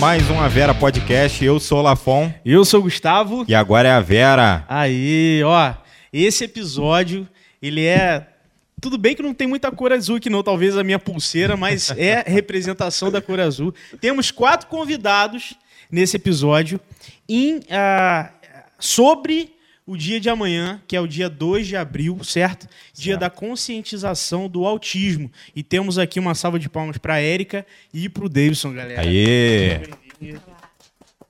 Mais um A Vera Podcast, eu sou o Lafon Eu sou o Gustavo. e agora é a Vera. Aí, ó, esse episódio, ele é. Tudo bem que não tem muita cor azul aqui, não, talvez a minha pulseira, mas é representação da cor azul. Temos quatro convidados nesse episódio em, ah, sobre o dia de amanhã, que é o dia 2 de abril, certo? Dia da conscientização do autismo. E temos aqui uma salva de palmas para a Érica e para o Davidson, galera. Aê!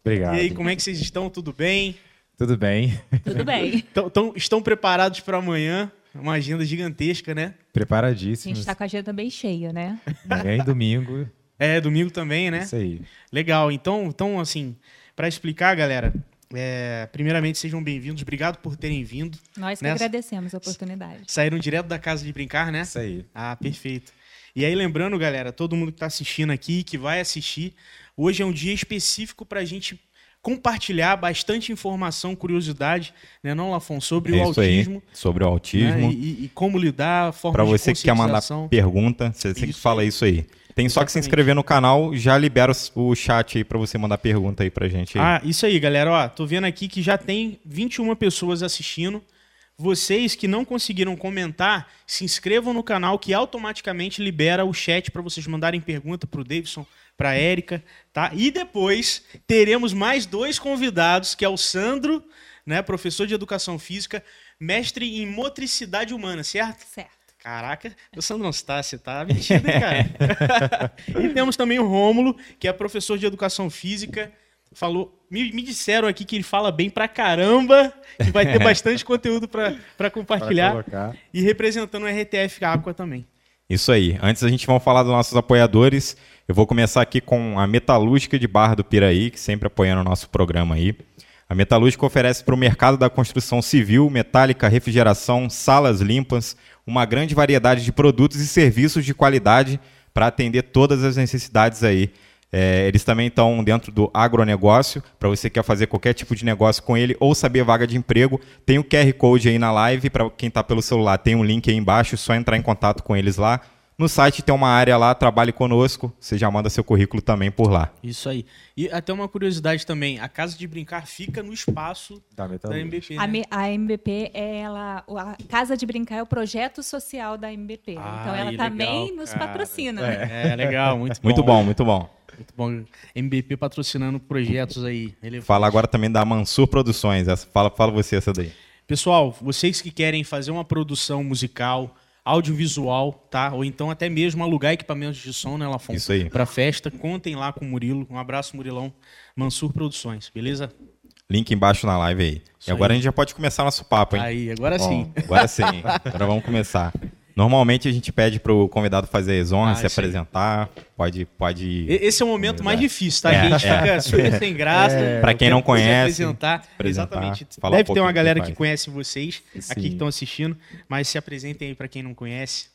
Obrigado. E aí, como é que vocês estão? Tudo bem? Tudo bem? Tudo bem. Tão- tão- estão preparados para amanhã? Uma agenda gigantesca, né? A gente Preparadíssimos. tá com a agenda bem cheia, né? Amanhã e domingo. É, domingo também, né? Isso aí. Legal. Então, então assim, para explicar, galera, é, primeiramente sejam bem-vindos. Obrigado por terem vindo. Nós que Nessa- agradecemos a oportunidade. Saíram direto da casa de brincar, né? Isso aí. Ah, perfeito. E aí, lembrando, galera, todo mundo que está assistindo aqui, que vai assistir, hoje é um dia específico para a gente compartilhar bastante informação, curiosidade, né, não, Lafon, sobre É o isso aí, autismo. sobre o né, autismo. e, e como lidar, forma Para você que quer mandar pergunta, você sempre Isso fala aí. isso aí. Tem só que se Exatamente. inscrever no canal, já libera o chat aí para você mandar pergunta aí pra gente. aí. Ah, isso aí, galera. Ó, tô vendo aqui que já tem 21 pessoas assistindo. Vocês que não conseguiram comentar, se inscrevam no canal que automaticamente libera o chat para vocês mandarem pergunta pro Davidson, pra Érica, tá? E depois teremos mais dois convidados, que é o Sandro, né, professor de educação física, mestre em motricidade humana, certo? Certo. Caraca, o Sandro não está, você tá metido, hein, cara? e temos também o Rômulo, que é professor de educação física. Falou, me, me disseram aqui que ele fala bem pra caramba, que vai ter bastante conteúdo pra pra Para compartilhar. colocar. E representando o RTF Aqua também. Isso aí. Antes a gente vai falar dos nossos apoiadores. Eu vou começar aqui com a Metalúrgica de Barra do Piraí, que sempre apoiando o nosso programa aí. A Metalúrgica oferece para o mercado da construção civil, metálica, refrigeração, salas limpas, uma grande variedade de produtos e serviços de qualidade para atender todas as necessidades aí. É, eles também estão dentro do agronegócio, para você que quer fazer qualquer tipo de negócio com ele ou saber vaga de emprego. Tem o QR Code aí na live, para quem está pelo celular, tem um link aí embaixo, é só entrar em contato com eles lá. No site tem uma área lá, trabalhe conosco, você já manda seu currículo também por lá. Isso aí. E até uma curiosidade também, a Casa de Brincar fica no espaço Da da. MBP, A, né? me- a MBP, é ela, a Casa de Brincar é o projeto social da MBP. Ah, então ela também legal, nos cara. patrocina. né? É, legal, muito bom. Muito bom, muito bom. Muito bom. MBP patrocinando projetos aí. Fala agora também da Mansur Produções. Essa, fala, fala você essa daí. Pessoal, vocês que querem fazer uma produção musical, audiovisual, tá? Ou então até mesmo alugar equipamentos de som, né, Lafon? Isso aí. Pra festa, contem lá com o Murilo. Um abraço, Murilão. Mansur Produções, beleza? Link embaixo na live aí. Isso e agora aí. a gente já pode começar nosso papo, hein? Aí, agora Bom, sim. Agora sim. Agora vamos começar. Normalmente a gente pede pro convidado fazer as honras, Ah, se aí. apresentar. Pode, pode. Esse é o momento mais difícil, tá? É, que a gente é. fica super sem graça. Pra quem não Se conhece, apresentar. apresentar, Exatamente. falar um Deve ter uma que galera que faz. conhece vocês aqui Sim. que estão assistindo, mas se apresentem aí pra quem não conhece.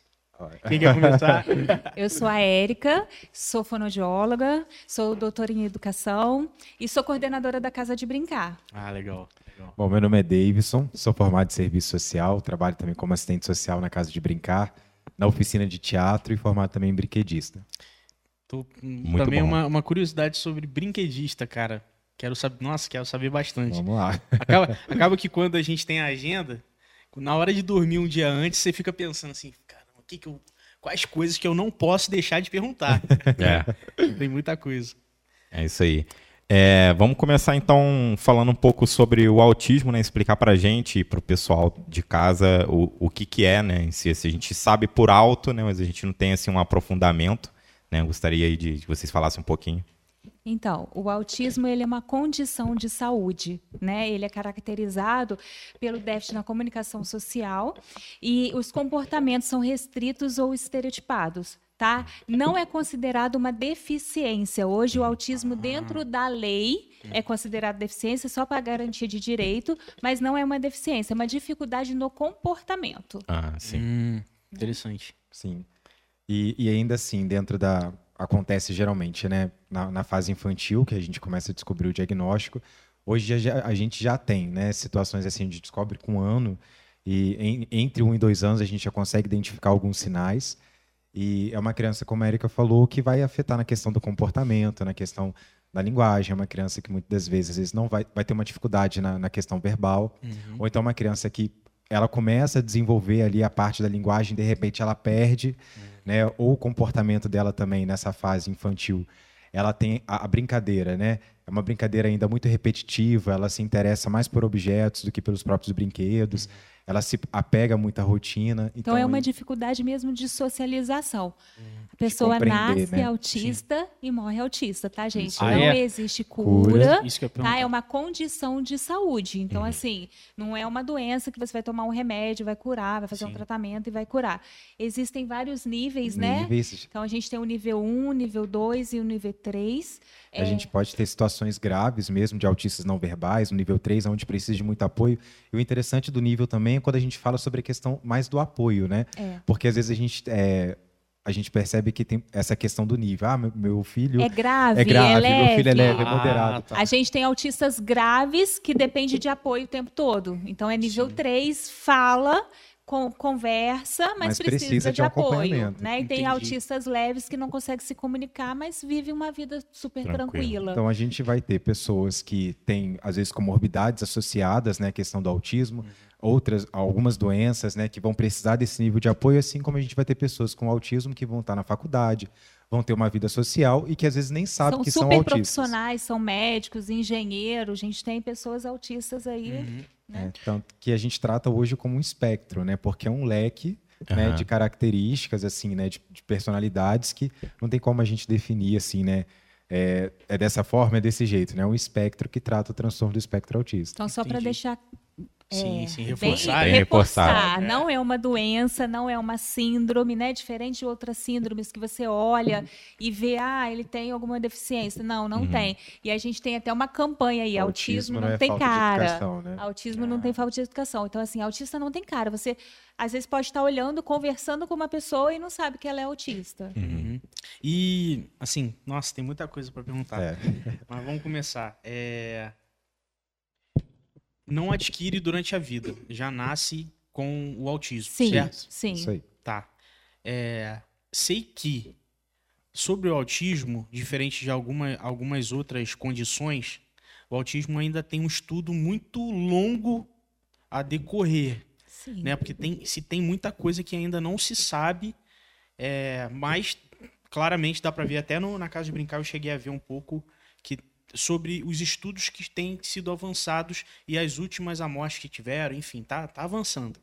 Quem quer começar? Eu sou a Érica, sou fonoaudióloga, sou doutora em educação e sou coordenadora da Casa de Brincar. ah, legal. Bom, meu nome é Davidson, sou formado em serviço social, trabalho também como assistente social na Casa de Brincar, na oficina de teatro e formado também em brinquedista. Tô, Muito também uma, uma curiosidade sobre brinquedista, cara. Quero saber. Nossa, quero saber bastante. Vamos lá. Acaba, acaba que quando a gente tem a agenda, na hora de dormir um dia antes, você fica pensando assim, caramba, o que que eu, quais coisas que eu não posso deixar de perguntar? É. tem muita coisa. É isso aí. É, vamos começar então falando um pouco sobre o autismo, né? Explicar pra gente e pro pessoal de casa o, o que que é, né? Si, assim, a gente sabe por alto, né? Mas a gente não tem assim um aprofundamento, né? Eu gostaria aí de que vocês falassem um pouquinho. Então, o autismo ele é uma condição de saúde, né? Ele é caracterizado pelo déficit na comunicação social e os comportamentos são restritos ou estereotipados, tá? Não é considerado uma deficiência. Hoje o autismo dentro da lei é considerado deficiência só para garantia de direito, mas não é uma deficiência, é uma dificuldade no comportamento. Ah, sim. Hum, interessante. Sim. E, e ainda assim, dentro da. Acontece geralmente, né? Na, na fase infantil, que a gente começa a descobrir o diagnóstico. Hoje já, a gente já tem, né? Situações assim, a gente descobre com um ano. E em- entre um e dois anos a gente já consegue identificar alguns sinais. E é uma criança, como a Erika falou, que vai afetar na questão do comportamento, na questão da linguagem. É uma criança que muitas das vezes, às vezes não vai, vai ter uma dificuldade na, na questão verbal. Ou então uma criança que ela começa a desenvolver ali a parte da linguagem, de repente ela perde, né? Ou o comportamento dela também nessa fase infantil. Ela tem a, a brincadeira, né? É uma brincadeira ainda muito repetitiva, ela se interessa mais por objetos do que pelos próprios brinquedos. Ela se apega muito à rotina. Então, é uma aí- dificuldade mesmo de socialização. A pessoa nasce né? autista e morre autista, tá, gente? Aí. Não Ah, é? existe Cura. cura. Isso que eu ia Tá? É uma condição de saúde. Então, assim, não é uma doença que você vai tomar um remédio, vai curar, vai fazer Sim. um tratamento e vai curar. Existem vários níveis, né? níveis. Então, a gente tem o nível 1, nível 2 e o nível 3. A gente pode ter situações graves mesmo de autistas não verbais, no nível 3, onde precisa de muito apoio. E o interessante do nível também é quando a gente fala sobre a questão mais do apoio, né? É. Porque às vezes a gente, é, a gente percebe que tem essa questão do nível. Ah, meu, filho É grave, é grave, é meu filho é leve. leve, é Ah, moderado. tá. A gente tem autistas graves que depende de apoio o tempo todo. Então é nível 3, fala, con- conversa, mas, Mas precisa, precisa de, de um apoio. acompanhamento. Né? E tem Entendi. autistas leves que não conseguem se comunicar, mas vivem uma vida super Tranquilo. tranquila. Então a gente vai ter pessoas que têm, às vezes, comorbidades associadas, né, à questão do autismo, outras, algumas doenças, né, que vão precisar desse nível de apoio, assim como a gente vai ter pessoas com autismo que vão estar na faculdade, vão ter uma vida social e que às vezes nem sabem são que são super autistas. profissionais, são médicos, engenheiros, a gente tem pessoas autistas aí. Uhum. É, tanto que a gente trata hoje como um espectro, né? Porque é um leque né, Aham. de características, assim, né? De, de personalidades que não tem como a gente definir, assim, né? É, é dessa forma, é desse jeito, né? É um espectro que trata o transtorno do espectro autista. Então, só para deixar Sim, É, sim, reforçar. Bem reforçar. reforçado. Não é uma doença, não é uma síndrome, né? Diferente de outras síndromes que você olha e vê, ah, ele tem alguma deficiência. Não, não tem. E a gente tem até uma campanha aí, autismo, não, é tem cara. né? Autismo não tem falta de educação. Então, assim, autista não tem cara. Você, às vezes, pode estar olhando, conversando com uma pessoa e não sabe que ela é autista. Uhum. E, assim, nossa, tem muita coisa para perguntar. É. Mas vamos começar. É, Não adquire durante a vida, já nasce com o autismo, Sim, certo? sim. Isso aí. Tá. É, Sei que sobre o autismo, diferente de alguma, algumas outras condições, o autismo ainda tem um estudo muito longo a decorrer Sim. né? Porque tem, se tem muita coisa que ainda não se sabe, é, mas claramente dá para ver até no- na casa de brincar eu cheguei a ver um pouco sobre os estudos que têm sido avançados e as últimas amostras que tiveram, enfim, tá, tá avançando.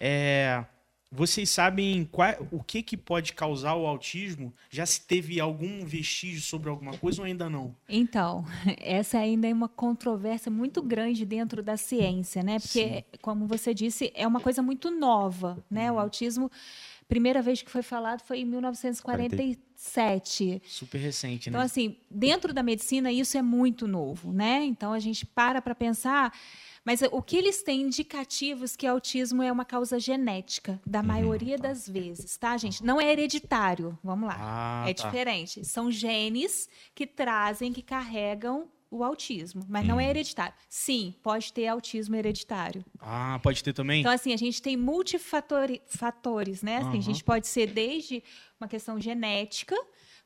É, vocês sabem qual, o que, que pode causar o autismo? Já se teve algum vestígio sobre alguma coisa ou ainda não? Então, essa ainda é uma controvérsia muito grande dentro da ciência, né? Porque, como você disse, é uma coisa muito nova, né? O autismo, primeira vez que foi falado foi em 1947. Super recente, Então, né? assim, dentro da medicina isso é muito novo, né? Então a gente para para pensar, mas o que eles têm indicativos que autismo é uma causa genética, da maioria das vezes, tá, gente? Não é hereditário, vamos lá. Ah, é tá. diferente. São genes que trazem, que carregam o autismo, mas não é hereditário. Sim, pode ter autismo hereditário. Ah, pode ter também? Então, assim, a gente tem multifatores, fatores, né? Assim, Aham. A gente pode ser desde uma questão genética,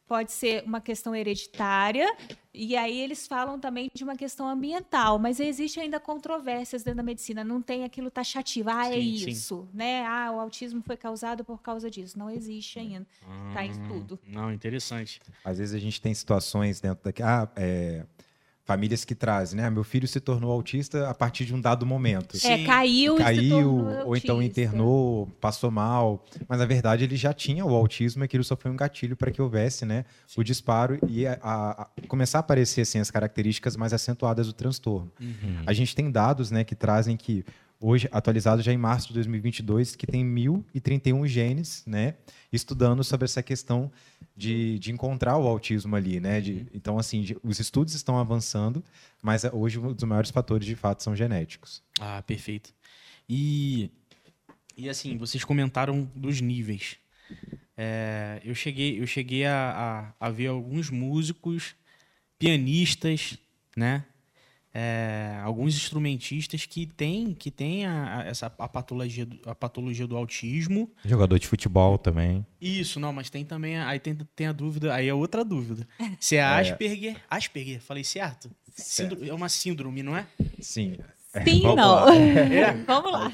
pode ser uma questão hereditária, e aí eles falam também de uma questão ambiental, mas existe ainda controvérsias dentro da medicina, não tem aquilo taxativo, ah, é Sim, sim. isso, né? Ah, o autismo foi causado por causa disso. Não existe ainda. Tá em estudo. Ah, Não, interessante. Às vezes a gente tem situações dentro daqui. Ah, é, famílias que trazem, né? Ah, Meu filho se tornou autista a partir de um dado momento. Sim. É, caiu, se Caiu, ou então internou, passou mal. Mas na verdade ele já tinha o autismo, aquilo só foi um gatilho para que houvesse né, o disparo e a, a- a- começar a aparecer assim, as características mais acentuadas do transtorno. Uhum. A gente tem dados né, que trazem que hoje atualizado já em março de 2022, que tem 1.031 genes, né, estudando sobre essa questão de, de encontrar o autismo ali, né? De, então, assim, de- os estudos estão avançando, mas eh, hoje um dos maiores fatores, de fato, são genéticos. Ah, perfeito. E, e assim, vocês comentaram dos níveis. É, eu cheguei, eu cheguei a, a, a ver alguns músicos, pianistas, né? É, alguns instrumentistas que têm que tem a, a- essa a patologia, do- a patologia do autismo. Jogador de futebol também. Isso, não, mas tem também, aí tem, tem a dúvida, aí é outra dúvida. Se é Asperger, Asperger, falei certo? Síndrome- é uma síndrome, não é? Sim. Sim, vamos não. lá. Vamos lá.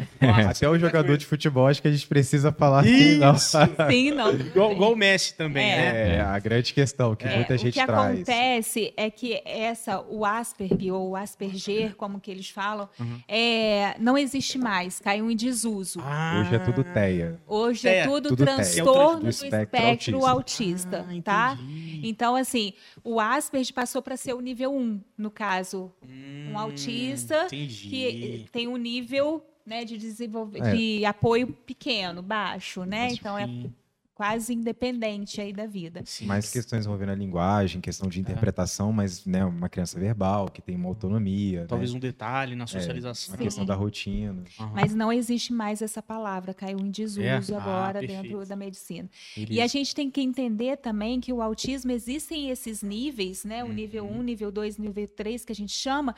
Até o jogador de futebol, acho que a gente precisa falar sim, não. Sim, não. Igual, igual o Messi também, É. né? É a grande questão que É, muita o gente que traz. acontece é que essa, o Asperger ou o Asperger, como que eles falam, Uhum. é, não existe mais, caiu em desuso. Ah, Hoje é tudo TEA. Hoje é TEA, tudo, tudo TEA. transtorno Do do espectro espectro, autista. autista, Ah, tá? entendi. Então, assim, o Asperger passou para ser o nível 1, no caso. Hum, Um autista entendi. Que tem um nível né, de, desenvolver, É. de apoio pequeno, baixo, né? Então, é Sim, quase independente aí da vida. sim. Mais questões envolvendo a linguagem, questão É. de interpretação, mas né, uma criança verbal, que tem uma autonomia. Talvez né? um detalhe na socialização. A questão da rotina. Aham. Mas não existe mais essa palavra, caiu em desuso É? Ah, agora perfeito. dentro da medicina. E Beleza. a gente tem que entender também que o autismo existem esses níveis, né? O nível Uhum. 1, nível 2, nível 3 que a gente chama,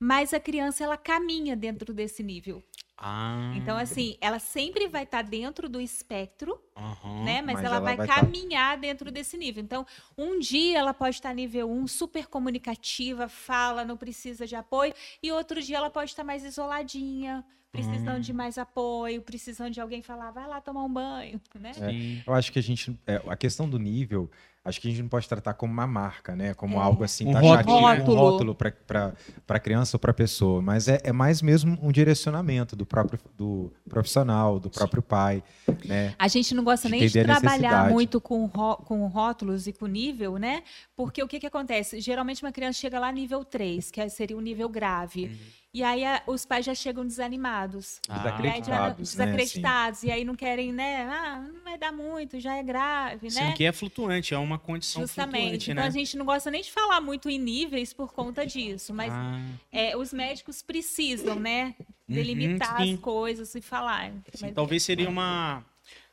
mas a criança ela caminha dentro desse nível. Ah, Então assim, ela sempre vai estar dentro do espectro, aham. né? Mas, mas ela, ela vai, vai tá- caminhar dentro desse nível. Então, um dia ela pode estar nível 1, super comunicativa, fala, não precisa de apoio, e outro dia ela pode estar mais isoladinha, precisando Hum. de mais apoio, precisando de alguém falar, vai lá tomar um banho, né? Sim. Eu acho que a gente. é, a questão do nível, acho que a gente não pode tratar como uma marca, né? Como É. algo assim, Um taxativo, rótulo. um rótulo para a criança ou para a pessoa. Mas é, é mais mesmo um direcionamento do próprio do profissional, do próprio pai, né? A gente não gosta De nem de trabalhar muito com, ró- com rótulos e com nível, né? Porque o que, que acontece? Geralmente uma criança chega lá nível 3, que seria o nível grave. Uhum. E aí a- os pais já chegam desanimados. Ah, já Desacreditados, né? desacreditados. E aí não querem, né? Ah, não vai dar muito, já é grave, Sendo né? que é flutuante, é uma condição Justamente. flutuante, Então né? a gente não gosta nem de falar muito em níveis por conta disso. Mas Ah, é, os médicos precisam, né? Uhum, Delimitar sim. as coisas e falar. sim, Mas- talvez seria uma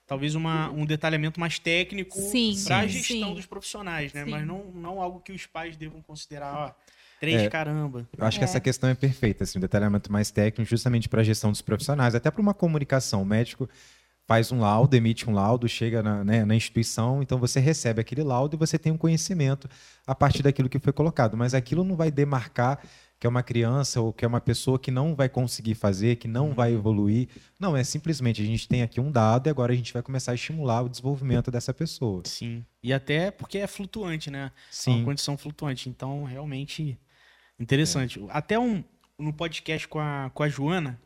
talvez uma, um detalhamento mais técnico Sim, para a sim, gestão sim. dos profissionais, né? Sim. Mas não, não algo que os pais devam considerar, ó, três É. caramba. Eu acho que É. essa questão é perfeita, assim, um detalhamento mais técnico, justamente para a gestão dos profissionais, até para uma comunicação. O médico faz um laudo, emite um laudo, chega na, né, na instituição, então você recebe aquele laudo e você tem um conhecimento a partir daquilo que foi colocado. Mas aquilo não vai demarcar que é uma criança ou que é uma pessoa que não vai conseguir fazer, que não vai evoluir. Não, é simplesmente a gente tem aqui um dado e agora a gente vai começar a estimular o desenvolvimento dessa pessoa. Sim. E até porque é flutuante, né? É uma Sim. condição flutuante. Então, realmente interessante. Até um no podcast com a, com a Joana,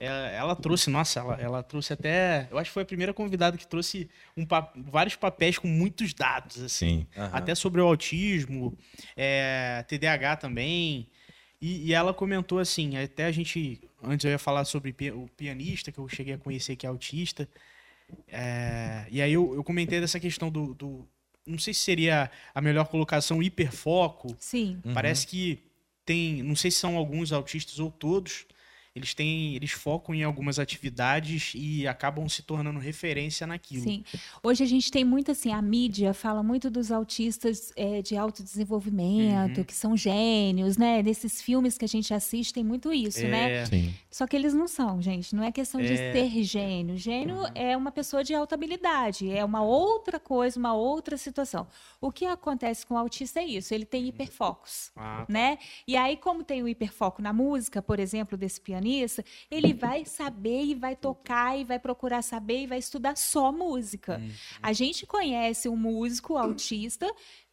ela, ela trouxe, nossa, ela, ela trouxe até. Eu acho que foi a primeira convidada que trouxe um vários papéis com muitos dados, assim. Sim. Até sobre o autismo, é, TDAH também. E, e ela comentou assim, até a gente. Antes eu ia falar sobre o pianista, que eu cheguei a conhecer que é autista. É, e aí eu, eu comentei dessa questão do, do- Não sei se seria a melhor colocação hiperfoco. Sim. Parece que tem. Não sei se são alguns autistas ou todos. Eles têm. Eles focam em algumas atividades e acabam se tornando referência naquilo. Sim. Hoje a gente tem muito assim, a mídia fala muito dos autistas eh, de autodesenvolvimento, Uhum. que são gênios, né? Nesses filmes que a gente assiste tem muito isso, né? É, Sim. Só que eles não são, gente. Não é questão de É. ser gênio. Gênio é uma pessoa de alta habilidade, é uma outra coisa, uma outra situação. O que acontece com o autista é isso, ele tem hiperfocos. ah, Né? E aí, como tem o hiperfoco na música, por exemplo, desse ele vai saber e vai tocar e vai procurar saber e vai estudar só música. A gente conhece um músico autista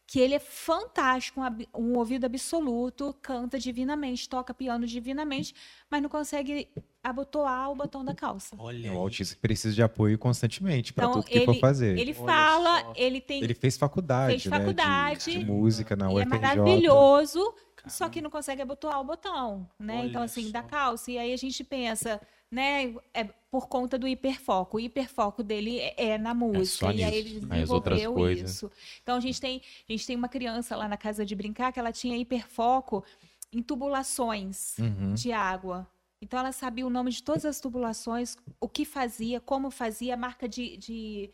que ele é fantástico, um, um ouvido absoluto, canta divinamente, toca piano divinamente, mas não consegue abotoar o botão da calça. olha. O aí. autista precisa de apoio constantemente para Então, tudo que for ele- fazer. Ele fala, ele tem Ele fez faculdade, Fez né, de- faculdade, de, música na e é UFRJ. maravilhoso, só que não consegue abotoar o botão, né? Olha então, assim, da só. calça. E aí a gente pensa, né? É por conta do hiperfoco. O hiperfoco dele é, é na música. só e aí nisso. ele Aí as desenvolveu outras coisas. isso. Então, a gente, tem, a gente tem uma criança lá na casa de brincar que ela tinha hiperfoco em tubulações Uhum. de água. Então, ela sabia o nome de todas as tubulações, o que fazia, como fazia, a marca de, de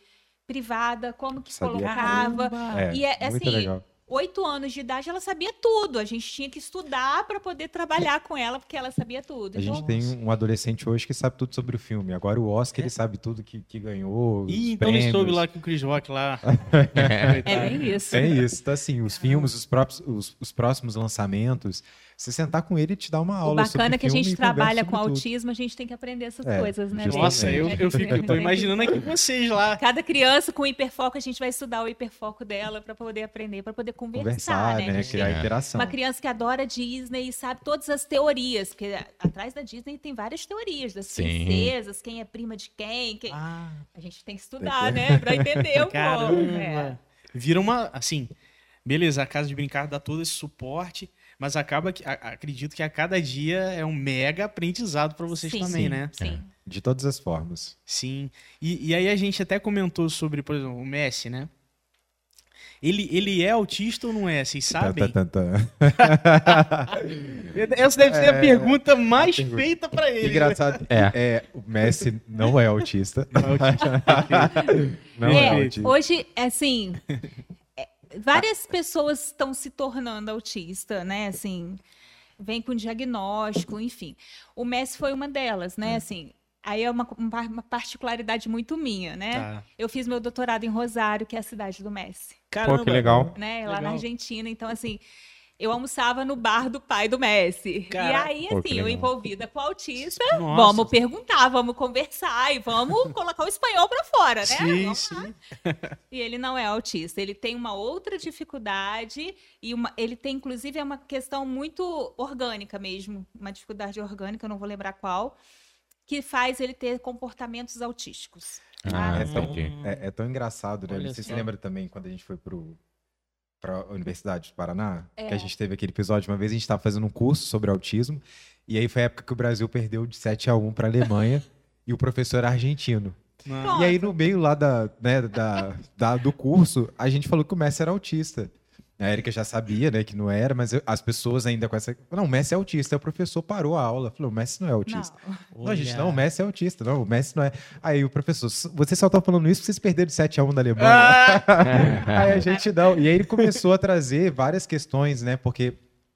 privada, como que Sabia colocava. É, E é muito assim, legal. Oito anos de idade, ela sabia tudo. A gente tinha que estudar para poder trabalhar com ela, porque ela sabia tudo. A gente Então, tem um adolescente hoje que sabe tudo sobre o filme. Agora o Oscar, É? ele sabe tudo que, que ganhou. Ih, então ele soube lá que o Chris Rock lá. é bem isso. É isso. Então, assim, os filmes, os, próprios, os, os próximos lançamentos, você sentar com ele e te dar uma O aula bacana sobre é que a gente trabalha com autismo, a gente tem que aprender essas É, coisas, né? Nossa, eu, eu, fico, eu tô imaginando aqui vocês lá. Cada criança com hiperfoco, a gente vai estudar o hiperfoco dela para poder aprender, para poder conversar, Conversar, né? né? Criar tem interação. Uma criança que adora Disney e sabe todas as teorias, porque atrás da Disney tem várias teorias das Sim. princesas, quem é prima de quem, quem... Ah, A gente tem que estudar, né? Pra entender um pouco. É. Vira uma. Assim, beleza, a casa de brincar dá todo esse suporte, mas acaba que. a- acredito que a cada dia é um mega aprendizado para vocês Sim, também, sim. né? Sim. De todas as formas. Sim. E, e aí a gente até comentou sobre, por exemplo, o Messi, né? Ele, ele é autista ou não é? Vocês sabem? Tá, tá, tá, tá. Essa deve ser a É, pergunta mais pergunta. feita para ele. Engraçado. É. o Messi não é autista. Não é, É, autista. hoje, assim, é, várias pessoas estão se tornando autista, né? Assim, vem com diagnóstico, enfim. O Messi foi uma delas, né? Assim, aí é uma, uma particularidade muito minha, né? Tá. Eu fiz meu doutorado em Rosário, que é a cidade do Messi, Caramba. que legal. né? Lá Legal. na Argentina. Então, assim, eu almoçava no bar do pai do Messi. Caraca. E aí, Pô, assim, eu envolvida com o autista, Nossa. vamos perguntar, vamos conversar e vamos colocar o espanhol pra fora, né? Sim, Vamos lá. sim. E ele não é autista, ele tem uma outra dificuldade e uma, ele tem inclusive é uma questão muito orgânica mesmo, uma dificuldade orgânica, eu não vou lembrar qual, que faz ele ter comportamentos autísticos. Ah, é, tão, é, é tão engraçado, né? Olha Você se lembra também quando a gente foi pro, pra Universidade do Paraná? É. Que a gente teve aquele episódio, uma vez a gente estava fazendo um curso sobre autismo, e aí foi a época que o Brasil perdeu de 7 a 1 para a Alemanha, e o professor era argentino. E aí, no meio lá da, né, da, da- do curso, a gente falou que o Messi era autista. A Erika já sabia, né, que não era, mas eu- as pessoas ainda com essa. Não, o Messi é autista. Aí o professor parou a aula, falou: o Messi não é autista. Não. Não, gente, não, o Messi é autista. Não, o Messi não é. Aí o professor, vocês só estão falando isso porque vocês perderam de 7 a 1 da Alemanha. Ah! aí a gente não. E aí ele começou a trazer várias questões, né? Porque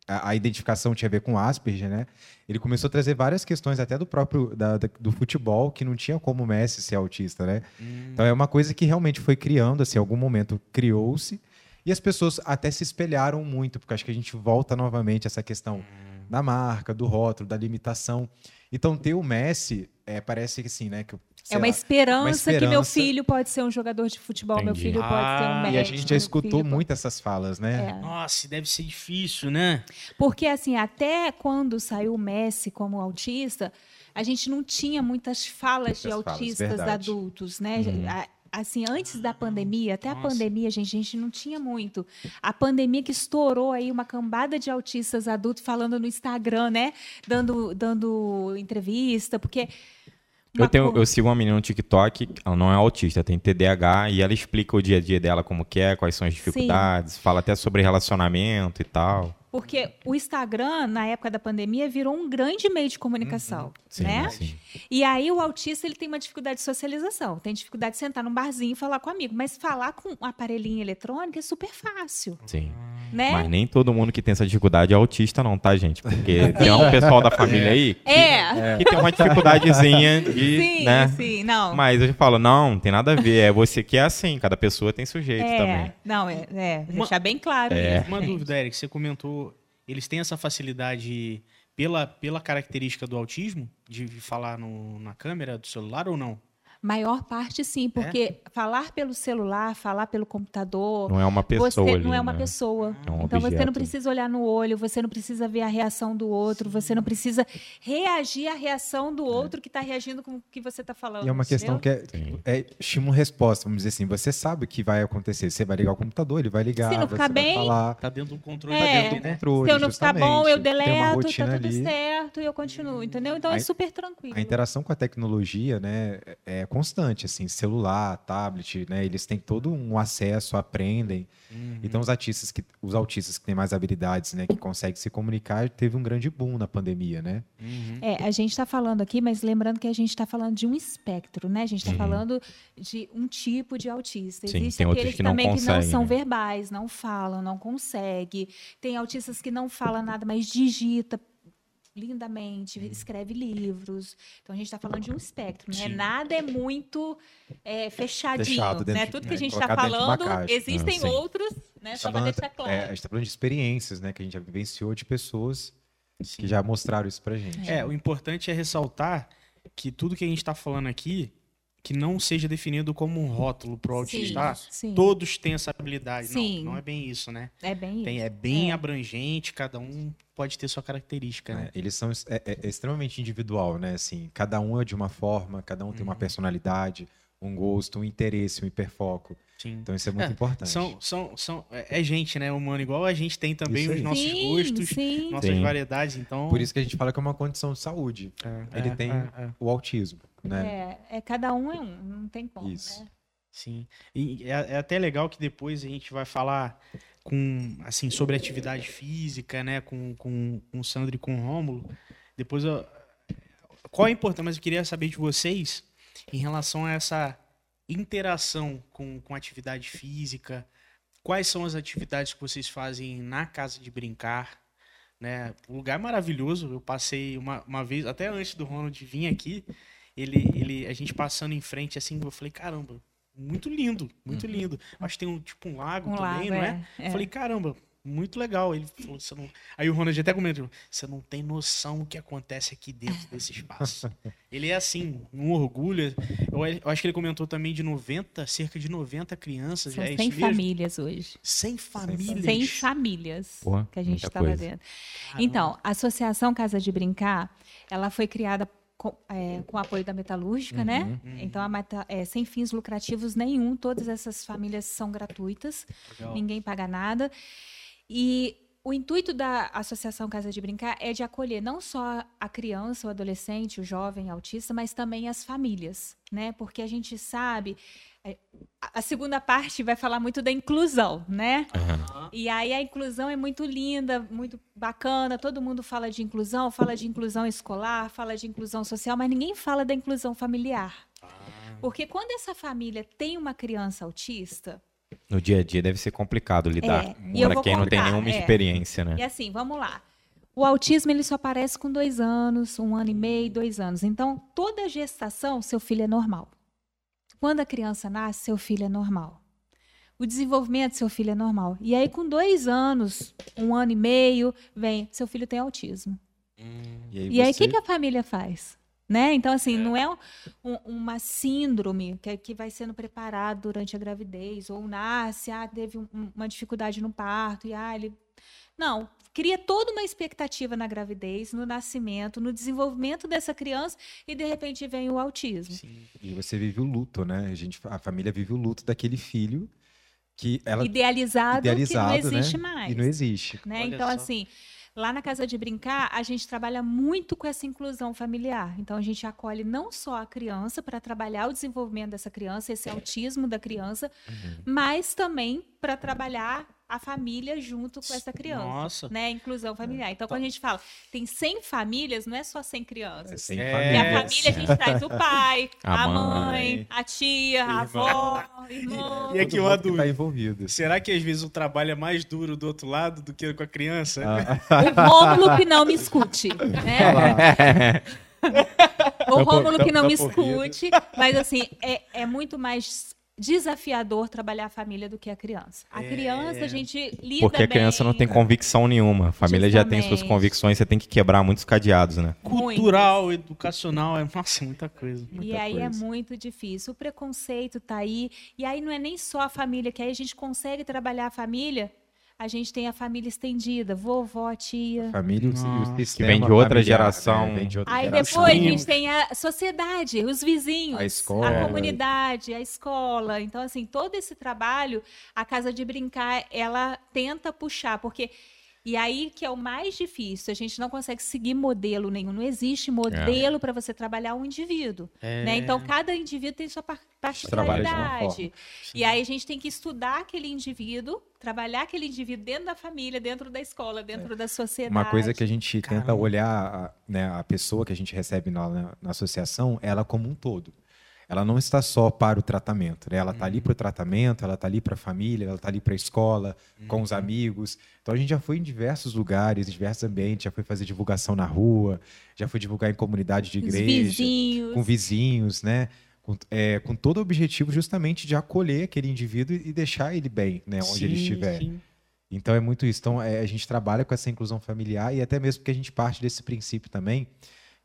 a, a identificação tinha a ver com Asperger, né? Ele começou a trazer várias questões, até do próprio da- da- do futebol, que não tinha como o Messi ser autista, né? Hum. Então é uma coisa que realmente foi criando, assim, em algum momento criou-se. E as pessoas até se espelharam muito, porque acho que a gente volta novamente a essa questão da marca, do rótulo, da limitação. Então ter o Messi, é, parece que assim, né? Que, É uma lá, esperança, que meu esperança. filho pode ser um jogador de futebol, meu Entendi. filho pode ser um Ah, médico. E a gente já meu escutou pode- muito essas falas, né? É. Nossa, deve ser difícil, né? Porque, assim, até quando saiu o Messi como autista, a gente não tinha muitas falas de Muitas falas, autistas verdade. adultos, né? A- Assim, antes da Uhum. pandemia, até a Nossa. pandemia, gente, a gente não tinha muito. A pandemia que estourou aí uma cambada de autistas adultos falando no Instagram, né? Dando, dando entrevista, porque. Eu, tenho, eu sigo uma menina no TikTok, ela não é autista, tem TDAH, e ela explica o dia a dia dela como que é, quais são as dificuldades, fala até sobre relacionamento e tal. Porque o Instagram, na época da pandemia, virou um grande meio de comunicação, Sim, né? sim. E aí o autista ele tem uma dificuldade de socialização, tem dificuldade de sentar num barzinho e falar com um amigo, mas falar com um aparelhinho eletrônico é super fácil, sim. né? Mas nem todo mundo que tem essa dificuldade é autista não, tá, gente? Porque tem um pessoal da família aí que, É, que tem uma dificuldadezinha de, sim, né? sim, não. Mas eu falo, não, não tem nada a ver, é você que é assim, cada pessoa tem seu jeito é, também. não, é, é Uma- deixar bem claro. É. isso, Uma dúvida, Eric, você comentou, eles têm essa facilidade pela, pela característica do autismo, de falar no- na câmera do celular ou não? Maior parte sim, porque falar pelo celular, falar pelo computador, Não é uma pessoa você ali, não é uma né? pessoa. É um então você objeto. não precisa olhar no olho, você não precisa ver a reação do outro, você não precisa reagir à reação do outro que está reagindo com o que você está falando. E é uma questão entendeu? que é, Sim. é estímulo-resposta, vamos dizer assim. Você sabe o que vai acontecer. Você vai ligar o computador, ele vai ligar, Se não você ficar vai bem, falar. Tá dentro do controle É. tá dentro do controle. Se eu não ficar bom, eu deleto, tá rotina tudo ali. certo e eu continuo, entendeu? Então é A- super tranquilo. A interação com a tecnologia, né, é constante, assim, celular, tablet, né, eles têm todo um acesso, aprendem. Uhum. Então os artistas que os autistas que têm mais habilidades, né, que conseguem se comunicar, teve um grande boom na pandemia, né? Uhum. É, a gente está falando aqui, mas lembrando que a gente está falando de um espectro, né? A gente está Sim. falando de um tipo de autista. Sim, Existem aqueles que não também que não conseguem, são né? verbais, não falam, não conseguem. Tem autistas que não falam nada, mas digita lindamente, escreve livros. Então a gente está falando de um espectro, né? Sim. Nada é muito é, fechadinho, Fechado né? de- Tudo que né, a gente está falando, caixa. existem Ah, sim. outros, né? Só para tá deixar falando- claro. é, a gente está falando de experiências, né, que a gente já vivenciou de pessoas que já mostraram isso pra gente. É, o importante é ressaltar que tudo que a gente está falando aqui, que não seja definido como um rótulo pro autista. Sim, sim. Todos têm essa habilidade. Sim. Não, não é bem isso, né? É bem Tem- isso. é bem É. abrangente, cada um pode ter sua característica, né? É, eles são é, é- é extremamente individual, né? Assim, cada um é de uma forma, cada um tem uma personalidade, um gosto, um interesse, um hiperfoco. Sim. Então isso é muito É, importante. São, são, são, é é gente, né, humano, igual a gente tem também os nossos sim, gostos, sim. nossas Sim. variedades, então... Por isso que a gente fala que é uma condição de saúde. É, Ele é, tem é, é. o autismo, né? É, é, cada um é um, não tem como. Isso. Né? Sim. E é, é até legal que depois a gente vai falar com assim sobre atividade física, né, com, com, com o Sandro e com o Rômulo. Depois eu, qual a importância, mas eu queria saber de vocês em relação a essa interação com, com atividade física. Quais são as atividades que vocês fazem na casa de brincar? Né? O lugar é maravilhoso. Eu passei uma, uma vez, até antes do Ronald vir aqui, ele, ele, a gente passando em frente assim, eu falei, caramba, muito lindo, muito lindo. Acho que tem um tipo um lago Um também, lago, não é? é, é. Eu falei, caramba, muito legal. Ele falou, você não... Aí o Ronald até comentou, você não tem noção o que acontece aqui dentro desse espaço. ele é assim, um orgulho. Eu, eu acho que ele comentou também de 90, cerca de 90 crianças. São é isso 100 mesmo? famílias hoje. 100 famílias. 100 famílias Porra, que a gente está lá dentro. Caramba. Então, a Associação Casa de Brincar, ela foi criada com, é, com o apoio da Metalúrgica, né? Uhum. Então, a meta, é, sem fins lucrativos nenhum, todas essas famílias são gratuitas, Legal. ninguém paga nada. E o intuito da Associação Casa de Brincar é de acolher não só a criança, o adolescente, o jovem autista, mas também as famílias, né? Porque a gente sabe. É, a- segunda parte vai falar muito da inclusão, né? E aí a inclusão é muito linda, muito bacana. Todo mundo fala de inclusão, fala de inclusão escolar, fala de inclusão social, mas ninguém fala da inclusão familiar. Porque quando essa família tem uma criança autista, No dia a dia deve ser complicado lidar. É, vou quem não tem contar, nenhuma é. experiência, né? E assim, vamos lá. O autismo ele só aparece com dois anos, um ano e meio, dois anos. Então, toda gestação, seu filho é normal. Quando a criança nasce, seu filho é normal. O desenvolvimento do seu filho é normal. E aí, com dois anos, um ano e meio, vem, seu filho tem autismo. E aí, E aí, o você- que, que a família faz? Né? Então, assim, não é um- um- uma síndrome que, que vai sendo preparado durante a gravidez, ou nasce, ah, teve um- uma dificuldade no parto, e ah, ele. Não, cria toda uma expectativa na gravidez, no nascimento, no desenvolvimento dessa criança, e de repente vem o autismo. Sim. E você vive o luto, né? A, gente, a família vive o luto daquele filho que ela Idealizado, idealizado, que não existe né? mais. E não existe. né? Então, só. assim, lá na Casa de Brincar, a gente trabalha muito com essa inclusão familiar. Então, a gente acolhe não só a criança para trabalhar o desenvolvimento dessa criança, esse autismo da criança, Uhum. mas também para trabalhar a família junto com essa criança. Nossa. Né? Inclusão familiar. Então, quando a gente fala tem 100 famílias, não é só 100 É crianças. sem É. E família. a família, a gente traz o pai, A a, mãe. mãe, a tia, a avó, o irmão. E aqui uma dúvida. tá envolvido. Será que às vezes o trabalho é mais duro do outro lado do que com a criança? Ah, O Rômulo que não me escute, né? O Rômulo que não tá me por rir. escute, mas assim, é, é muito mais desafiador trabalhar a família do que a criança. A É. criança a gente lida Porque a criança bem, não tem convicção nenhuma. A família já tem suas Justamente. convicções, você tem que quebrar muitos cadeados, né? Cultural, educacional, é, nossa, muita coisa. E muita aí é coisa. muito difícil. O preconceito tá aí. E aí não é nem só a família, que aí a gente consegue trabalhar a família. A gente tem a família estendida, vovó, tia. Família e o- e o Nossa. sistema Que vem de outra familiar, geração. né? Vem de outra Aí geração. depois a gente tem a sociedade, os vizinhos, A escola. a comunidade, a escola. Então, assim, todo esse trabalho, a Casa de Brincar, ela tenta puxar, porque. E aí que é o mais difícil, a gente não consegue seguir modelo nenhum, não existe modelo para você trabalhar um indivíduo. É. Né? Então, cada indivíduo tem sua particularidade. E aí a gente tem que estudar aquele indivíduo, trabalhar aquele indivíduo dentro da família, dentro da escola, dentro da sociedade. Uma coisa que a gente tenta Caramba. olhar, a- né, a pessoa que a gente recebe na, na, na associação, ela como um todo. Ela não está só para o tratamento, né? Ela está ali para o tratamento, ela está ali para a família, ela está ali para a escola, com os amigos. Então a gente já foi em diversos lugares, em diversos ambientes, já foi fazer divulgação na rua, já foi divulgar em comunidade de igreja, vizinhos. com vizinhos, né? Com, é, com todo o objetivo justamente de acolher aquele indivíduo e deixar ele bem, né? Onde ele Sim, estiver. sim. Então é muito isso. Então é, a gente trabalha com essa inclusão familiar e até mesmo porque a gente parte desse princípio também,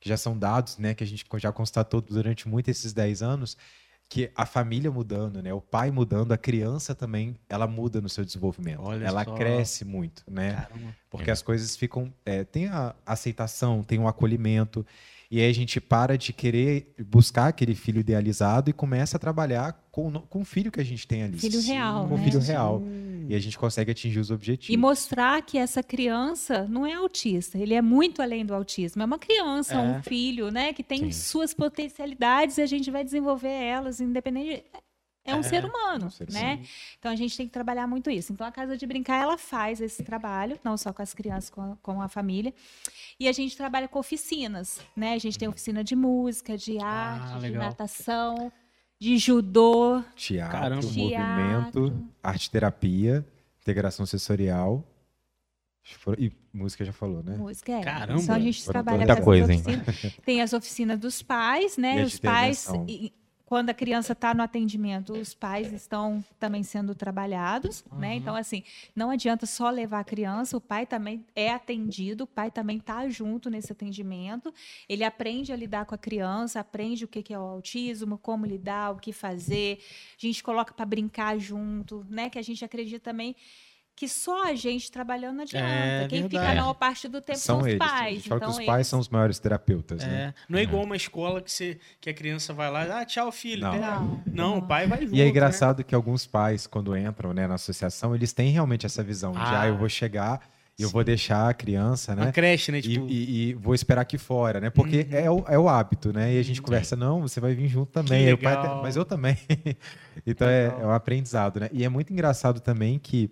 que já são dados, né, que a gente já constatou durante muito esses 10 anos, que a família mudando, né, o pai mudando, a criança também, ela muda no seu desenvolvimento. Olha ela só. cresce muito, né? Caramba. Porque as coisas ficam. é, tem a aceitação, tem o acolhimento. E aí a gente para de querer buscar aquele filho idealizado e começa a trabalhar com, com o filho que a gente tem ali. Filho real, Com o né? filho real. E a gente consegue atingir os objetivos. E mostrar que essa criança não é autista, ele é muito além do autismo. É uma criança, É. um filho, né, que tem Sim. suas potencialidades e a gente vai desenvolver elas, independente. É um É, ser humano, um ser né? Então a gente tem que trabalhar muito isso. Então a Casa de Brincar ela faz esse trabalho, não só com as crianças, com a, com a família. E a gente trabalha com oficinas, né? A gente tem oficina de música, de arte, de legal. natação, de judô, Teatro, Caramba. movimento, Teatro. arte terapia, integração sensorial. E música já falou, né? Música é. Caramba, Então a gente foram trabalha muita coisa, hein? oficinas. Tem as oficinas dos pais, né? Os pais, quando a criança está no atendimento, os pais estão também sendo trabalhados, né? Então, assim, não adianta só levar a criança, o pai também é atendido, o pai também está junto nesse atendimento. Ele aprende a lidar com a criança, aprende o que que é o autismo, como lidar, o que fazer. A gente coloca para brincar junto, né? Que a gente acredita também que só a gente trabalhando não adianta. É Quem fica verdade. a maior parte do tempo são, São os eles. a pais. então, que os pais eles- são os maiores terapeutas, né? É, não é igual uma escola que, você, que a criança vai lá, ah, tchau, filho. Não. Não, Não, o pai vai junto. E é né? engraçado que alguns pais, quando entram né, na associação, eles têm realmente essa visão de, Ah. ah, eu vou chegar e eu vou deixar a criança, Uma né? creche, né? E, Tipo, e- e vou esperar aqui fora, né? Porque é, o, é o hábito, né? E a gente conversa, não, você vai vir junto também. Que Aí o pai legal. até- mas eu também. então é, é um aprendizado, né? E é muito engraçado também que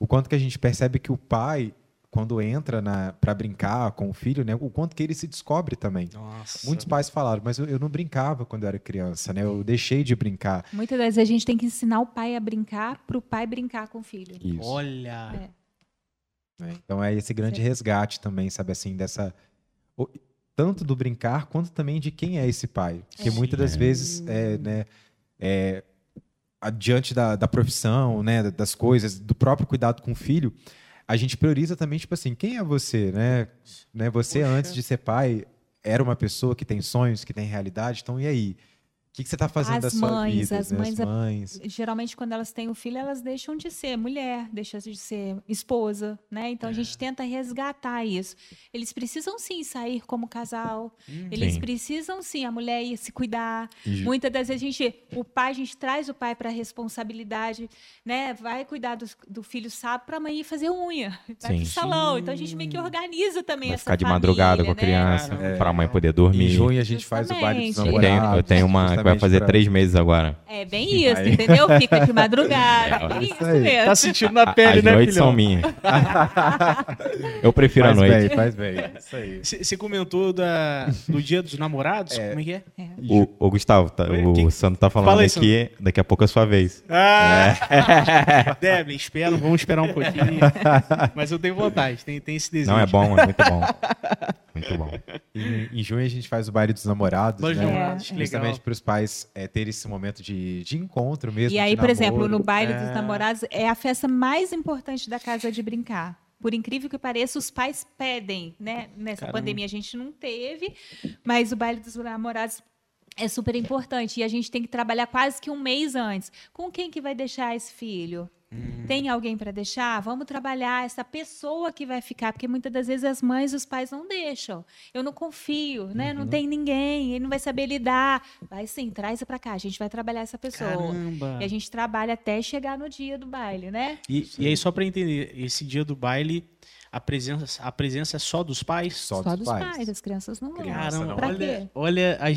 o quanto que a gente percebe que o pai, quando entra para brincar com o filho, né? O quanto que ele se descobre também. nossa. Muitos pais falaram, mas eu, eu não brincava quando eu era criança, né? Eu deixei de brincar. Muitas vezes a gente tem que ensinar o pai a brincar para o pai brincar com o filho. Isso. Olha. É. né? Então é esse grande resgate também, sabe assim, dessa o- tanto do brincar quanto também de quem é esse pai, porque É. muitas das vezes é, né, é, adiante da, da profissão, né, das coisas, do próprio cuidado com o filho, a gente prioriza também tipo assim, quem é você, né? né você Poxa. antes de ser pai era uma pessoa que tem sonhos, que tem realidade, então e aí? O que, que você está fazendo As da sua mães, vida? as né? mães- as mães. Geralmente, quando elas têm o filho, elas deixam de ser mulher, deixam de ser esposa, né? Então a É. gente tenta resgatar isso. Eles precisam sim sair como casal. Hum. Eles Sim. precisam sim a mulher ir se cuidar. E Muitas das vezes a gente, o pai, a gente traz o pai para a responsabilidade, né? Vai cuidar do, do filho sábado para a mãe ir fazer unha, vai Sim. pro salão. Então a gente meio que organiza também Vai essa ficar de família, madrugada com a né? criança, Caramba. para a mãe poder Em dormir. junho a gente faz o baile dos Justamente. Eu tenho, namorados. eu tenho uma vai fazer pra- três meses agora. É bem isso, Aí. entendeu? Fica de madrugada. É, É isso isso aí. mesmo. Tá sentindo na A- pele, As né, noites filhão? são minhas. Eu prefiro Faz a noite. bem, faz bem. Isso aí. Você comentou da, do dia dos namorados? Como é que é? O, o Gustavo, tá- o que- Sandro tá falando Fala aí, aqui, daqui a pouco é a sua vez. Ah! Devlin, espera, vamos esperar um pouquinho. Mas eu tenho vontade, tem, tem esse desejo. Não, é bom, é muito bom. Muito bom. Em, em junho a gente faz o baile dos namorados, dos né? que legal. Justamente para os pais é, terem esse momento de, de encontro mesmo. E aí, por exemplo, no baile dos É. namorados é a festa mais importante da casa de brincar. Por incrível que pareça, os pais pedem, né? Nessa Caramba. pandemia a gente não teve, mas o baile dos namorados é super importante e a gente tem que trabalhar quase que um mês antes. Com quem que vai deixar esse filho? Hum. Tem alguém para deixar? Vamos trabalhar essa pessoa que vai ficar, porque muitas das vezes as mães e os pais não deixam. Eu não confio, né? Uhum. Não tem ninguém, ele não vai saber lidar. Vai sim, traz para cá, a gente vai trabalhar essa pessoa. Caramba. E a gente trabalha até chegar no dia do baile, né? E, e aí, só pra entender, esse dia do baile, a presença, a presença é só dos pais? Só, Só dos dos pais. pais. as crianças não vão. Criança Caramba, não. Pra olha, quê? olha a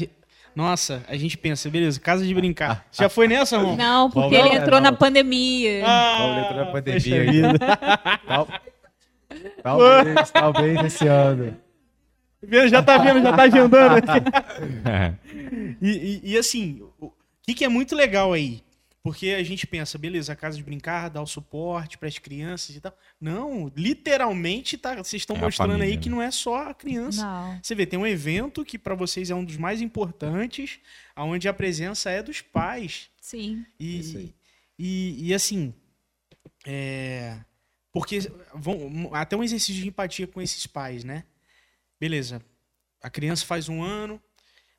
nossa, a gente pensa, beleza, casa de brincar. Já foi nessa, irmão? Não, porque Não, ele entrou não. na pandemia. Ah, Paulo entrou na pandemia. Tal- Talvez, talvez esse ano. Vendo, Já tá vendo, já tá agendando. aqui. E, e- e assim, o que, que é muito legal aí? Porque a gente pensa, beleza, a casa de brincar dá o suporte para as crianças e tal. Não, literalmente tá, vocês estão É mostrando aí família, que né? não é só a criança. Não. Você vê, tem um evento que para vocês é um dos mais importantes, onde a presença é dos pais. Sim. Isso aí. E, e, e assim, é, porque vão, até um exercício de empatia com esses pais, né? Beleza, a criança faz um ano,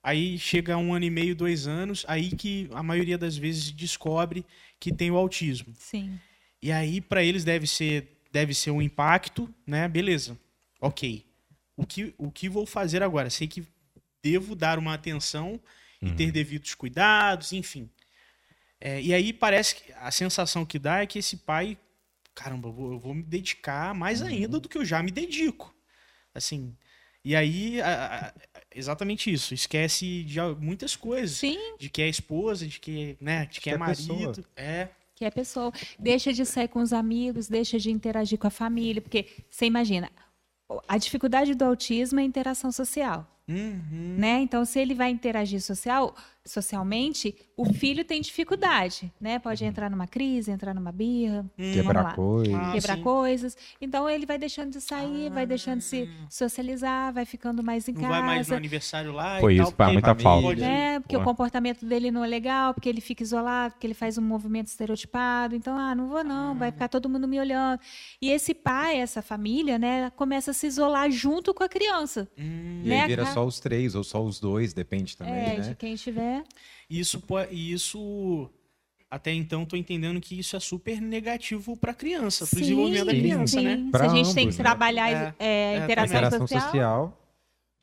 aí chega um ano e meio, dois anos, aí que a maioria das vezes descobre que tem o autismo. Sim. E aí para eles deve ser deve ser um impacto, né? Beleza, ok. O que, o que vou fazer agora? Sei que devo dar uma atenção e ter devidos cuidados, enfim. É, e aí parece que a sensação que dá é que esse pai, caramba, eu vou, eu vou me dedicar mais ainda do que eu já me dedico. Assim. E aí, a- a- exatamente isso. Esquece de muitas coisas. Sim, De que é esposa, de que, né, de que, que é é pessoa. marido. É. que é pessoa. Deixa de sair com os amigos, deixa de interagir com a família, porque você imagina, a dificuldade do autismo é a interação social. Uhum. né? Então, se ele vai interagir social, socialmente, o filho tem dificuldade, né? Pode entrar numa crise, entrar numa birra, lá. Quebrar coisas. Ah, quebrar sim. coisas. Então, ele vai deixando de sair, vai deixando de se socializar, vai ficando mais em Não vai mais no casa. aniversário lá Pô, e isso tal. muita falta. né? Porque Pô. o comportamento dele não é legal, porque ele fica isolado, porque ele faz um movimento estereotipado. Então, ah, não vou não, vai ficar todo mundo me olhando. E esse pai, essa família, né, começa a se isolar junto com a criança. Hum, E né? aí vira Ca- só os três, ou só os dois, depende também, é, né? de quem tiver. Isso, po- e isso até então tô entendendo que isso é super negativo para criança, para o desenvolvimento da criança, sim. né? Se Pra a gente tem ambos, que né? trabalhar É, é, é, interação, Interação social, social,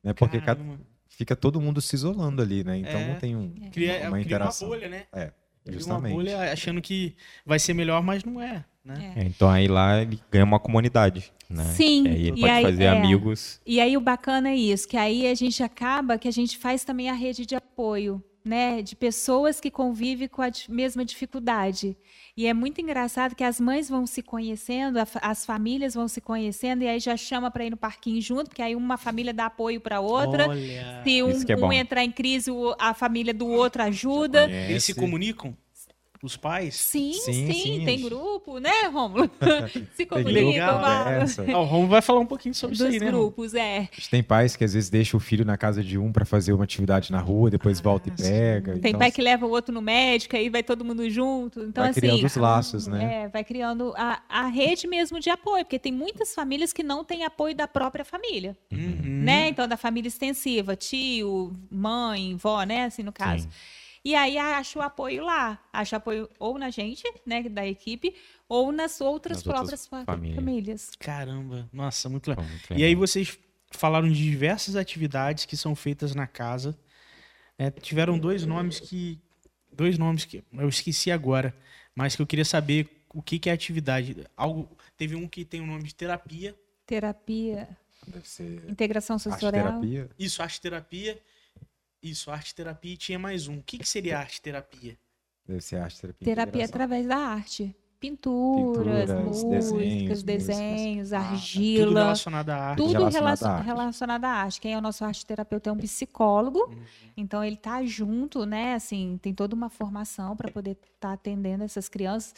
né? Porque Caramba. fica todo mundo se isolando ali, né? Então É. não tem um, Cria, uma cria interação. uma bolha, né? É, Cria uma justamente. bolha achando que vai ser melhor, mas não é, né? É, então aí lá ele ganha uma comunidade, né? Sim, E aí ele e pode aí- fazer é. amigos. E aí o bacana é isso, que aí a gente acaba que a gente faz também a rede de apoio, né, de pessoas que convivem com a mesma dificuldade. E é muito engraçado que as mães vão se conhecendo, as famílias vão se conhecendo e aí já chama para ir no parquinho junto, porque aí uma família dá apoio para outra. Olha. Se um, é um entrar em crise, a família do outro ajuda. Conhece. Eles se comunicam? Os pais? Sim, sim, Sim, sim, tem grupo, né, Rômulo? se comunicam. conversa. Ah, o Romo vai falar um pouquinho sobre isso Dos aí, né? Romo? grupos, é. A gente tem pais que às vezes deixam o filho na casa de um para fazer uma atividade na rua, depois volta e sim. pega. Tem então, pai que leva o outro no médico, aí vai todo mundo junto. Então, vai assim. criando os laços, né? É, vai criando a, a rede mesmo de apoio, porque tem muitas famílias que não têm apoio da própria família, Uhum. né? Então, da família extensiva, tio, mãe, vó, né? Assim, no caso. Sim. E aí acha o apoio lá, acha apoio ou na gente, né, da equipe, ou nas outras Nas próprias outras fa- famílias. famílias. Caramba, nossa, muito legal. Muito E aí vocês falaram de diversas atividades que são feitas na casa. né? tiveram dois nomes que. Dois nomes que eu esqueci agora, mas que eu queria saber o que, que é atividade. Algo, teve um que tem o nome de terapia. Terapia, Deve ser integração sensorial. arte-terapia. Isso, terapia. Isso, arte terapia e tinha mais um. O que, que seria arte terapia? Deve ser arte-terapia. Terapia integração. através da arte. Pinturas, Pinturas, músicas, desenhos, desenhos, Ah, Tudo argila. relacionado à arte. Tudo relacionado relacion- à arte. relacionado à arte. Quem é o nosso arte terapeuta é um psicólogo. Uhum. Então ele tá junto, né? Assim, tem toda uma formação para poder estar atendendo essas crianças.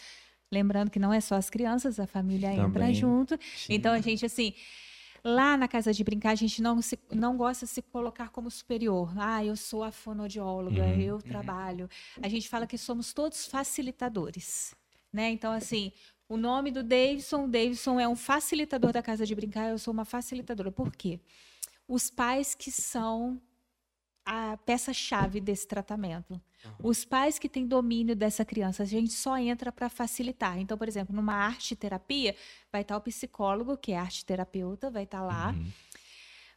Lembrando que não é só as crianças, a família entra Também. junto. Então a gente assim, Lá na casa de brincar, a gente não, se, não gosta de se colocar como superior. Ah, eu sou a fonoaudióloga, Uhum. eu trabalho. A gente fala que somos todos facilitadores. Né? Então, assim, o nome do Davidson, o Davidson é um facilitador da casa de brincar, eu sou uma facilitadora. Por quê? Os pais que são a peça-chave desse tratamento. Os pais que têm domínio dessa criança, a gente só entra para facilitar. Então, por exemplo, numa arte terapia, vai estar o psicólogo, que é arte terapeuta, vai estar lá. Uhum.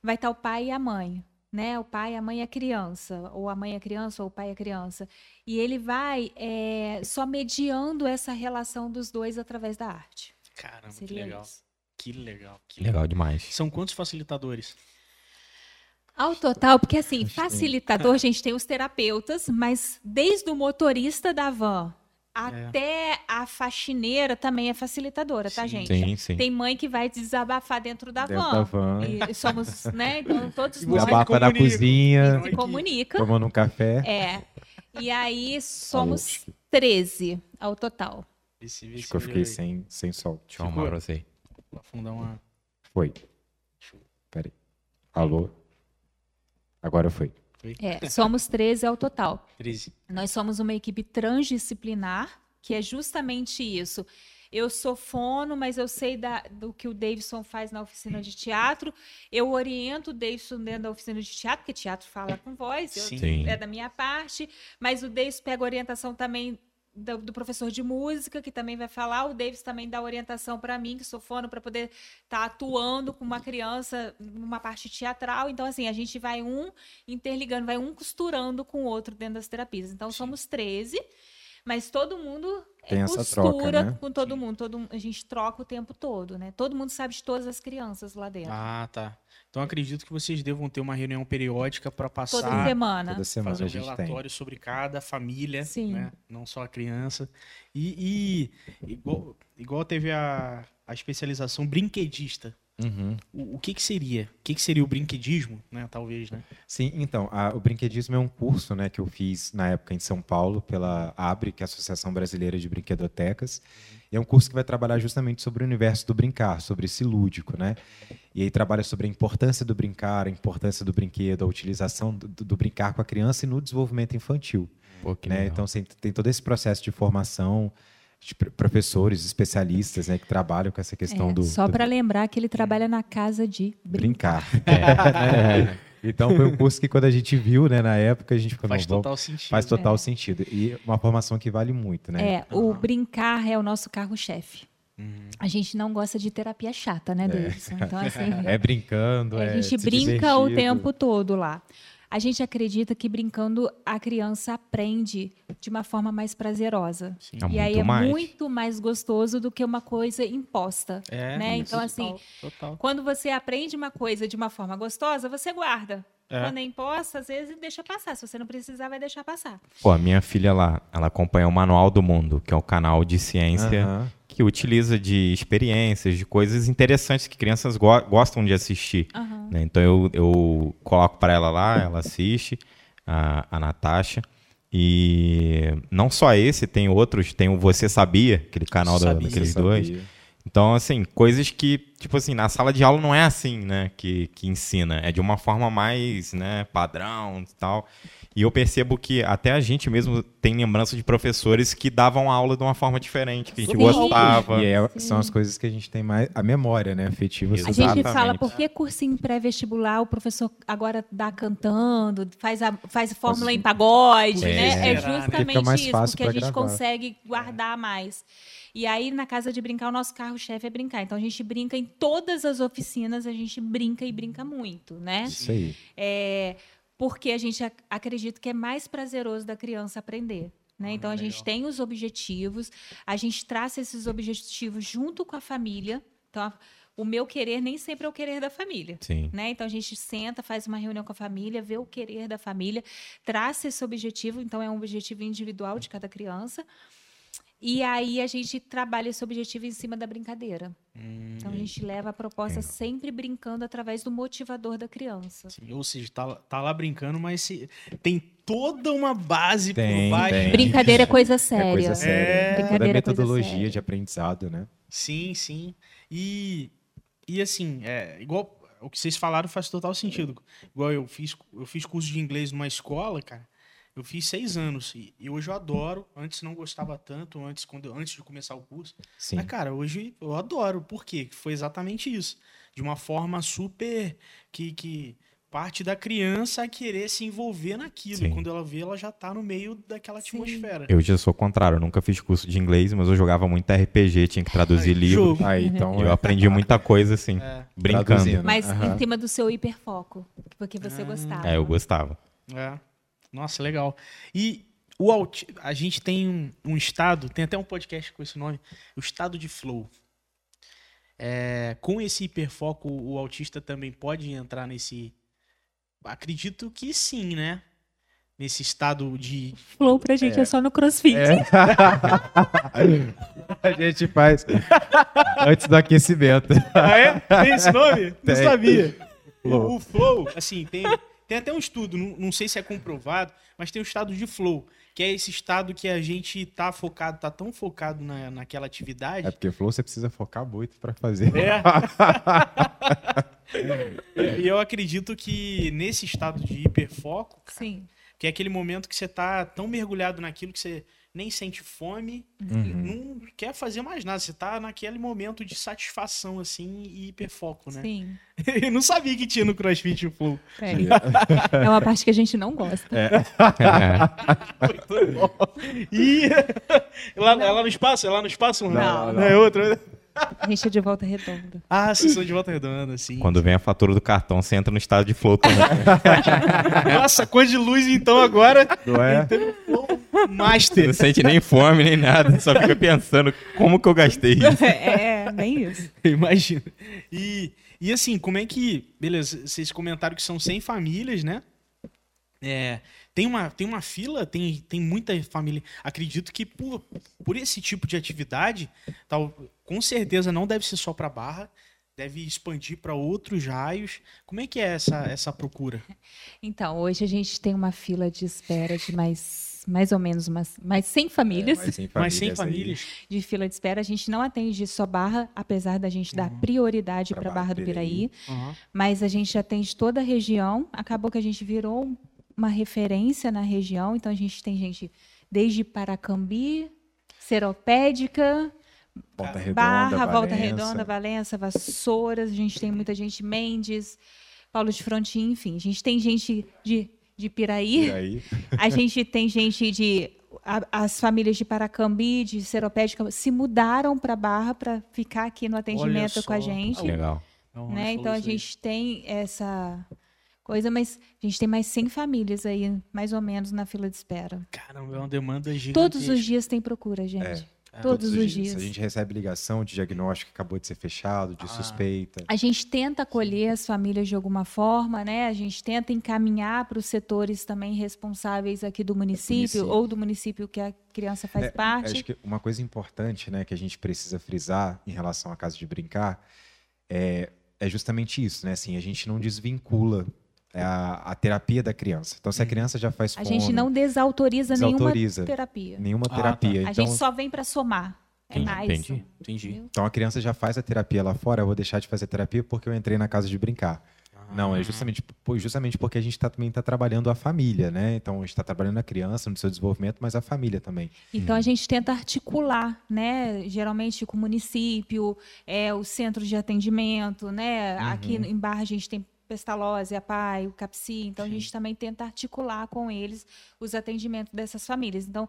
Vai estar o pai e a mãe, né? O pai, a mãe e a criança, ou a mãe e a criança, ou o pai e a criança. E ele vai é, só mediando essa relação dos dois através da arte. Caramba, que Seria legal. isso. Que legal. Que Legal demais. São quantos facilitadores? Ao total, porque assim, facilitador, a gente tem os terapeutas, mas desde o motorista da van até a faxineira também é facilitadora, tá, Sim. gente? Sim, sim. Tem mãe que vai desabafar dentro da Dentro van. da van. E somos, né? Então, todos nós Desabafa na comunica. cozinha, se comunica. tomando um café. É. E aí somos Alô. 13 ao total. Esse, Acho que eu fiquei sem, sem sol. Deixa eu arrumar pra você. Vou afundar uma. Foi. Peraí. Alô? Agora foi. É, somos 13 ao total. 13. Nós somos uma equipe transdisciplinar, que é justamente isso. Eu sou fono, mas eu sei da- do que o Davidson faz na oficina de teatro. Eu oriento o Davidson dentro da oficina de teatro, porque teatro fala com voz, eu- é da minha parte. Mas o Davidson pega orientação também do, do professor de música, que também vai falar. O Davis também dá orientação para mim, que sou fono, para poder estar atuando com uma criança numa parte teatral. Então, assim, a gente vai um interligando, vai um costurando com o outro dentro das terapias. Então, somos 13, mas todo mundo Tem é, essa costura troca, né? com todo mundo. Todo, a gente troca o tempo todo, né? Todo mundo sabe de todas as crianças lá dentro. Ah, tá. Então acredito que vocês devam ter uma reunião periódica para passar. toda semana. Toda semana fazer um a gente tem. relatório sobre cada família, Sim. né? Não só a criança. E, e igual, igual teve a, a especialização brinquedista. Uhum. O, o que que seria? O que que seria o brinquedismo, né? Talvez, né? Sim, então, a- o brinquedismo é um curso né, que eu fiz na época em São Paulo pela ABRE, que é a Associação Brasileira de Brinquedotecas. E é um curso que vai trabalhar justamente sobre o universo do brincar, sobre esse lúdico, né? E aí trabalha sobre a importância do brincar, a importância do brinquedo, a utilização do, do- brincar com a criança e no desenvolvimento infantil. Pô, que né? Então, assim, tem todo esse processo de formação de pr- professores, especialistas, né, que trabalham com essa questão É, do só do para lembrar que ele trabalha na casa de brincar. brincar. É. Então foi um curso que quando a gente viu, né, na época, a gente ficou Faz não, vamos- total sentido. faz total sentido. E uma formação que vale muito, né? É, o brincar é o nosso carro-chefe. Uhum. A gente não gosta de terapia chata, né, Davidson? Então, assim, É brincando, é a gente se brinca o divertindo. tempo todo lá. A gente acredita que brincando a criança aprende de uma forma mais prazerosa. Sim. É e aí é mais. muito mais gostoso do que uma coisa imposta. É, né? Então, assim, total, total. quando você aprende uma coisa de uma forma gostosa, você guarda. É. Quando é imposta, às vezes deixa passar. Se você não precisar, vai deixar passar. Pô, a minha filha lá, ela acompanha o Manual do Mundo, que é um canal de ciência Aham. que utiliza de experiências, de coisas interessantes que crianças go- gostam de assistir. Aham. né? Então eu, eu coloco para ela lá, ela assiste, a, a Natasha. E não só esse, tem outros, tem o Você Sabia, aquele canal da, daqueles Sabia. dois. Então, assim, coisas que, tipo assim, na sala de aula não é assim, né, que, que ensina. É de uma forma mais, né, padrão e tal. E eu percebo que até a gente mesmo tem lembrança de professores que davam aula de uma forma diferente, que a gente Sim. gostava. E é- são as coisas que a gente tem mais. A memória, né? Afetiva. A gente fala, por que cursinho pré-vestibular o professor agora dá cantando, faz, a, faz fórmula em pagode, É. né? É né? justamente isso, porque a gente gravar. consegue guardar mais. E aí, na casa de brincar, o nosso carro-chefe é brincar. Então, a gente brinca em todas as oficinas, a gente brinca e brinca muito, né? Isso aí. É, porque a gente ac- acredita que é mais prazeroso da criança aprender. Né? Então, a gente tem os objetivos, a gente traça esses objetivos junto com a família. Então, a- o meu querer nem sempre é o querer da família. Sim. Né? Então, a gente senta, faz uma reunião com a família, vê o querer da família, traça esse objetivo. Então, é um objetivo individual de cada criança. E aí, a gente trabalha esse objetivo em cima da brincadeira. Hum, Então, a gente leva a proposta sempre brincando através do motivador da criança. sim. Ou seja, tá, tá lá brincando, mas se- tem toda uma base Tem, por baixo. tem. Brincadeira é coisa séria. É coisa séria. É. Toda a Brincadeira é coisa metodologia séria. de aprendizado, né? Sim, sim. E, e assim, é, igual o que vocês falaram faz total sentido. Igual eu fiz, eu fiz curso de inglês numa escola, cara. Eu fiz seis anos e, e hoje eu adoro. Antes não gostava tanto, antes, quando, antes de começar o curso. Sim. Mas, cara, hoje eu adoro. Por quê? Foi exatamente isso. De uma forma super que, que parte da criança a querer se envolver naquilo. Sim. E quando ela vê, ela já tá no meio daquela Sim. atmosfera. Eu já sou o contrário, eu nunca fiz curso de inglês, mas eu jogava muito RPG, tinha que traduzir Ai, livro. jogo. Aí, então. E eu é, aprendi muita coisa assim, É, brincando. Traduzindo. Mas Aham. em cima do seu hiperfoco, porque você Ah. gostava. É, eu gostava. é. Nossa, legal. E o auti... a gente tem um, um estado, tem até um podcast com esse nome, o estado de flow. É, com esse hiperfoco, o autista também pode entrar nesse. Acredito que sim, né? Nesse estado de. Flow pra gente é, só no crossfit. A gente faz antes do aquecimento. Ah, é? Tem esse nome? Não Tem. sabia. Flow. O flow, assim, tem, tem até um estudo, não, não sei se é comprovado, mas tem o estado de flow, que é esse estado que a gente tá focado, tá tão focado na, naquela atividade. É porque flow você precisa focar muito pra fazer. É. e eu acredito que nesse estado de hiperfoco, Sim. que é aquele momento que você tá tão mergulhado naquilo que você nem sente fome, não quer fazer mais nada. Você tá naquele momento de satisfação, assim, e hiperfoco, né? Sim. Eu não sabia que tinha no CrossFit o Flow. É. É uma parte que a gente não gosta. É. Muito bom. E lá, é lá no espaço? É lá no espaço? Não, não. é outra? A gente é de volta redonda. Ah, sessão de volta redonda, sim. Quando vem a fatura do cartão, você entra no estado de flow também. Nossa, cor de luz então agora. Não é? Master. Não sente nem fome, nem nada. Só fica pensando como que eu gastei isso. É, bem isso. Imagina. E, e assim, como é que. Beleza, vocês comentaram que são 100 famílias, né? É, tem, uma, tem uma fila, tem, tem muita família. Acredito que por, por esse tipo de atividade, tal, com certeza não deve ser só para Barra, deve expandir para outros raios. Como é que é essa, essa procura? Então, hoje a gente tem uma fila de espera de mais, mais ou menos umas, mais 100 famílias. Mas sem Mas 100 famílias aí. famílias. de fila de espera. A gente não atende só Barra, apesar da gente dar prioridade Pra para Barra Barra do Piraí, Aham. mas a gente atende toda a região. Acabou que a gente virou uma referência na região, então a gente tem gente desde Paracambi, Seropédica, Volta Redonda, Barra, Volta Valença. Redonda, Valença, Vassouras, a gente tem muita gente Mendes, Paulo de Frontin, enfim, a gente tem gente de, de Piraí, aí? a gente tem gente de. a- as famílias de Paracambi, de Seropédica, se mudaram para Barra para ficar aqui no atendimento com a gente. Legal. Não, né? Então a gente tem essa coisa, mas a gente tem mais 100 famílias aí, mais ou menos, na fila de espera. Caramba, é uma demanda gigantesca. Todos os dias tem procura, gente. É. Todos, os dias. A gente recebe ligação de diagnóstico que acabou de ser fechado, de Ah. suspeita. A gente tenta acolher as famílias de alguma forma, né? A gente tenta encaminhar para os setores também responsáveis aqui do município, município. ou do município que a criança faz É, parte. Acho que uma coisa importante, né, que a gente precisa frisar em relação à casa de brincar é, é justamente isso, né? Assim, a gente não desvincula é, a, a terapia da criança. Então, se a criança já faz A fono, gente não desautoriza, Desautoriza. nenhuma terapia. nenhuma Ah, terapia. A Então, gente só vem para somar. É Entendi, mais. entendi. Entendi. então, a criança já faz a terapia lá fora, eu vou deixar de fazer terapia porque eu entrei na casa de brincar. Não, Ah. é justamente, justamente porque a gente tá, também está trabalhando a família, né? Então, a gente está trabalhando a criança no seu desenvolvimento, mas a família também. Então a gente tenta articular, né? Geralmente com o município, é, o centro de atendimento, né? Aqui em Barra a gente tem Pestalozzi, a PAI, o CAPSI, então a gente também tenta articular com eles os atendimentos dessas famílias. Então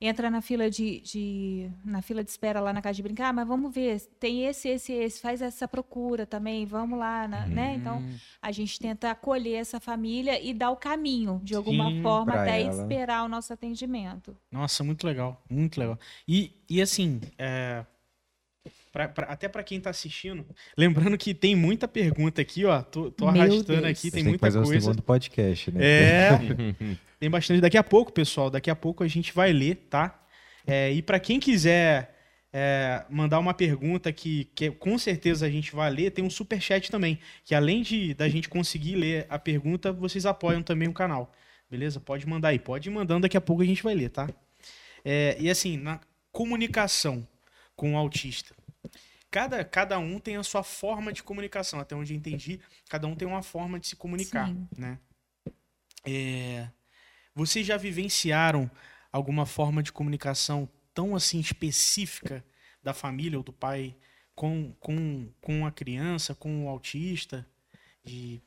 entra na fila de, de- na fila de espera lá na casa de brincar, mas vamos ver, tem esse, esse, esse, faz essa procura também, vamos lá, na- né? Então a gente tenta acolher essa família e dar o caminho de alguma Sim, forma até ela. esperar o nosso atendimento. Nossa, muito legal, muito legal. E, e assim, é, pra- pra- até para quem tá assistindo, lembrando que tem muita pergunta aqui, ó. Tô, tô arrastando Deus. aqui, tem que muita fazer o coisa. segundo podcast, né? É, tem bastante. Daqui a pouco, pessoal, daqui a pouco a gente vai ler, tá? É, e para quem quiser é, mandar uma pergunta que, que com certeza a gente vai ler, tem um super chat também, que além de da gente conseguir ler a pergunta, vocês apoiam também o canal. Beleza? Pode mandar aí, pode ir mandando, daqui a pouco a gente vai ler, tá? É, e assim, na comunicação com o autista, cada, cada um tem a sua forma de comunicação. Até onde eu entendi, cada um tem uma forma de se comunicar, Sim. né? É, vocês já vivenciaram alguma forma de comunicação tão assim específica da família ou do pai com, com, com a criança, com o autista? De,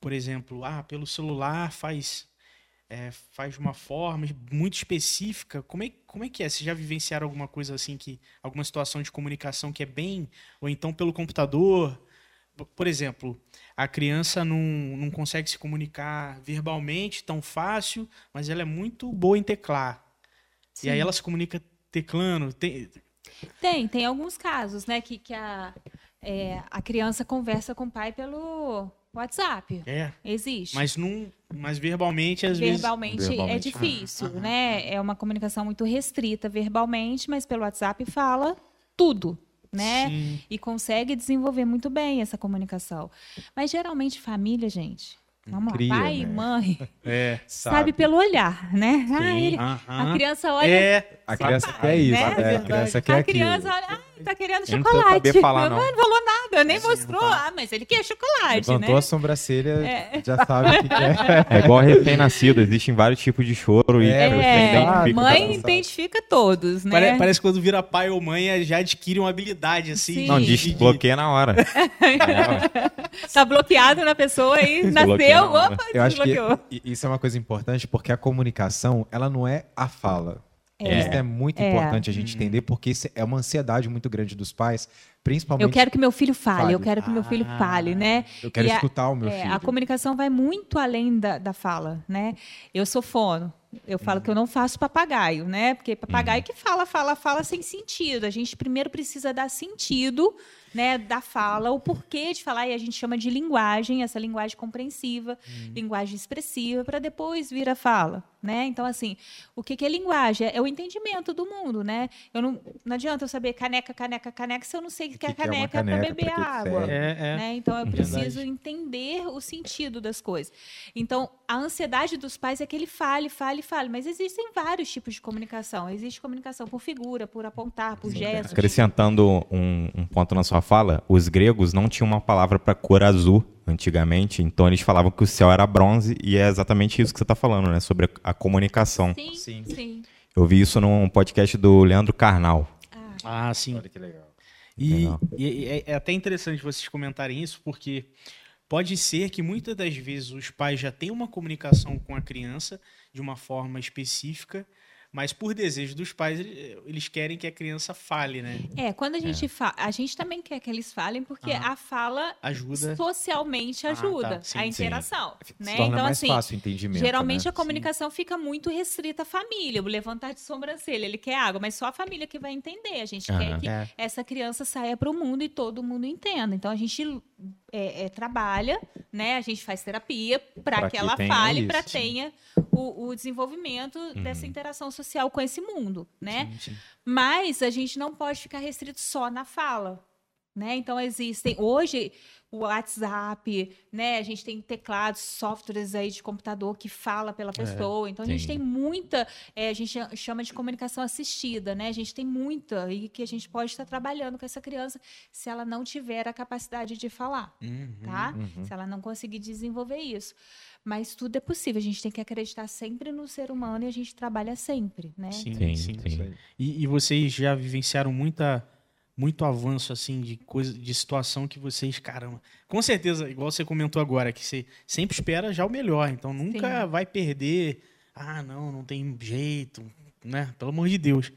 por exemplo, ah, pelo celular faz é, faz de uma forma muito específica. Como é, como é que é? Vocês já vivenciaram alguma coisa assim que alguma situação de comunicação que é bem ou então pelo computador? Por exemplo, a criança não, não consegue se comunicar verbalmente tão fácil, mas ela é muito boa em teclar. E aí Sim. ela se comunica teclando. Tem, Tem, tem alguns casos, né, que, que a, é, a criança conversa com o pai pelo WhatsApp. é, Existe. mas não, mas verbalmente às vezes. verbalmente, é Verbalmente. difícil, Aham, né? É uma comunicação muito restrita verbalmente, mas pelo WhatsApp fala tudo, né? Sim. E consegue desenvolver muito bem essa comunicação. Mas geralmente família, gente, vamos Cria, lá, pai e né? mãe, É. sabe. pelo olhar, né? Ah, ele- Aham. a criança olha, É. A criança quer isso, né? é, a criança quer a aquilo. criança olha, ah, tá querendo não chocolate. saber falar, não. não falou nada, nem Sim, mostrou. não tá. Ah, mas ele quer chocolate, Levantou né? a sobrancelha, É. já sabe o que quer. É igual recém-nascido, existem vários tipos de choro e É, É, identifica mãe identifica todos, né? Pare- Parece que quando vira pai ou mãe já adquire uma habilidade assim. Sim. Não, de- de- desbloqueia na hora. É, Tá bloqueado na pessoa e nasceu, opa, Eu acho que desbloqueou. isso é uma coisa importante porque a comunicação, ela não é a fala. É. Isso é muito É. importante a gente entender porque é uma ansiedade muito grande dos pais, principalmente Eu quero que meu filho fale, Fale. eu quero que meu filho Ah, fale, né? eu quero E a- escutar o meu É, filho. a comunicação vai muito além da, da fala, né? Eu sou fono. Eu falo que eu não faço papagaio, né? Porque papagaio que fala, fala, fala sem sentido. A gente primeiro precisa dar sentido, né, da fala, o porquê de falar, e a gente chama de linguagem, essa linguagem compreensiva, linguagem expressiva, para depois vir a fala, né? Então, assim, o que, que é linguagem? É o entendimento do mundo, né? Eu não, não adianta eu saber caneca, caneca, caneca, se eu não sei o que, que é que é uma caneca, para caneca, beber pra que que água. É, é. né? Então eu Verdade. preciso entender o sentido das coisas. Então a ansiedade dos pais é que ele fale, fale, fale. Mas existem vários tipos de comunicação. Existe comunicação por figura, por apontar, por gestos. Acrescentando um, um ponto na sua fala, os gregos não tinham uma palavra para cor azul antigamente, então eles falavam que o céu era bronze e é exatamente isso que você está falando, né? Sobre a, a comunicação. Sim, Sim. sim. Eu vi isso num podcast do Leandro Carnal. Ah, sim. Olha que legal. E, Legal. e é, é até interessante vocês comentarem isso, porque pode ser que muitas das vezes os pais já têm uma comunicação com a criança de uma forma específica, mas por desejo dos pais, ele- eles querem que a criança fale, né? É, quando a gente fala, a gente também quer que eles falem, porque Aham. a fala Ajuda. socialmente Ah, ajuda tá. Sim, a sim. interação, Se né? torna Então mais assim, fácil o entendimento. Geralmente né? a comunicação fica muito restrita à família. O levantar de sobrancelha, ele quer água, mas só a família que vai entender. A gente quer Aham. que É. essa criança saia para o mundo e todo mundo entenda. Então a gente é, é, trabalha, né? A gente faz terapia para que que ela fale, para tenha o, o desenvolvimento dessa interação social com esse mundo, né? Sim, sim. Mas a gente não pode ficar restrito só na fala. Né? Então existem hoje o WhatsApp, né? A gente tem teclados, softwares aí de computador que fala pela pessoa. Então a gente sim. tem muita, é, a gente chama de comunicação assistida, né? A gente tem muita e que a gente pode estar trabalhando com essa criança se ela não tiver a capacidade de falar, Uhum. tá? Uhum. Se ela não conseguir desenvolver isso. Mas tudo é possível. A gente tem que acreditar sempre no ser humano e a gente trabalha sempre, né? Sim, Sim, sim. sim. Aí. E, e vocês já vivenciaram muita, muito avanço, assim, de coisa, de situação que vocês, caramba. Com certeza, igual você comentou agora, que você sempre espera já o melhor, então nunca Sim. vai perder. Ah, não, não tem jeito, né? Pelo amor de Deus.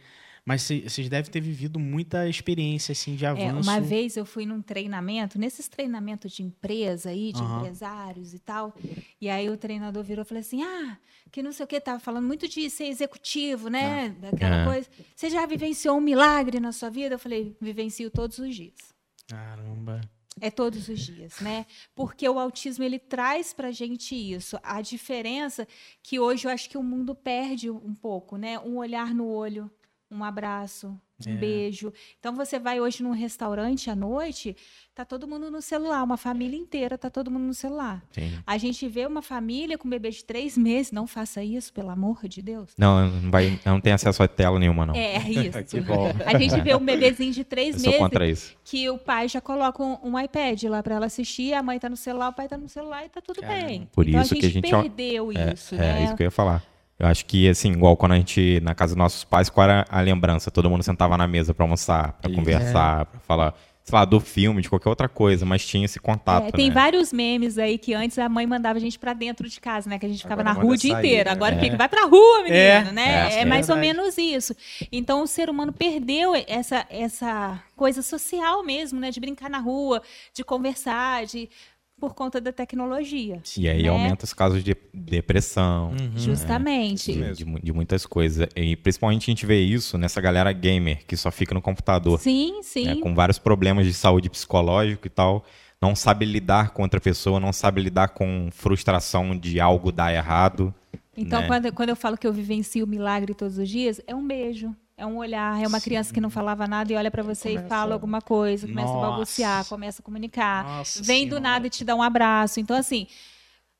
Mas cê- vocês devem ter vivido muita experiência, assim, de É, avanço. uma vez eu fui num treinamento, nesses treinamentos de empresa aí, de Aham. empresários e tal, e aí o treinador virou e falou assim: ah, que não sei o que, tava falando muito de ser executivo, né? Daquela Ah. coisa. Você já vivenciou um milagre na sua vida? Eu falei, vivencio todos os dias. Caramba. É todos os dias, né? Porque o autismo ele traz pra gente isso. A diferença que hoje eu acho que o mundo perde um pouco, né? Um olhar no olho, um abraço, um É. beijo. Então você vai hoje num restaurante à noite, tá todo mundo no celular, uma família inteira tá todo mundo no celular. Sim. A gente vê uma família com um bebê de três meses, não faça isso, pelo amor de Deus. Não, não, vai, não tenho acesso a tela nenhuma, não. É isso. Que bom. A gente vê um bebezinho de três eu sou meses contra isso. que o pai já coloca um, um iPad lá para ela assistir, a mãe tá no celular, o pai tá no celular e tá tudo bem. Por então isso a gente que a gente- perdeu É, isso, é né? isso que eu ia falar. Eu acho que, assim, igual quando a gente, na casa dos nossos pais, qual era a lembrança? Todo mundo sentava na mesa pra almoçar, pra Isso. conversar, pra falar, sei lá, do filme, de qualquer outra coisa, mas tinha esse contato, É, tem né? vários memes aí que antes a mãe mandava a gente pra dentro de casa, né? Que a gente ficava Agora na rua o dia sair, inteiro. né? Agora É. fica, vai pra rua, menino, É, né? é, É, é mais ou menos isso. Então o ser humano perdeu essa, essa coisa social mesmo, né? De brincar na rua, de conversar, de por conta da tecnologia. E aí né? aumenta os casos de depressão, Uhum. Justamente. de, de de muitas coisas. E principalmente a gente vê isso nessa galera gamer, que só fica no computador. Sim, sim. né, com vários problemas de saúde psicológica e tal, não sabe lidar com outra pessoa, não sabe lidar com frustração de algo dar errado. Então, né? quando, quando eu falo que eu vivencio o milagre todos os dias, é um beijo, é um olhar, é uma criança que não falava nada e olha pra você e fala alguma coisa, começa Nossa. a balbuciar, começa a comunicar, Nossa vem do Senhora. nada e te dá um abraço. Então, assim,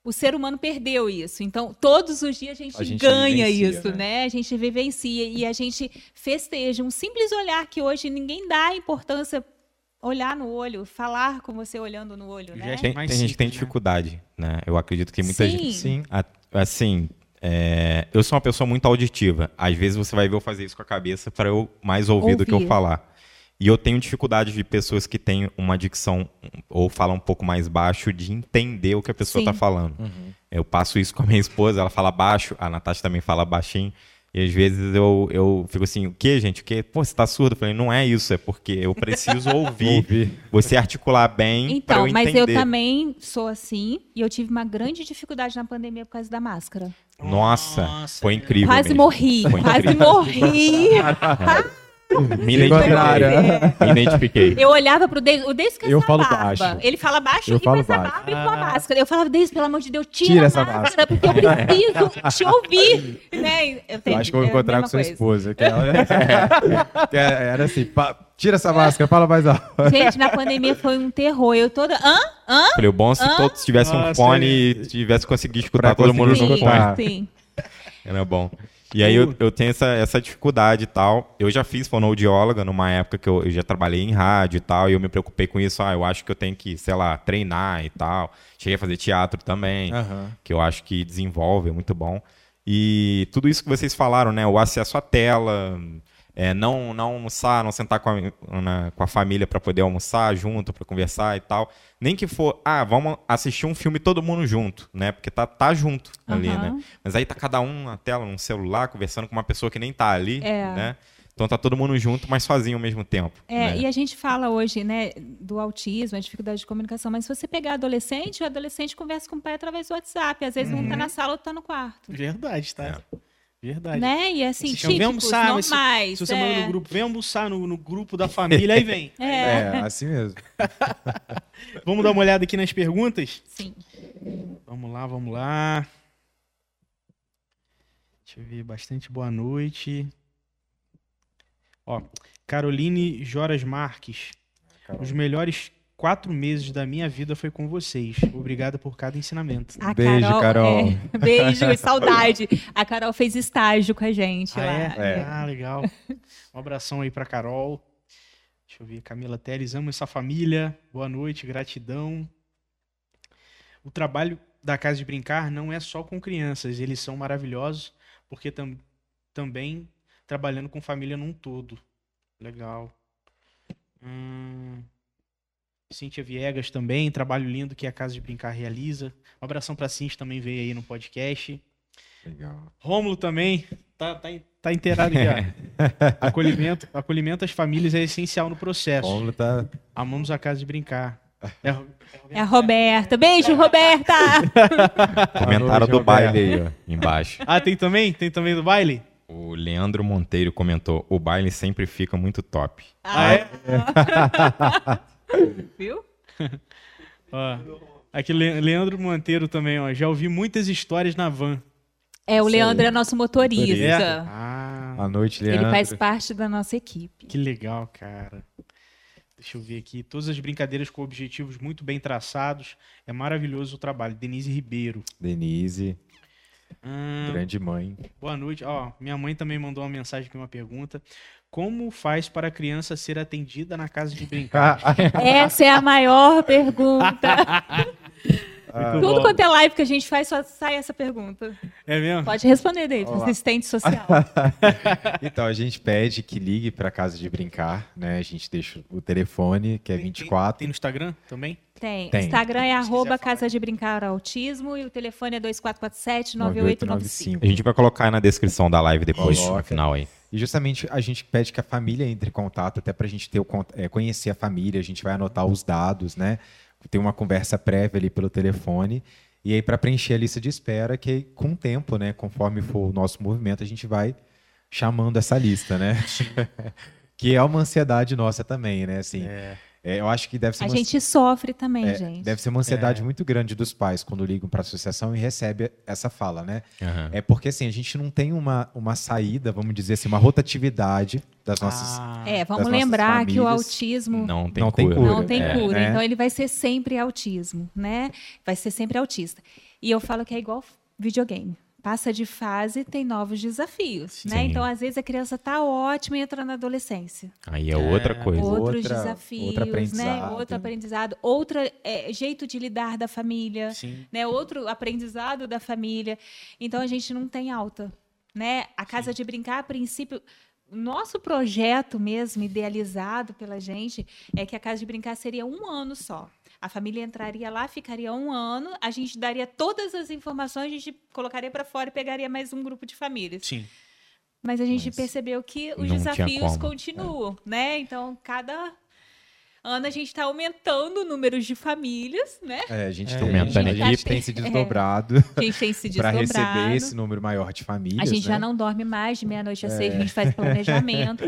o ser humano perdeu isso. Então, todos os dias a gente, A gente ganha vivencia, isso, né? né? A gente vivencia e a gente festeja. Um simples olhar que hoje ninguém dá importância. Olhar no olho, falar com você olhando no olho, né? Gesto Tem, tem gente que tem né? dificuldade, né? Eu acredito que muita Sim. gente. Sim. A- Assim, é, eu sou uma pessoa muito auditiva. Às vezes você vai ver eu fazer isso com a cabeça para eu mais ouvir, do que eu Ouvir. falar. E eu tenho dificuldade de pessoas que têm uma dicção ou falam um pouco mais baixo de entender o que a pessoa está falando. Eu passo isso com a minha esposa, ela fala baixo, a Natasha também fala baixinho. E às vezes eu, eu fico assim, o que, gente? O que? Pô, você tá surdo? Eu falei, não é isso, é porque eu preciso ouvir, Ouvir. você articular bem pra Então, eu mas eu também sou assim e eu tive uma grande dificuldade na pandemia por causa da máscara. Nossa, Nossa, foi é. incrível. Quase mesmo. morri, Foi quase incrível. morri. Me identifiquei. Me identifiquei. Eu olhava pro Deis, o Deis com essa Eu falo barba. baixo. Ele fala baixo Eu e com falo essa baixo. barba e com a máscara. Eu falava, Deis, pelo amor de Deus, tira, Tira a essa máscara, máscara. porque eu preciso te ouvir. Né? Eu, Eu acho que eu vou é a encontrar com sua coisa. esposa. Que ela... que era assim, "Pa- tira essa máscara, fala mais alto. Gente, na pandemia foi um terror. Eu toda. Hã? Hã? Falei, o bom se todos tivessem um Nossa, fone é. e tivesse conseguido escutar Pra todo mundo conseguir no fone. Tá. Sim. Era bom. E aí eu, eu tenho essa, essa dificuldade e tal. Eu já fiz fonoaudióloga numa época que eu, eu já trabalhei em rádio e tal, e eu me preocupei com isso. Ah, eu acho que eu tenho que, sei lá, treinar e tal. Cheguei a fazer teatro também, Aham. que eu acho que desenvolve, é muito bom. E tudo isso que vocês falaram, né? O acesso à tela, é, não, não almoçar, não sentar com a, na- com a família para poder almoçar junto, para conversar e tal. Nem que for, ah, vamos assistir um filme todo mundo junto, né? Porque tá, tá junto ali, Aham. né? Mas aí tá cada um na tela, num celular, conversando com uma pessoa que nem tá ali, É. né? Então tá todo mundo junto, mas sozinho ao mesmo tempo. É, né? e a gente fala hoje, né, do autismo, a dificuldade de comunicação, mas se você pegar adolescente, o adolescente conversa com o pai através do WhatsApp. Às vezes um tá na sala, outro tá no quarto. Verdade, tá? Verdade. Né? E assim, Vocês chamam, vem típicos, almoçar, mas se- normais. Se você é. manda no grupo, vem almoçar no, no grupo da família, aí vem. É, É, assim mesmo. Vamos dar uma olhada aqui nas perguntas? sim. Vamos lá, vamos lá. Deixa eu ver, bastante boa noite. Ó, Caroline Joras Marques. Os melhores quatro meses da minha vida foi com vocês. Obrigada por cada ensinamento. A Beijo, Carol. é, beijo, saudade. A Carol fez estágio com a gente Ah, lá. é? É. Ah, legal. Um abração aí pra Carol. Deixa eu ver, Camila Teles, amo essa família. Boa noite, gratidão. O trabalho da Casa de Brincar não é só com crianças, eles são maravilhosos, porque tam também trabalhando com família num todo. Legal. Hum... Cíntia Viegas também, trabalho lindo que a Casa de Brincar realiza. Um abração pra Cíntia, também veio aí no podcast. Legal. Rômulo também tá, tá, tá inteirado ó. acolhimento, acolhimento às famílias é essencial no processo. Romulo tá. Amamos a casa de brincar. É, É a Roberta. Beijo, Roberta! Comentaram do baile aí, ó, embaixo. Ah, tem também? Tem também do baile? O Leandro Monteiro comentou: o baile sempre fica muito top. Ah, é? Viu? Ó, aqui, Le- Leandro Monteiro também, ó. Já ouvi muitas histórias na van. É, o Isso Leandro aí. é nosso motorista. Ah, À noite, Leandro. Ele faz parte da nossa equipe. Que legal, cara. Deixa eu ver aqui. Todas as brincadeiras com objetivos muito bem traçados. É maravilhoso o trabalho. Denise Ribeiro. Denise, Hum, grande mãe. boa noite. Ó, minha mãe também mandou uma mensagem aqui, uma pergunta. Como faz para a criança ser atendida na casa de brincar? Essa é a maior pergunta. Muito Tudo bom. quanto é live que a gente faz, só sai essa pergunta. É mesmo? Pode responder, David, Olá. assistente social. Então, a gente pede que ligue para casa de brincar, né? A gente deixa o telefone, que é Tem- 24. Tem no Instagram também? Tem. Tem. Instagram é arroba. Casa de Brincar Autismo e o telefone é 2447-9895. A gente vai colocar aí na descrição da live depois, no final aí. E justamente a gente pede que a família entre em contato, até para a gente ter o, é, conhecer a família, a gente vai anotar os dados, né? Tem uma conversa prévia ali pelo telefone. E aí, para preencher a lista de espera, que com o tempo, né? Conforme for o nosso movimento, a gente vai chamando essa lista, né? que é uma ansiedade nossa também, né? Assim, É. é, eu acho que deve ser A uma gente sofre também, É, gente. Deve ser uma ansiedade muito grande dos pais quando ligam para a associação e recebe essa fala, né? Aham. É porque assim, a gente não tem uma, uma saída, vamos dizer assim, uma rotatividade das nossas. Ah, É, vamos lembrar que o autismo Não tem Não tem cura. cura. não tem É. cura. né? Então ele vai ser sempre autismo, né? Vai ser sempre autista. E eu falo que é igual videogame. Passa de fase, tem novos desafios, né? Sim. Então, às vezes, a criança tá ótima e entra na adolescência. Aí é outra coisa. Outros Outra- desafios, outro né? aprendizado. Outro aprendizado, outro é, jeito de lidar da família, Sim. né? Outro aprendizado da família. Então a gente não tem alta, né? A casa de brincar, a princípio, nosso projeto mesmo idealizado pela gente é que a casa de brincar seria um ano só. A família entraria lá, ficaria um ano, a gente daria todas as informações, a gente colocaria para fora e pegaria mais um grupo de famílias. Sim. Mas a gente Mas percebeu que os desafios como. continuam, né? Então, cada ano a gente está aumentando o número de famílias, né? É, a gente, É. tem, Aumentando a a gente equipe. tem se desdobrado A gente tem se para desdobrado. receber esse número maior de A famílias. gente já né? não dorme mais de meia-noite É. a seis, a gente faz planejamento.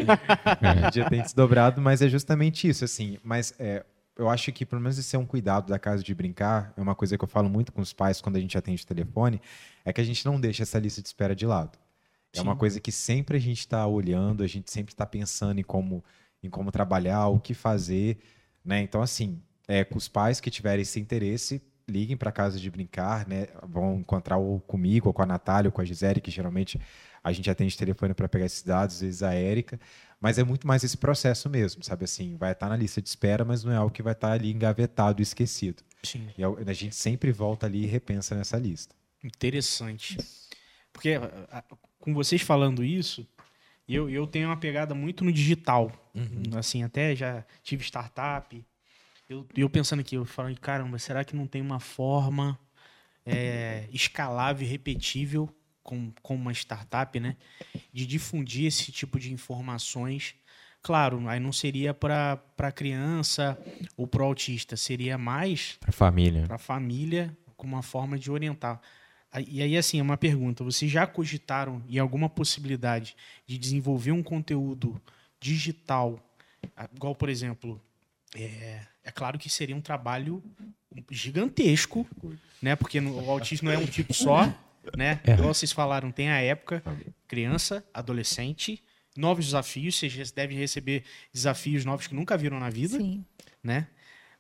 A gente já tem desdobrado, mas é justamente isso, assim. Mas é, eu acho que, pelo menos, esse é um cuidado da casa de brincar. É uma coisa que eu falo muito com os pais quando a gente atende o telefone, é que a gente não deixa essa lista de espera de lado. É uma Sim. coisa que sempre a gente está olhando, a gente sempre está pensando em como, em como trabalhar, o que fazer, né? Então, assim, é, com os pais que tiverem esse interesse, liguem para casa de brincar, né? Vão encontrar ou comigo, ou com a Natália, ou com a Gisele, que geralmente a gente atende telefone para pegar esses dados, às vezes a Érica, mas é muito mais esse processo mesmo, sabe assim, vai estar na lista de espera, mas não é algo que vai estar ali engavetado e esquecido. Sim. E a gente sempre volta ali e repensa nessa lista. Interessante. Porque com vocês falando isso, eu, eu tenho uma pegada muito no digital. Assim, até já tive startup. Eu, eu pensando aqui, eu falando, caramba, será que não tem uma forma é, escalável e repetível com, com uma startup, né? De difundir esse tipo de informações. Claro, aí não seria para criança ou para autista, seria mais Pra família. para a família como uma forma de orientar. E aí, assim, é uma pergunta: vocês já cogitaram em alguma possibilidade de desenvolver um conteúdo digital, ah, igual, por exemplo, é, é claro que seria um trabalho gigantesco, né? Porque o autismo não é um tipo só, né? É. Igual vocês falaram, tem a época, criança, adolescente, novos desafios, vocês devem receber desafios novos que nunca viram na vida Sim. né?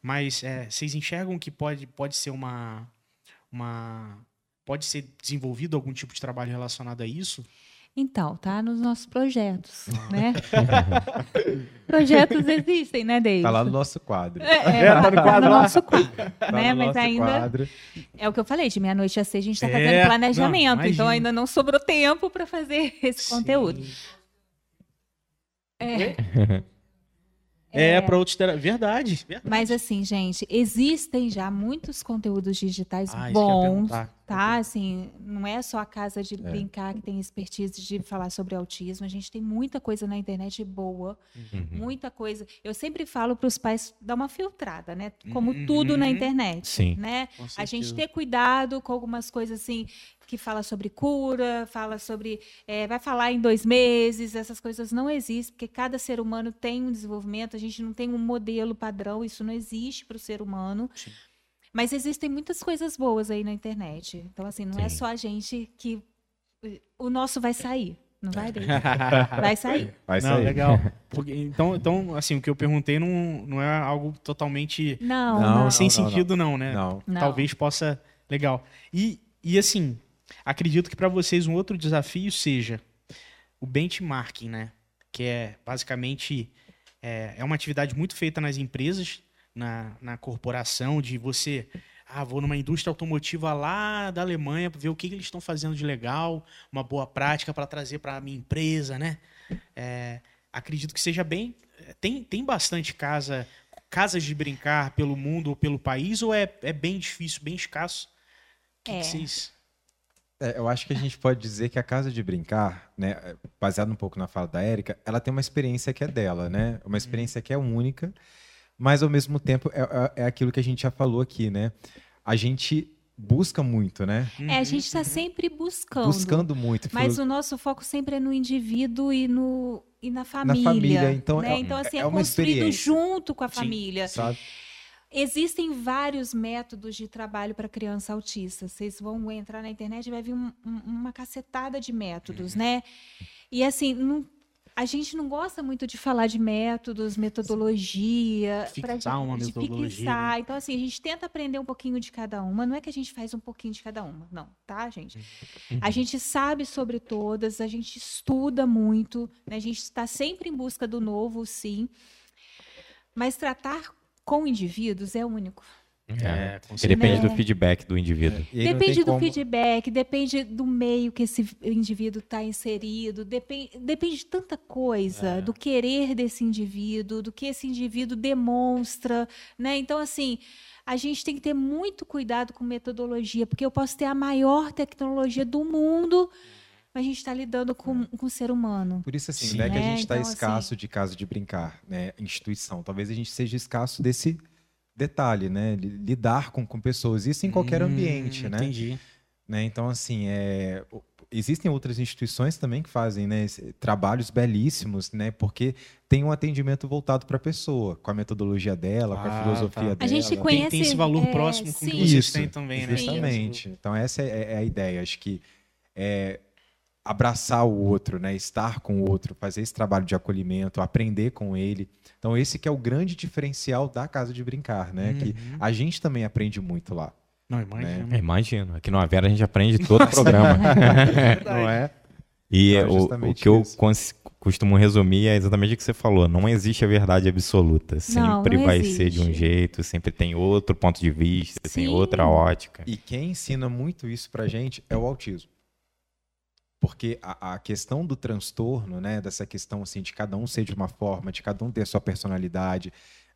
Mas é, vocês enxergam que pode, pode ser uma, uma. Pode ser desenvolvido algum tipo de trabalho relacionado a isso? Então, tá nos nossos projetos, né? projetos existem, né, David? Tá lá no nosso quadro. É, tá no nosso quadro, Tá né? no Mas nosso ainda quadro. é o que eu falei, de meia-noite a seis a gente está É, fazendo planejamento, não, então ainda não sobrou tempo para fazer esse conteúdo. Sim. É. É, para outros. tera- Verdade, verdade. Mas assim, gente, existem já muitos conteúdos digitais Ah, bons, tá? Assim, não é só a casa de brincar que tem expertise de falar sobre autismo. A gente tem muita coisa na internet boa, Uhum. muita coisa. Eu sempre falo para os pais dar uma filtrada, né? Como Uhum. tudo na internet, Sim. né? Com A gente ter cuidado com algumas coisas assim que fala sobre cura, fala sobre é, vai falar em dois meses, essas coisas não existem porque cada ser humano tem um desenvolvimento. A gente não tem um modelo padrão, isso não existe para o ser humano. Sim. Mas existem muitas coisas boas aí na internet. Então assim, não é Sim. só a gente que o nosso vai sair. Não vai, David? Vai sair. Vai não, sair. legal. Porque- então, então, assim, o que eu perguntei não, não é algo totalmente Não, Não, não. sem não, não. sentido, não, né? Não. Não. Talvez possa. Legal. E, e assim, acredito que para vocês um outro desafio seja o benchmarking, né? Que é basicamente é, é uma atividade muito feita nas empresas, na, na corporação, de você. Ah, vou numa indústria automotiva lá da Alemanha para ver o que, que eles estão fazendo de legal, uma boa prática para trazer para a minha empresa, né? É, acredito que seja bem. Tem, tem bastante casa, casas de brincar pelo mundo ou pelo país, ou é, é bem difícil, bem escasso? O que, É. que vocês. É, eu acho que a gente pode dizer que a casa de brincar, né, baseado um pouco na fala da Érica, ela tem uma experiência que é dela, né? Uma experiência que é única, mas ao mesmo tempo é, é- é aquilo que a gente já falou aqui, né? A gente busca muito, né? É, a gente está sempre buscando. Buscando muito. Mas filo- o nosso foco sempre é no indivíduo e, no, e na família. família, então né? é- então assim, é, é uma construído experiência. junto com a Sim, família. sabe? Existem vários métodos de trabalho para criança autista. Vocês vão entrar na internet e vai vir um- um- uma cacetada de métodos, né? E assim, não- a gente não gosta muito de falar de métodos, metodologia. Fixar gente- uma de metodologia, fixar. Então, assim, a gente tenta aprender um pouquinho de cada uma. Não é que a gente faz um pouquinho de cada uma, não, tá, gente? A gente sabe sobre todas, a gente estuda muito, né? a gente está sempre em busca do novo, sim. Mas tratar com indivíduos é único. É, com Que depende Né? do feedback do indivíduo. Não Depende do como- feedback, depende do meio que esse indivíduo está inserido, depende, depende de tanta coisa, do querer desse indivíduo, do que esse indivíduo demonstra, né? Então, assim, a gente tem que ter muito cuidado com metodologia, porque eu posso ter a maior tecnologia do mundo, mas a gente está lidando com, com o ser humano. Por isso, assim, Sim. não é que a É, gente está então, assim- escasso de casa de brincar, né? Instituição. Talvez a gente seja escasso desse detalhe, né? Li- Lidar com, com pessoas. Isso em qualquer Hum, ambiente, né? Entendi. né? Então, assim, é, existem outras instituições também que fazem né, trabalhos belíssimos, né? Porque tem um atendimento voltado para a pessoa, com a metodologia dela, com Ah, a filosofia tá. dela. A gente Tem, conhece. tem esse valor é, próximo com o que sim. vocês Isso, têm também, né? Justamente. Então, essa é, é a ideia. Acho que é abraçar o outro, né? estar com o outro, fazer esse trabalho de acolhimento, aprender com ele. Então, esse que é o grande diferencial da Casa de Brincar, né? Que Uhum. a gente também aprende muito lá. Não, imagina. É, imagino. Aqui no Avera a gente aprende todo o programa. Não é? E É o, o que eu isso. cons- costumo resumir é exatamente o que você falou. Não existe a verdade absoluta. Sempre não vai ser de um existe. jeito, sempre tem outro ponto de vista, tem Sim. outra ótica. E quem ensina muito isso pra gente é o autismo. Porque a, a questão do transtorno, né, dessa questão assim de cada um ser de uma forma, de cada um ter sua personalidade,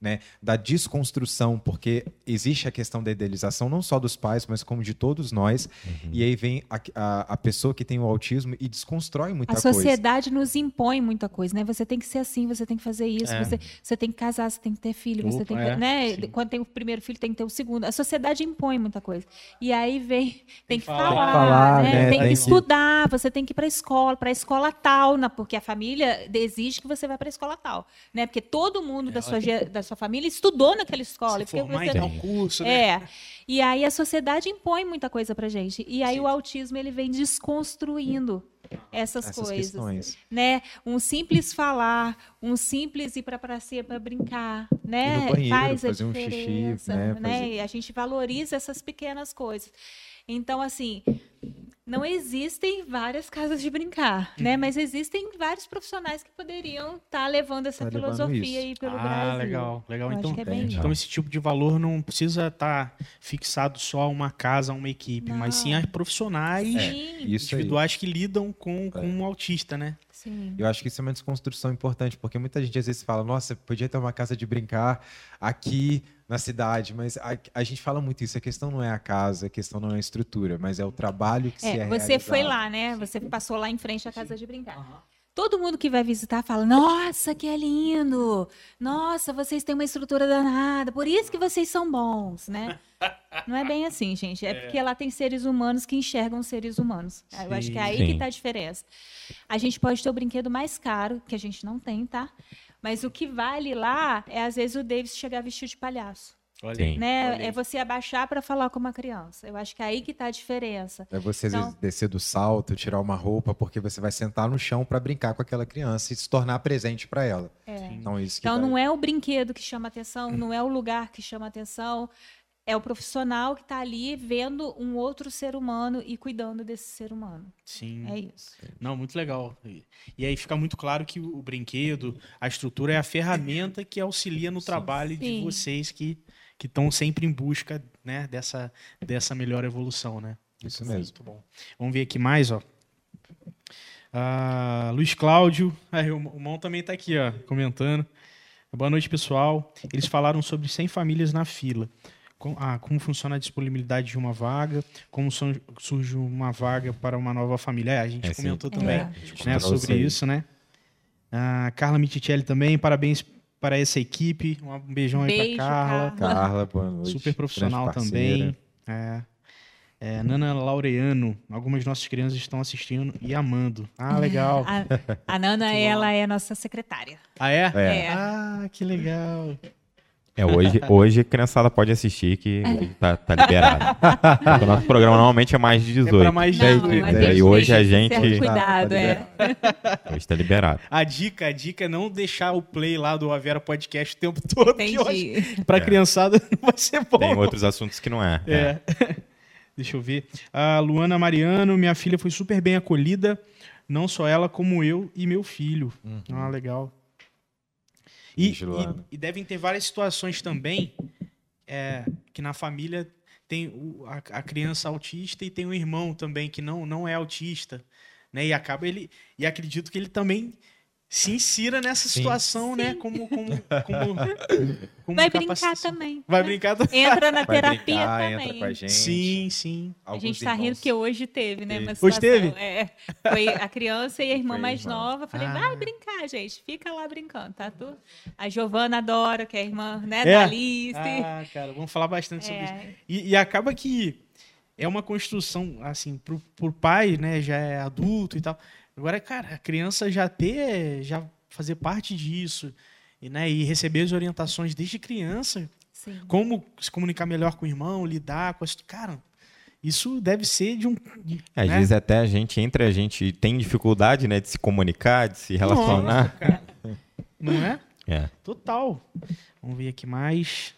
né, da desconstrução, porque existe a questão da idealização não só dos pais, mas como de todos nós. Uhum. E aí vem a, a, a pessoa que tem o autismo e desconstrói muita A coisa. sociedade nos impõe muita coisa, né? Você tem que ser assim, você tem que fazer isso, É. você, você tem que casar, você tem que ter filho, você Opa, tem que, é, né? sim. Quando tem o primeiro filho, tem que ter o segundo. A sociedade impõe muita coisa. E aí vem, tem que falar. falar, Tem que falar, né? né? Tem, Tem que que- estudar, você tem que ir para a escola, para a escola tal, na- porque a família exige que você vá para a escola tal, né? Porque todo mundo da sua, da sua família estudou naquela escola. Se e formar você- tal curso, né? é. E aí a sociedade impõe muita coisa pra gente. E aí o autismo ele vem desconstruindo essas, Essas coisas, questões. né? Um simples falar, um simples ir para praça para brincar, né? Ir no banheiro, Faz a fazer um xixi, diferença, né? né? Fazer- E a gente valoriza essas pequenas coisas. Então, assim, não existem várias casas de brincar, Uhum. né? Mas existem vários profissionais que poderiam estar levando essa Tá levando filosofia isso. aí pelo ah, Brasil. legal, legal. Eu Então, é bem então esse tipo de valor não precisa estar fixado só a uma casa, a uma equipe, mas sim Não. a profissionais aí. individuais que lidam com, com um autista, né? Sim. Eu acho que isso é uma desconstrução importante, porque muita gente às vezes fala, nossa, podia ter uma casa de brincar aqui na cidade, mas a, a gente fala muito isso. A questão não é a casa, a questão não é a estrutura, mas é o trabalho que se é É, você foi realizado. lá, né? Você passou lá em frente à casa de brincar. Todo mundo que vai visitar fala: Nossa, que é lindo! Nossa, vocês têm uma estrutura danada, por isso que vocês são bons, né? Não é bem assim, gente. É, porque lá tem seres humanos que enxergam seres humanos. Eu acho que é aí Sim. que está a diferença. A gente pode ter o brinquedo mais caro, que a gente não tem, tá? Mas o que vale lá é, às vezes, o Davis chegar vestido de palhaço. Olha Sim. Né? Olha. É você abaixar para falar com uma criança. Eu acho que é aí que está a diferença. É você Então- descer do salto, tirar uma roupa, porque você vai sentar no chão para brincar com aquela criança e se tornar presente para ela. É. Então isso que Então vai- não é o brinquedo que chama atenção, não é o lugar que chama atenção, é o profissional que está ali vendo um outro ser humano e cuidando desse ser humano. Sim. É isso. Não, muito legal. E- aí fica muito claro que o brinquedo, a estrutura é a ferramenta que auxilia no trabalho de Sim. vocês que que estão sempre em busca né, dessa, dessa melhor evolução, né? Isso Muito mesmo. Muito bom. Vamos ver aqui mais, ó. Ah, Luiz Cláudio, aí, o o Mão também está aqui, ó, comentando. Boa noite, pessoal. Eles falaram sobre 100 famílias na fila. Com- ah, como funciona a disponibilidade de uma vaga, como son- surge uma vaga para uma nova família. É, a gente É, sim. comentou também É. né, comentou sobre isso aí. isso, né? Ah, Carla Miticelli também, parabéns para essa equipe. Um beijão aí Beijo, para Carla. Carla. Carla, boa noite. Super profissional também. É. É, Nana Laureano, algumas de nossas crianças estão assistindo e amando. Ah, legal. A, a Nana, ela é nossa secretária. Ah, é? É. Ah, que legal. É, hoje, hoje a criançada pode assistir que tá, tá liberado. o nosso programa normalmente é mais de É 18. para mais Não, de mas E tem aí hoje a gente. cuidado, Tá é. Hoje tá liberado. A dica, a dica é não deixar o play lá do Avera Podcast o tempo todo. Entendi. que Pra criançada não vai ser bom. Tem outros assuntos que não é. É. Deixa eu ver. A Luana Mariano, minha filha foi super bem acolhida. Não só ela, como eu e meu filho. Ah, legal. E, e- e devem ter várias situações também é, que na família tem o- a, a criança autista e tem um irmão também que não, não é autista. Né? E acaba ele. E acredito que ele também se insira nessa Sim. situação, né? Como, como, como, como Vai brincar também. Vai né? brincar também. Entra na Vai terapia brincar, também. entra com a gente. Sim, sim. A Alguns gente tá rindo porque hoje teve, né? Uma Hoje teve? É, foi a criança e a irmã Foi a mais irmã. nova. Falei, Ah. vai brincar, gente. Fica lá brincando, tá tudo. A Giovana adora, que é a irmã, né, É? da Alice. Ah, cara, vamos falar bastante sobre isso. É, E, e acaba que é uma construção, assim, pro, pro pai, né, já é adulto e tal. Agora, cara, a criança já ter, já fazer parte disso, e, né, e receber as orientações desde criança, sim. como se comunicar melhor com o irmão, lidar com as... Cara, isso deve ser de um... de- É, Às né? vezes até a gente, entre a gente, tem dificuldade, né, de se comunicar, de se Nossa, relacionar. cara. Não é? É. Total. Vamos ver aqui mais.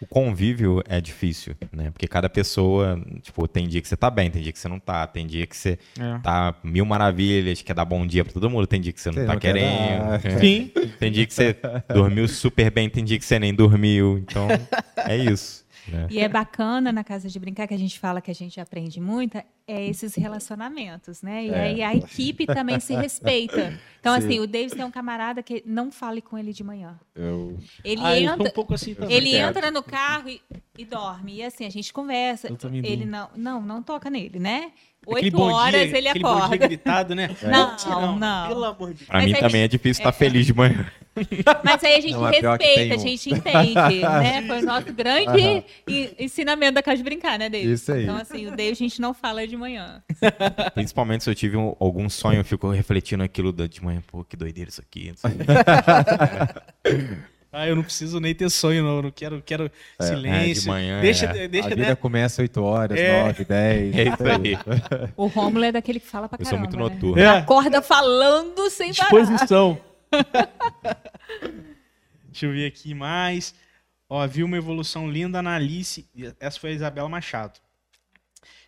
O convívio é difícil, né? Porque cada pessoa, tipo, tem dia que você tá bem, tem dia que você não tá, tem dia que você É. tá mil maravilhas, quer dar bom dia pra todo mundo, tem dia que você não Você tá não quer querendo. dar. Sim. Tem dia que você dormiu super bem, tem dia que você nem dormiu. Então, é isso. Né? E é bacana na casa de brincar, que a gente fala que a gente aprende muito, é esses relacionamentos, né? E É. aí a equipe também se respeita. Então, Sim. assim, o Davis tem um camarada que não fale com ele de manhã. Eu, Ele Ah, eu sou um entra. pouco assim também. Ele Obrigado. entra no carro e, e dorme. E assim, a gente conversa. Eu Ele não, não, não toca nele, né? Oito horas dia, ele aquele bom dia acorda. gritado, né? Não, não. Pelo amor de Deus. Pra Mas mim aí- também é difícil estar feliz de manhã. Mas aí a gente Não, é respeita, a gente entende, né? Foi o nosso grande en- ensinamento da casa de brincar, né, David? Isso aí. Então, assim, o David a gente não fala de manhã. Principalmente se eu tive um- algum sonho, eu fico refletindo aquilo de manhã. Pô, que doideira isso aqui. não sei. Ah, eu não preciso nem ter sonho, não. Eu não quero, quero É, silêncio. de manhã, deixa, é. deixa, a vida né? começa 8 horas, É. 9, 10. É isso aí. O Rômulo é daquele que fala pra Eu caramba, sou muito né? noturno. É, Acorda falando sem parar. disposição. Deixa eu ver aqui mais. Ó, vi uma evolução linda na Alice. Essa foi a Isabela Machado.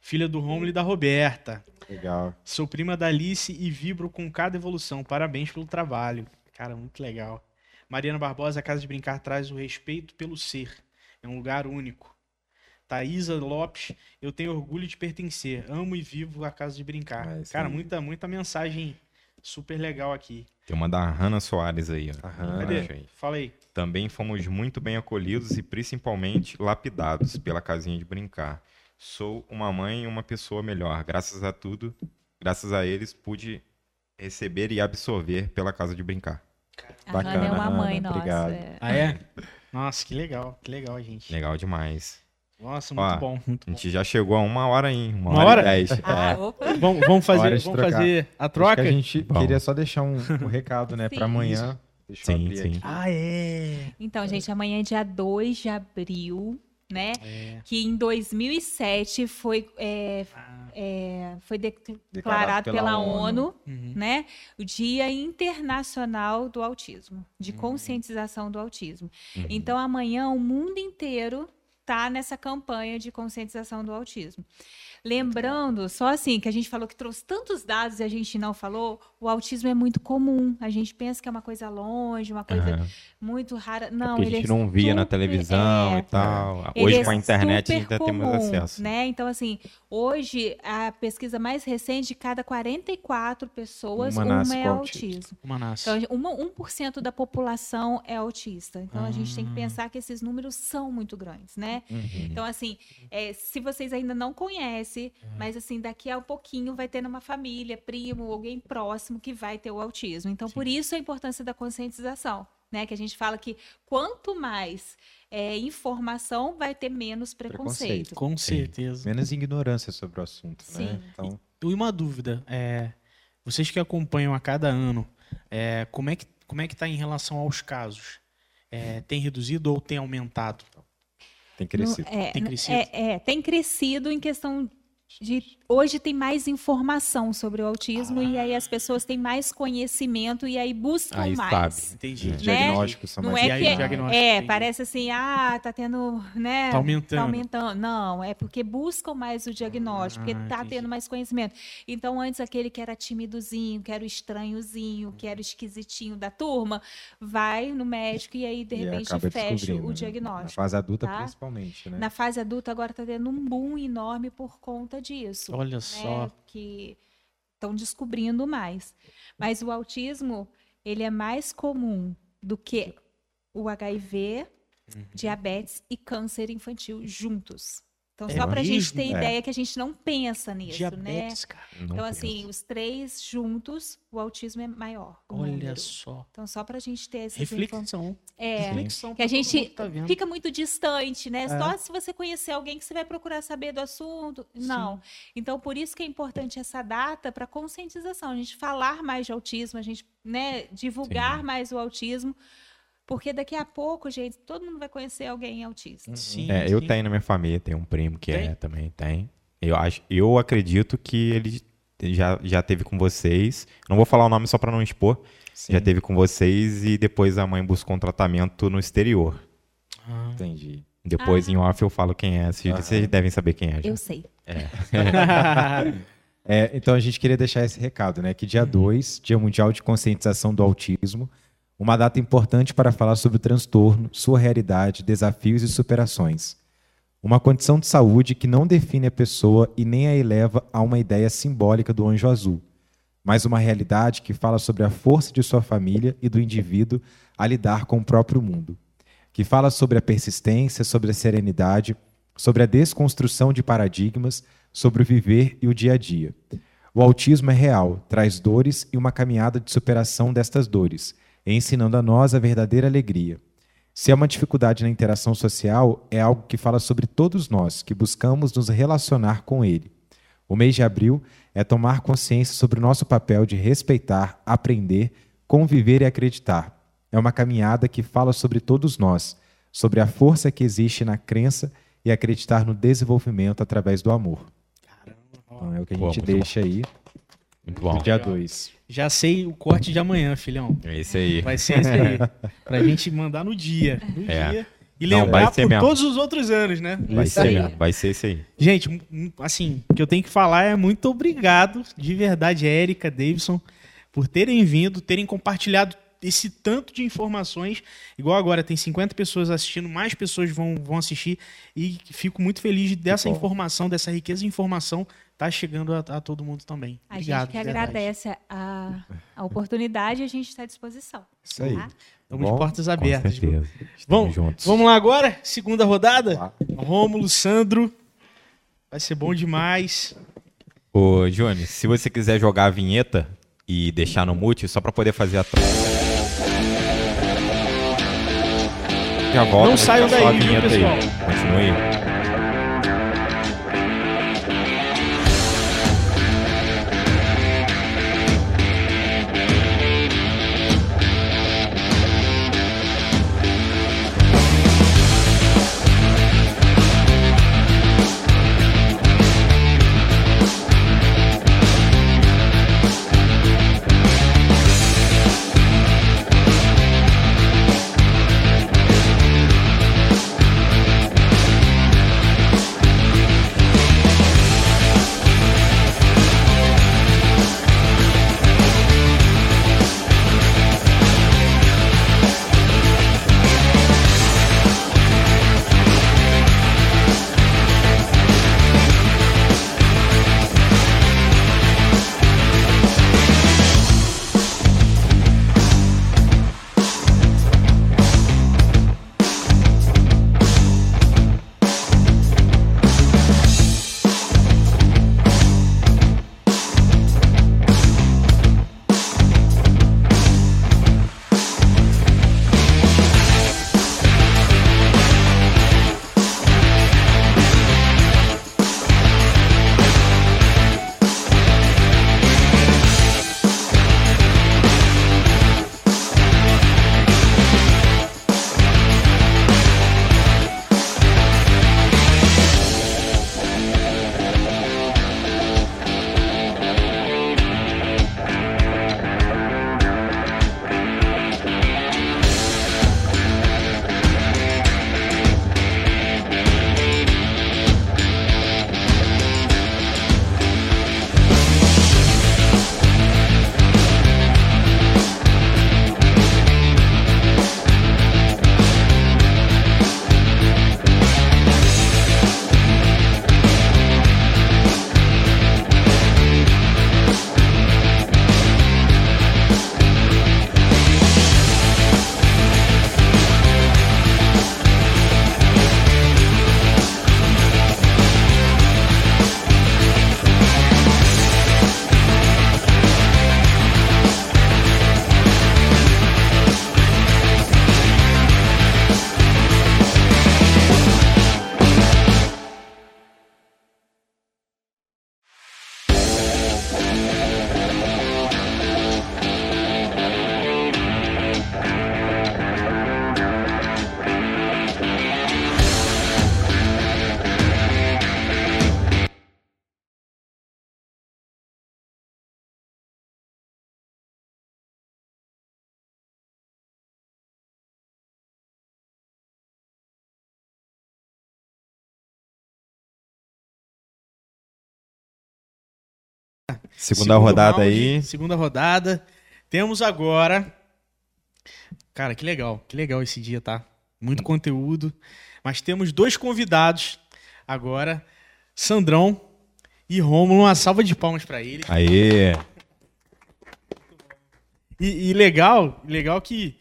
Filha do Romulo e da Roberta. Legal. Sou prima da Alice e vibro com cada evolução. Parabéns pelo trabalho. Cara, muito legal. Mariana Barbosa, a Casa de Brincar traz o respeito pelo ser. É um lugar único. Thaisa Lopes, eu tenho orgulho de pertencer. Amo e vivo a Casa de Brincar. Ah, Cara, muita, muita mensagem super legal aqui. Tem uma da Hannah Soares aí, ó. Aham. Aí. Fala aí. Também fomos muito bem acolhidos e principalmente lapidados pela casinha de brincar. Sou uma mãe e uma pessoa melhor. Graças a tudo, graças a eles, pude receber e absorver pela casa de brincar. A Bacana, Hannah é uma mãe Hannah, nossa. obrigado. é. Ah, é? Nossa, que legal. Que legal, gente. Legal demais. Nossa, muito Ó, bom. Muito A bom. gente já chegou a uma hora aí. Uma, Uma hora, hora? e dez. Ah, É. opa. Vamos, vamos fazer, vamos fazer a Acho troca? que a gente Vamos. queria só deixar um, um recado, né, para amanhã. Deixa eu Sim, abrir sim. aqui. Ah, é. Então, gente, amanhã é dia 2 de abril, né? É. Que em 2007 foi, é, Ah, é, foi declarado Declarado pela, pela ONU, uhum. né? O Dia Internacional do Autismo, de Uhum. conscientização do autismo. Então, amanhã o mundo inteiro tá nessa campanha de conscientização do autismo. Lembrando, só assim, que a gente falou que trouxe tantos dados e a gente não falou, o autismo é muito comum. A gente pensa que é uma coisa longe, uma coisa Aham. muito rara. Não, Porque a gente é não via na televisão é, e tal. ele Hoje é com a internet a gente super já temos acesso. Né? Então, assim, hoje a pesquisa mais recente, de cada 44 pessoas, Uma uma, é autismo. autismo. Uma nasce. Então, uma, 1% da população é autista. Então, a gente tem que Ah. pensar que esses números são muito grandes, né? Uhum. Então, assim, é, se vocês ainda não conhecem, mas assim, daqui a um pouquinho vai ter numa família, primo, alguém próximo que vai ter o autismo. Então, por isso a importância da conscientização, né? Que a gente fala que quanto mais é, informação, vai ter menos preconceito. Preconceito. Com certeza. Menos ignorância sobre o assunto, né? Sim. Então, E uma dúvida, é, vocês que acompanham a cada ano, é, como é que como é que está em relação aos casos? É, tem reduzido ou tem aumentado? tem No- crescido. é, Tem crescido? É, é, tem crescido em questão de. Hoje tem mais informação sobre o autismo e aí as pessoas têm mais conhecimento e aí buscam Aí mais. sabe. Entendi. Né? diagnósticos são Não mais E é aí, que o diagnóstico, é, entendi. parece assim, ah, tá tendo, né? Tá aumentando. Tá aumentando. Não, é porque buscam mais o diagnóstico, Ah, porque tá entendi. tendo mais conhecimento. Então, antes aquele que era timidozinho, que era o estranhozinho, que era o esquisitinho da turma, vai no médico e aí de repente fecha o né? diagnóstico. Na fase adulta, tá? principalmente, né? Na fase adulta agora tá tendo um boom enorme por conta disso Olha né, só. que estão descobrindo mais. Mas o autismo, ele é mais comum do que o HIV, Uhum. diabetes e câncer infantil juntos. Então, É só para a gente ter É. ideia que a gente não pensa nisso, né? Diabetes, cara. Não Então, penso. assim, os três juntos, o autismo é maior. Olha número. só. Então, só para a gente ter informações. Reflexão. É, Reflexão que a gente tá fica muito distante, né? É. Só se você conhecer alguém que você vai procurar saber do assunto. Não. Então, por isso que é importante essa data para conscientização, a gente falar mais de autismo, a gente né, divulgar Sim. mais o autismo, porque daqui a pouco, gente, todo mundo vai conhecer alguém autista. Sim, É, eu sim. tenho na minha família, tem um primo que Tem? é também, tem. Eu acho, eu acredito que ele já, já teve com vocês. Não vou falar o nome só para não expor. Sim, Já teve com vocês e depois a mãe buscou um tratamento no exterior. Ah. entendi. Depois Ah. em off eu falo quem é. Vocês, Aham. vocês devem saber quem é. já. Eu sei. É, então a gente queria deixar esse recado, né? Que dia 2, Dia Mundial de Conscientização do Autismo, uma data importante para falar sobre o transtorno, sua realidade, desafios e superações. Uma condição de saúde que não define a pessoa e nem a eleva a uma ideia simbólica do anjo azul, mas uma realidade que fala sobre a força de sua família e do indivíduo a lidar com o próprio mundo, que fala sobre a persistência, sobre a serenidade, sobre a desconstrução de paradigmas, sobre o viver e o dia a dia. O autismo é real, traz dores e uma caminhada de superação destas dores, ensinando a nós a verdadeira alegria. Se é uma dificuldade na interação social, é algo que fala sobre todos nós que buscamos nos relacionar com ele. O mês de abril é tomar consciência sobre o nosso papel de respeitar, aprender, conviver e acreditar. É uma caminhada que fala sobre todos nós, sobre a força que existe na crença e acreditar no desenvolvimento através do amor. Então é o que a gente deixa aí Muito bom. dia 2. Já sei o corte de amanhã, filhão. É isso aí. Vai ser esse aí. pra gente mandar no dia. No É. dia. E Não, lembrar vai ser por mesmo. todos os outros anos, né? Vai Isso ser, aí. mesmo, vai ser isso aí. Gente, assim, o que eu tenho que falar é muito obrigado, de verdade, Érica, Davidson, por terem vindo, terem compartilhado esse tanto de informações. Igual agora, tem 50 pessoas assistindo, mais pessoas vão, vão assistir. E fico muito feliz dessa bom. informação, dessa riqueza de informação, tá chegando a, a todo mundo também. A Obrigado. gente que de agradece a, a oportunidade e a gente está à disposição. Isso aí. tá? Estamos de Bom, portas Com abertas. viu? certeza. Vamos, juntos. vamos lá agora? Segunda rodada? Lá. Rômulo, Sandro. Vai ser bom demais. Ô, Johnny, se você quiser jogar a vinheta e deixar no mute, só pra poder fazer a troca. Já volta. Não saiam daí, aí. pessoal? Continue. Segunda Segundo rodada round, aí. Segunda rodada. Temos agora. Cara, que legal. Que legal esse dia, tá? Muito conteúdo. Mas temos dois convidados agora. Sandrão e Rômulo. Uma salva de palmas pra eles. Aê. E, e legal, legal que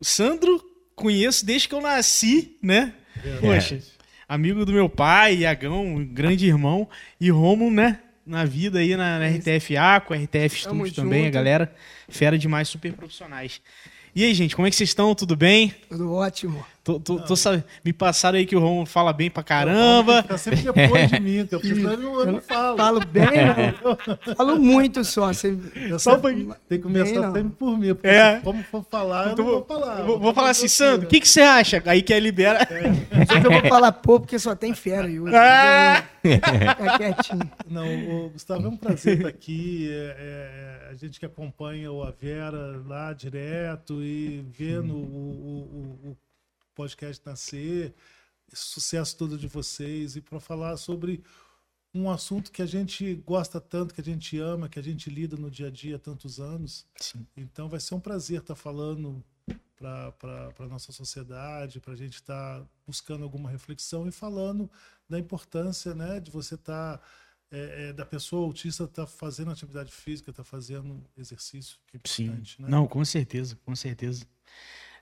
o Sandro conheço desde que eu nasci, né? Poxa, amigo do meu pai, Iagão, grande irmão. E Rômulo, né? Na vida aí na, na RTFA, com a RTF Studios também, a junto. galera fera demais, super profissionais. E aí, gente, como é que vocês estão? Tudo bem? Tudo ótimo. Tô, tô- tô Me passaram aí que o Romulo fala bem pra caramba. Fica sempre depois de mim, que eu, eu, não, eu não falo. Falo bem, não. Falo muito só. Você... Eu Só Tem que começar Bem, sempre por mim, porque É. como for falar, eu Então não vou falar. Vou, vou Vou falar assim, Sandro, o que, que você acha? Aí que aí libera. Só que eu vou falar pouco porque só tem fera aí hoje. Ah! Fica quietinho. Não, o Gustavo, é um prazer estar aqui. É, é, a gente que acompanha o Avera lá direto e vendo o, o- o- o podcast nascer, sucesso todo de vocês, e para falar sobre um assunto que a gente gosta tanto, que a gente ama, que a gente lida no dia a dia há tantos anos. Sim. Então vai ser um prazer estar falando para a nossa sociedade, para a gente estar buscando alguma reflexão e falando da importância né, de você estar, é, é, da pessoa autista estar fazendo atividade física, estar fazendo exercício, que é Sim. Né? Não, com certeza, com certeza.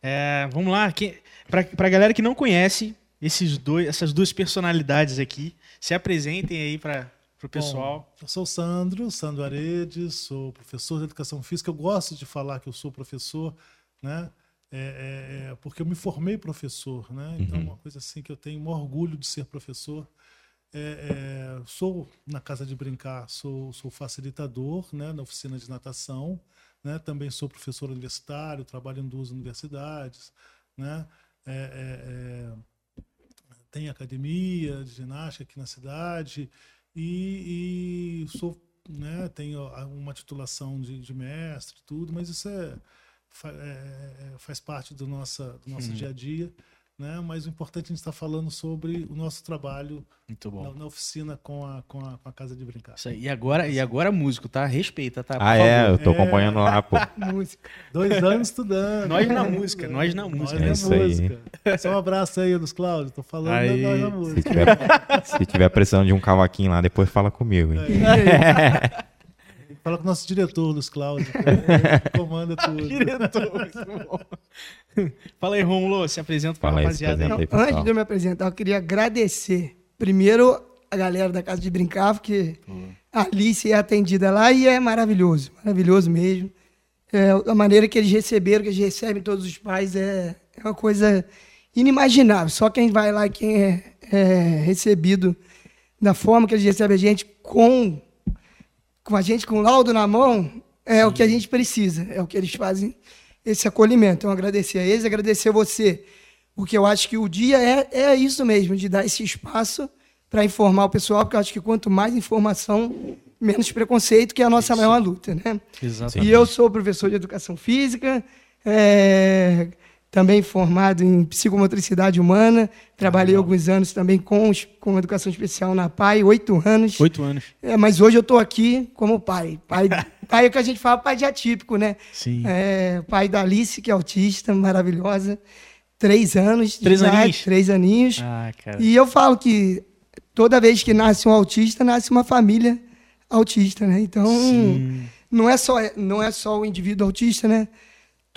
É, vamos lá, que, pra, pra galera que não conhece esses dois, essas duas personalidades aqui, se apresentem aí para pro pessoal. Eu sou o Sandro, Sandro Aredes, sou professor de educação física. Eu gosto de falar que eu sou professor, né? É, é, é, porque eu me formei professor, né? Então, é uma coisa assim que eu tenho um orgulho de ser professor. É, é, sou na casa de brincar, sou, sou facilitador, né? Na oficina de natação, né? Também sou professor universitário, trabalho em duas universidades, né? É, é, é, tem academia de ginástica aqui na cidade e, e sou, né, tenho uma titulação de, de mestre, tudo, mas isso é, é- é- faz parte do, nossa, do nosso dia a dia. Né? Mas o importante é a gente estar falando sobre o nosso trabalho Muito bom. na, na oficina com a, com, a, com a Casa de Brincar. Isso aí. E agora, e agora músico, tá? Respeita, tá? Por Ah, é, eu tô acompanhando lá, pô. Música. Dois anos estudando. Nós na música, nós na música. Nós É na isso aí. música. Só um abraço aí, Luiz Cláudio. Tô falando Aí. da nós na Se música. tiver, se tiver precisando de um cavaquinho lá, depois fala comigo, hein? Fala com o nosso diretor, Luiz Cláudio. comanda tudo. Diretor, bom. Fala aí, Romulo, se apresenta aí, se rapaziada aí. Antes de eu me apresentar, eu queria agradecer primeiro a galera da Casa de Brincar, porque a Alice é atendida lá e é maravilhoso, maravilhoso mesmo. É, a maneira que eles receberam, que eles recebem todos os pais, é, é uma coisa inimaginável. Só quem vai lá e quem é, é recebido da forma que eles recebem a gente, com, com a gente com o laudo na mão, é o que a gente precisa, é o que eles fazem, esse acolhimento. Então, agradecer a eles, agradecer a você, porque eu acho que o dia é, é isso mesmo, de dar esse espaço para informar o pessoal, porque eu acho que quanto mais informação, menos preconceito, que é a nossa maior luta, né? Exatamente. E eu sou professor de educação física, é, também formado em psicomotricidade humana. Trabalhei alguns anos também com, com educação especial na PAI, oito anos. Oito anos. É, mas hoje eu estou aqui como pai. Pai, pai é o que a gente fala, pai de atípico, né? Sim. É, pai da Alice, que é autista, maravilhosa. Três anos. Três idade, aninhos? Três aninhos. Ah, cara. E eu falo que toda vez que nasce um autista, nasce uma família autista, né? Então, Sim. não é só não é só o indivíduo autista, né?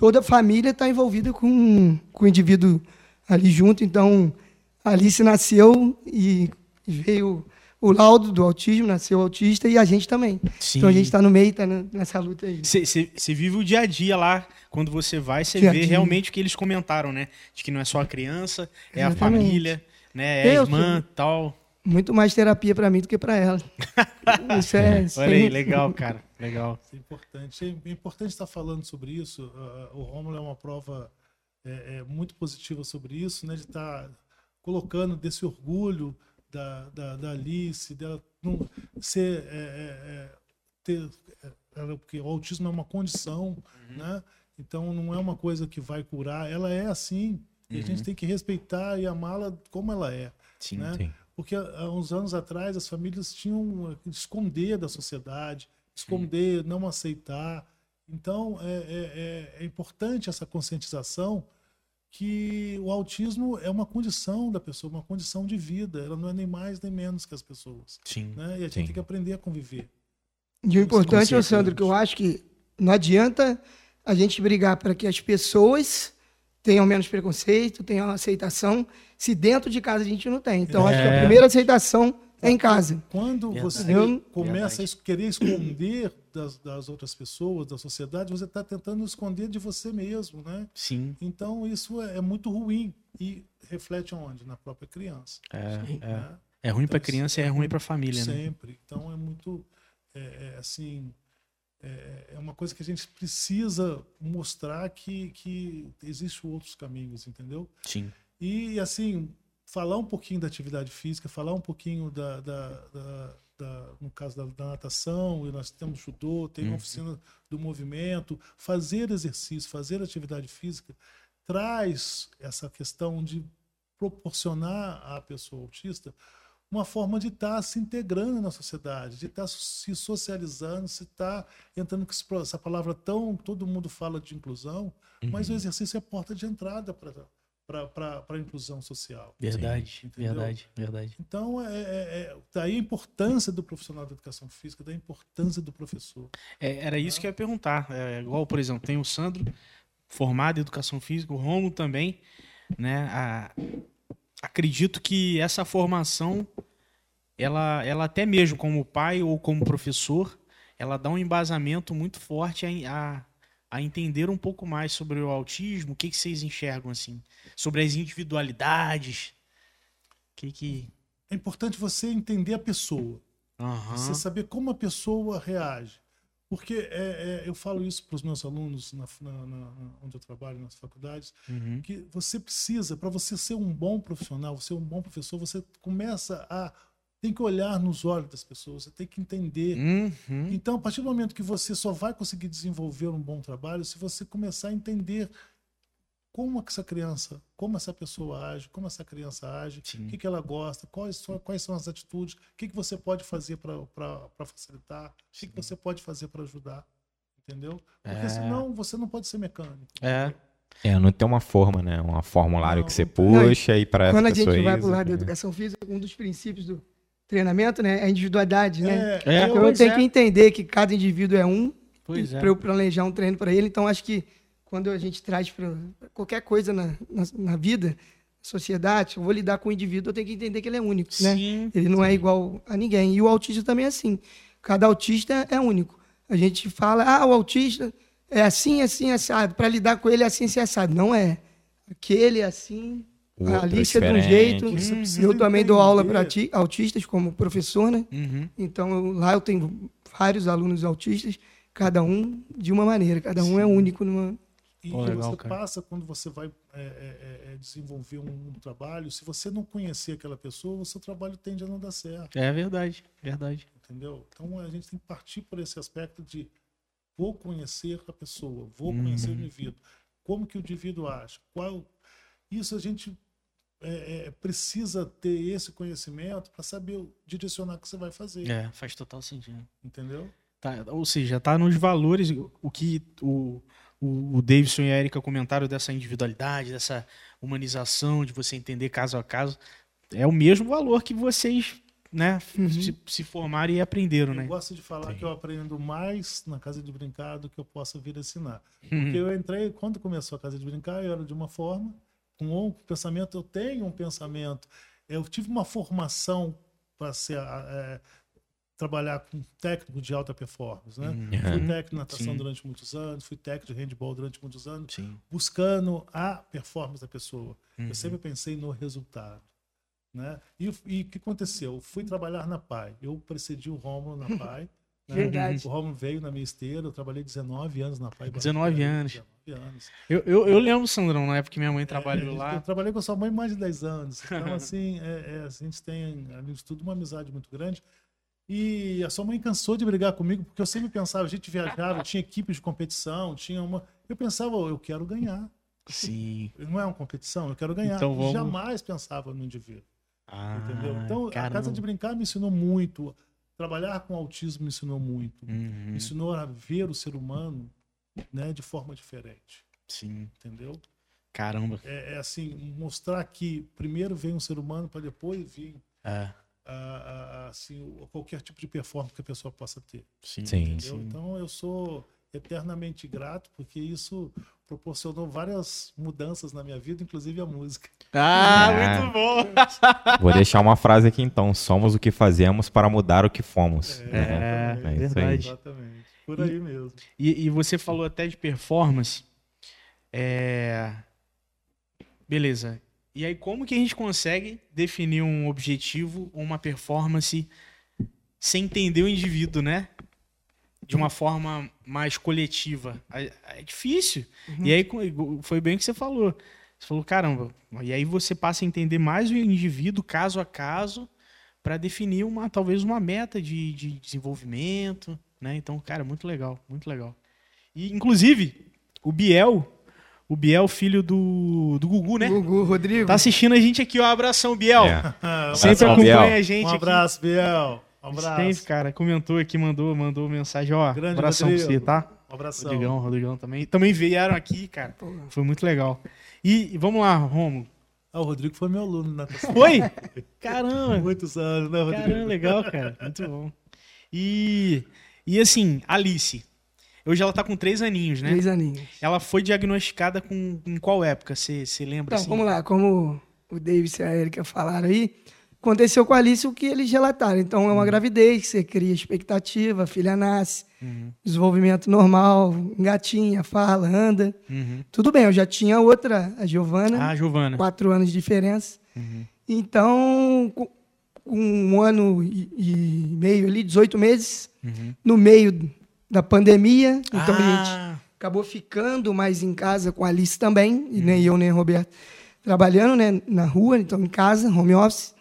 Toda a família está envolvida com, com o indivíduo ali junto. Então, a Alice nasceu e veio o laudo do autismo, nasceu autista e a gente também. Sim. Então a gente está no meio, está nessa luta aí. Você vive o dia a dia lá. Quando você vai, você a vê realmente o que eles comentaram, né? De que não é só a criança, é a Exatamente. família, né? É a Eu irmã tal. Muito mais terapia para mim do que para ela. Isso é. Olha aí, legal, cara. Legal. É importante. É importante estar falando sobre isso. Ah, O Rômulo é uma prova é, é, muito positiva sobre isso, né? De estar colocando desse orgulho da, da, da Alice, dela não ser é, é, é, ter, é, ela- porque o autismo é uma condição, né? Então não é uma coisa que vai curar. Ela é assim e a gente tem que respeitar e amá-la como ela é. Sim. né? Sim. Porque há uns anos atrás as famílias tinham que esconder da sociedade esconder, não aceitar. Então, é, é, é, é importante essa conscientização que o autismo é uma condição da pessoa, uma condição de vida. Ela não é nem mais nem menos que as pessoas. Sim. Né? E a gente Sim. tem que aprender a conviver. E o importante, Sandro, que eu acho que não adianta a gente brigar para que as pessoas tenham menos preconceito, tenham aceitação, se dentro de casa a gente não tem. Então, acho que a É. primeira aceitação é em casa. Quando Verdade. você Eu- começa Verdade. a querer esconder das, das outras pessoas, da sociedade, você está tentando esconder de você mesmo, né? Sim. Então isso é, é muito ruim e reflete onde? Na própria criança. É, é. né? É ruim Então, criança e é ruim pra família, né? Sempre. Então é muito é, é, assim é, é uma coisa que a gente precisa mostrar que, que existem outros caminhos, entendeu? Sim. E, assim, falar um pouquinho da atividade física, falar um pouquinho da, da, da- da- no caso da, da natação, e nós temos judô, tem uma oficina do movimento, fazer exercício, fazer atividade física, traz essa questão de proporcionar à pessoa autista uma forma de estar se integrando na sociedade, de estar se socializando, se estar entrando com essa palavra tão todo mundo fala de inclusão, mas o exercício é a porta de entrada para a inclusão social. Verdade, entendeu? verdade, verdade. Então, é, é, é- daí a importância do profissional da educação física, da importância do professor. É, era isso que eu ia perguntar. É, igual, por exemplo, tem o Sandro, formado em educação física, o Romulo também, né? A- acredito que essa formação, ela, ela até mesmo como pai ou como professor, ela dá um embasamento muito forte a, a, a entender um pouco mais sobre o autismo. O que, que vocês enxergam assim? Sobre as individualidades? O que que... É importante você entender a pessoa, Aham. você saber como a pessoa reage. Porque é, é, eu falo isso para os meus alunos na, na- na- onde eu trabalho, nas faculdades, Uhum. que você precisa, para você ser um bom profissional, ser um bom professor, você começa a. tem que olhar nos olhos das pessoas, você tem que entender. Uhum. Então, a partir do momento que você só vai conseguir desenvolver um bom trabalho se você começar a entender como é que essa criança, como essa pessoa age, como essa criança age, o que, que ela gosta, quais são, quais são as atitudes, o que, que você pode fazer para facilitar, o que, que você pode fazer para ajudar. Entendeu? Porque É. senão você não pode ser mecânico. É. É, não tem uma forma, né? Um formulário Não, que você não puxa e para Quando a gente vai para o lado da educação física, um dos princípios do treinamento né, é a individualidade, né? É, É, eu- Então eu pois tenho é. que entender que cada indivíduo é um Pois é. para eu planejar um treino para ele. Então acho que quando a gente traz para qualquer coisa na, na, na vida, sociedade, eu vou lidar com o indivíduo, eu tenho que entender que ele é único, né? Sim. Ele não é igual a ninguém. E o autista também é assim. Cada autista é único. A gente fala, ah, o autista é assim, assim, assado. Para lidar com ele é assim, assim, assado. Não é. Aquele é assim, O a é Alice é de um jeito. Eu também dou aula para autistas como professor, né? Uhum. Então eu- lá eu tenho vários alunos autistas, cada um de uma maneira, cada um é único numa. E Pô, legal, você cara. passa quando você vai é, é, é, é, desenvolver um, um trabalho, se você não conhecer aquela pessoa, o seu trabalho tende a não dar certo, É verdade, verdade. entendeu? Então a gente tem que partir por esse aspecto de vou conhecer a pessoa, vou Uhum. conhecer o indivíduo, como que o indivíduo acha, qual isso a gente é, é, precisa ter esse conhecimento para saber direcionar o que você vai fazer, É, faz total sentido. entendeu? Tá, ou seja, tá nos valores o que o, o, o Davidson e a Erika comentaram dessa individualidade, dessa humanização, de você entender caso a caso. É o mesmo valor que vocês né, se, se formaram e aprenderam, Eu né? gosto de falar que eu aprendo mais na casa de brincar do que eu possa vir ensinar. Uhum. Porque eu entrei, quando começou a casa de brincar, eu era de uma forma, com um pensamento, eu tenho um pensamento. Eu tive uma formação para ser é, trabalhar com técnico de alta performance, né? Uhum. Fui técnico de natação Sim. durante muitos anos, fui técnico de handball durante muitos anos, Sim. buscando a performance da pessoa. Uhum. Eu sempre pensei no resultado. Né? E o e o que aconteceu? Eu fui trabalhar na PAI. Eu precedi o Rômulo na PAI. né? Verdade. O Rômulo veio na minha esteira. Eu trabalhei 19 anos na PAI. 19 anos. 19 anos. Eu, eu, eu lembro, Sandrão, na época que minha mãe trabalhou É, Eu lá. trabalhei com a sua mãe mais de 10 anos. Então, assim, é, é, a gente tem, além de tudo, uma amizade muito grande. E a sua mãe cansou de brigar comigo, porque eu sempre pensava, a gente viajava, tinha equipe de competição, tinha uma. Eu pensava, eu quero ganhar. Sim. Não é uma competição, eu quero ganhar. Então vamos- Jamais pensava no indivíduo. Ah, Entendeu? Então, a caramba. casa de brincar me ensinou muito. trabalhar com autismo me ensinou muito. Uhum. Me ensinou a ver o ser humano né, de forma diferente. Sim. Entendeu? Caramba. É, é assim, mostrar que primeiro vem um ser humano para depois vir É. a- a- a- assim, o- qualquer tipo de performance que a pessoa possa ter. Sim. Sim. entendeu? Então eu sou eternamente grato porque isso proporcionou várias mudanças na minha vida, inclusive a música. Ah, É. muito bom. Vou deixar uma frase aqui então. Somos o que fazemos para mudar o que fomos. É, É isso verdade. Exatamente. Por aí mesmo. E, e você falou até de performance. É... Beleza. E aí, como que a gente consegue definir um objetivo ou uma performance sem entender o indivíduo, né? De uma forma mais coletiva. É, é difícil. E aí, foi bem o que você falou. Você falou, caramba. E aí você passa a entender mais o indivíduo, caso a caso, para definir uma, talvez uma meta de, de desenvolvimento, né? Então, cara, muito legal, muito legal. E, inclusive, o Biel, o Biel, filho do, do Gugu, né? Gugu, Rodrigo. Tá assistindo a gente aqui, ó. Abração, Biel. É. Sempre acompanha Biel. a gente um aqui. abraço, Biel. Um abraço. Sempre, cara, comentou aqui, mandou, mandou mensagem, ó. Grande abração pra Rodrigo. você, tá? Um abração. Rodrigão, Rodrigão também. Também vieram aqui, cara. Foi muito legal. E, e vamos lá, Romulo. Ah, o Rodrigo foi meu aluno na natação. Foi? Caramba. Muitos anos, né, Rodrigo? Caramba, legal, cara. Muito bom. E, e assim, Alice. Hoje ela tá com três aninhos, né? Três aninhos. Ela foi diagnosticada com em qual época? Você lembra? Então, assim? vamos lá. Como o Davis e a Erika falaram aí, aconteceu com a Alice o que eles relataram. Então, é uma gravidez, você cria expectativa, a filha nasce, desenvolvimento normal, engatinha, fala, anda. Uhum. Tudo bem, eu já tinha outra, a Giovana, Ah, Giovana. quatro anos de diferença. Uhum. Então, com um ano e e meio ali, 18 meses, Uhum. no meio da pandemia, então a gente ah, acabou ficando mais em casa com a Alice também, e nem eu nem o Roberto trabalhando né, na rua, então em casa, home office.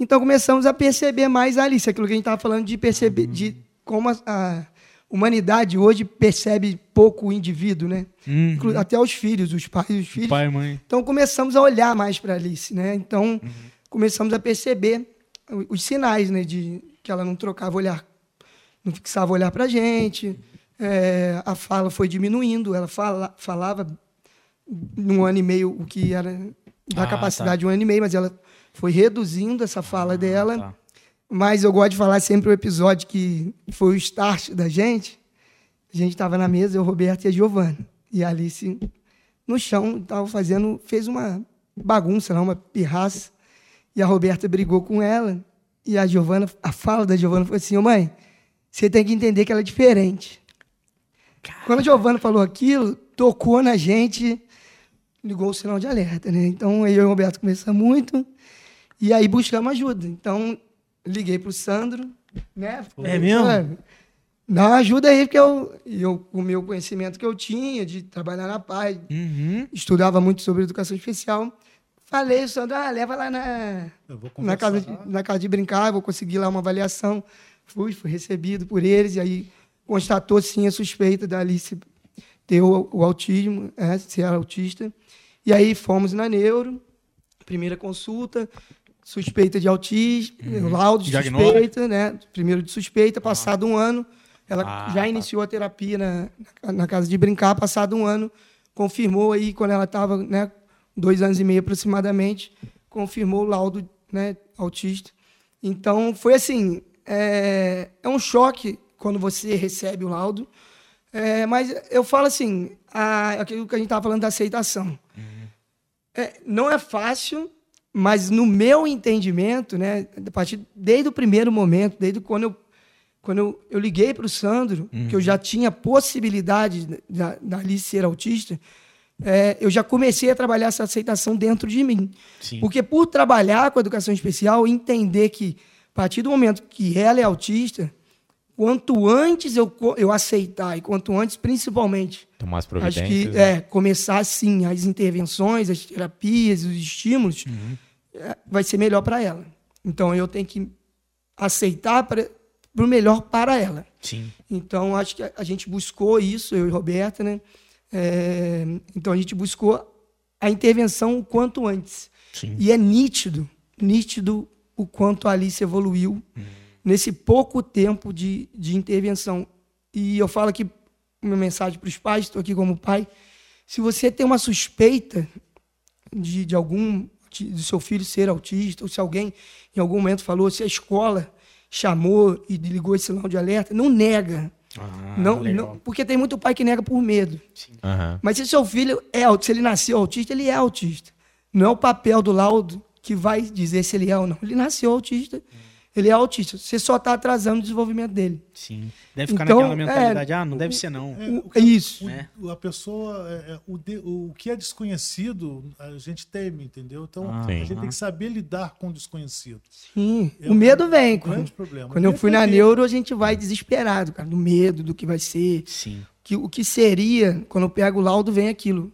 Então começamos a perceber mais a Alice, aquilo que a gente estava falando de perceber, de como a, a humanidade hoje percebe pouco o indivíduo, né? uhum. Inclu- Até os filhos, os pais e os filhos. Pai e mãe. Então começamos a olhar mais para Alice, né? Então começamos a perceber os sinais, né, de que ela não trocava olhar, não fixava olhar para gente, é, a fala foi diminuindo, ela fala, falava num ano e meio o que era da Ah, capacidade de um ano e meio, mas ela foi reduzindo essa fala dela. tá. Mas eu gosto de falar sempre o episódio que foi o start da gente. A gente estava na mesa, eu, o Roberto e a Giovana. E a Alice no chão, estava fazendo, fez uma bagunça, lá, uma pirraça. E a Roberta brigou com ela. E a Giovana, a fala da Giovana foi assim: "Ô, mãe, você tem que entender que ela é diferente. Quando a Giovana falou aquilo, tocou na gente, ligou o sinal de alerta, né? Então eu e o Roberto conversamos muito e aí buscamos ajuda. Então liguei para o Sandro, né? É mesmo? Dá uma ajuda aí, porque eu, eu, com o meu conhecimento que eu tinha de trabalhar na paz, Uhum. estudava muito sobre educação especial. Falei, Sandro, ah, leva lá na, na, casa de, na casa de brincar, vou conseguir lá uma avaliação. Fui, fui recebido por eles, e aí constatou sim a suspeita da Alice ter o, o autismo, é, ser autista. E aí fomos na neuro, primeira consulta, suspeita de autismo, laudo de suspeita, né? Primeiro de suspeita, passado um ano, ela Ah, já tá. iniciou a terapia na, na- na casa de brincar, passado um ano, confirmou aí, quando ela estava, né, dois anos e meio aproximadamente, confirmou o laudo, né, autista. Então, foi assim, é, é um choque quando você recebe o laudo, é, mas eu falo assim, a, aquilo que a gente estava falando da aceitação. É, não é fácil, mas no meu entendimento, né, a partir, desde o primeiro momento, desde quando eu, quando eu, eu liguei para o Sandro, que eu já tinha possibilidade da, da Alice ser autista, é, eu já comecei a trabalhar essa aceitação dentro de mim. Sim. Porque por trabalhar com a educação especial, entender que, a partir do momento que ela é autista, quanto antes eu, eu aceitar, e quanto antes, principalmente, Tomar as acho providências. que né? é, começar assim, as intervenções, as terapias, os estímulos, é, vai ser melhor para ela. Então eu tenho que aceitar para o melhor para ela. Sim. Então, acho que a, a gente buscou isso, eu e Roberta, né? É, então, a gente buscou a intervenção o quanto antes. Sim. E é nítido, nítido o quanto a Alice evoluiu. nesse pouco tempo de, de intervenção. E eu falo aqui, uma mensagem para os pais, estou aqui como pai. Se você tem uma suspeita de, de algum do seu filho ser autista, ou se alguém em algum momento falou, se a escola chamou e ligou esse sinal de alerta, não nega. Ah, não, não, porque tem muito pai que nega por medo. Aham. Mas se seu filho é autista, se ele nasceu autista, ele é autista. Não é o papel do laudo que vai dizer se ele é ou não. Ele nasceu autista, ele é autista. Você só está atrasando o desenvolvimento dele. Sim. Deve ficar Então, naquela mentalidade, é, ah, não deve ser não. É, O- o que- é isso. o- né? A pessoa, é, é, o, de- o que é desconhecido, a gente teme, entendeu? Então, Ah, a gente tem que saber lidar com o desconhecido. Sim. É o medo vem. grande Quando, problema. quando eu fui na neuro, a gente vai desesperado, cara, do medo, do que vai ser. Sim. que o que seria, quando eu pego o laudo, vem aquilo.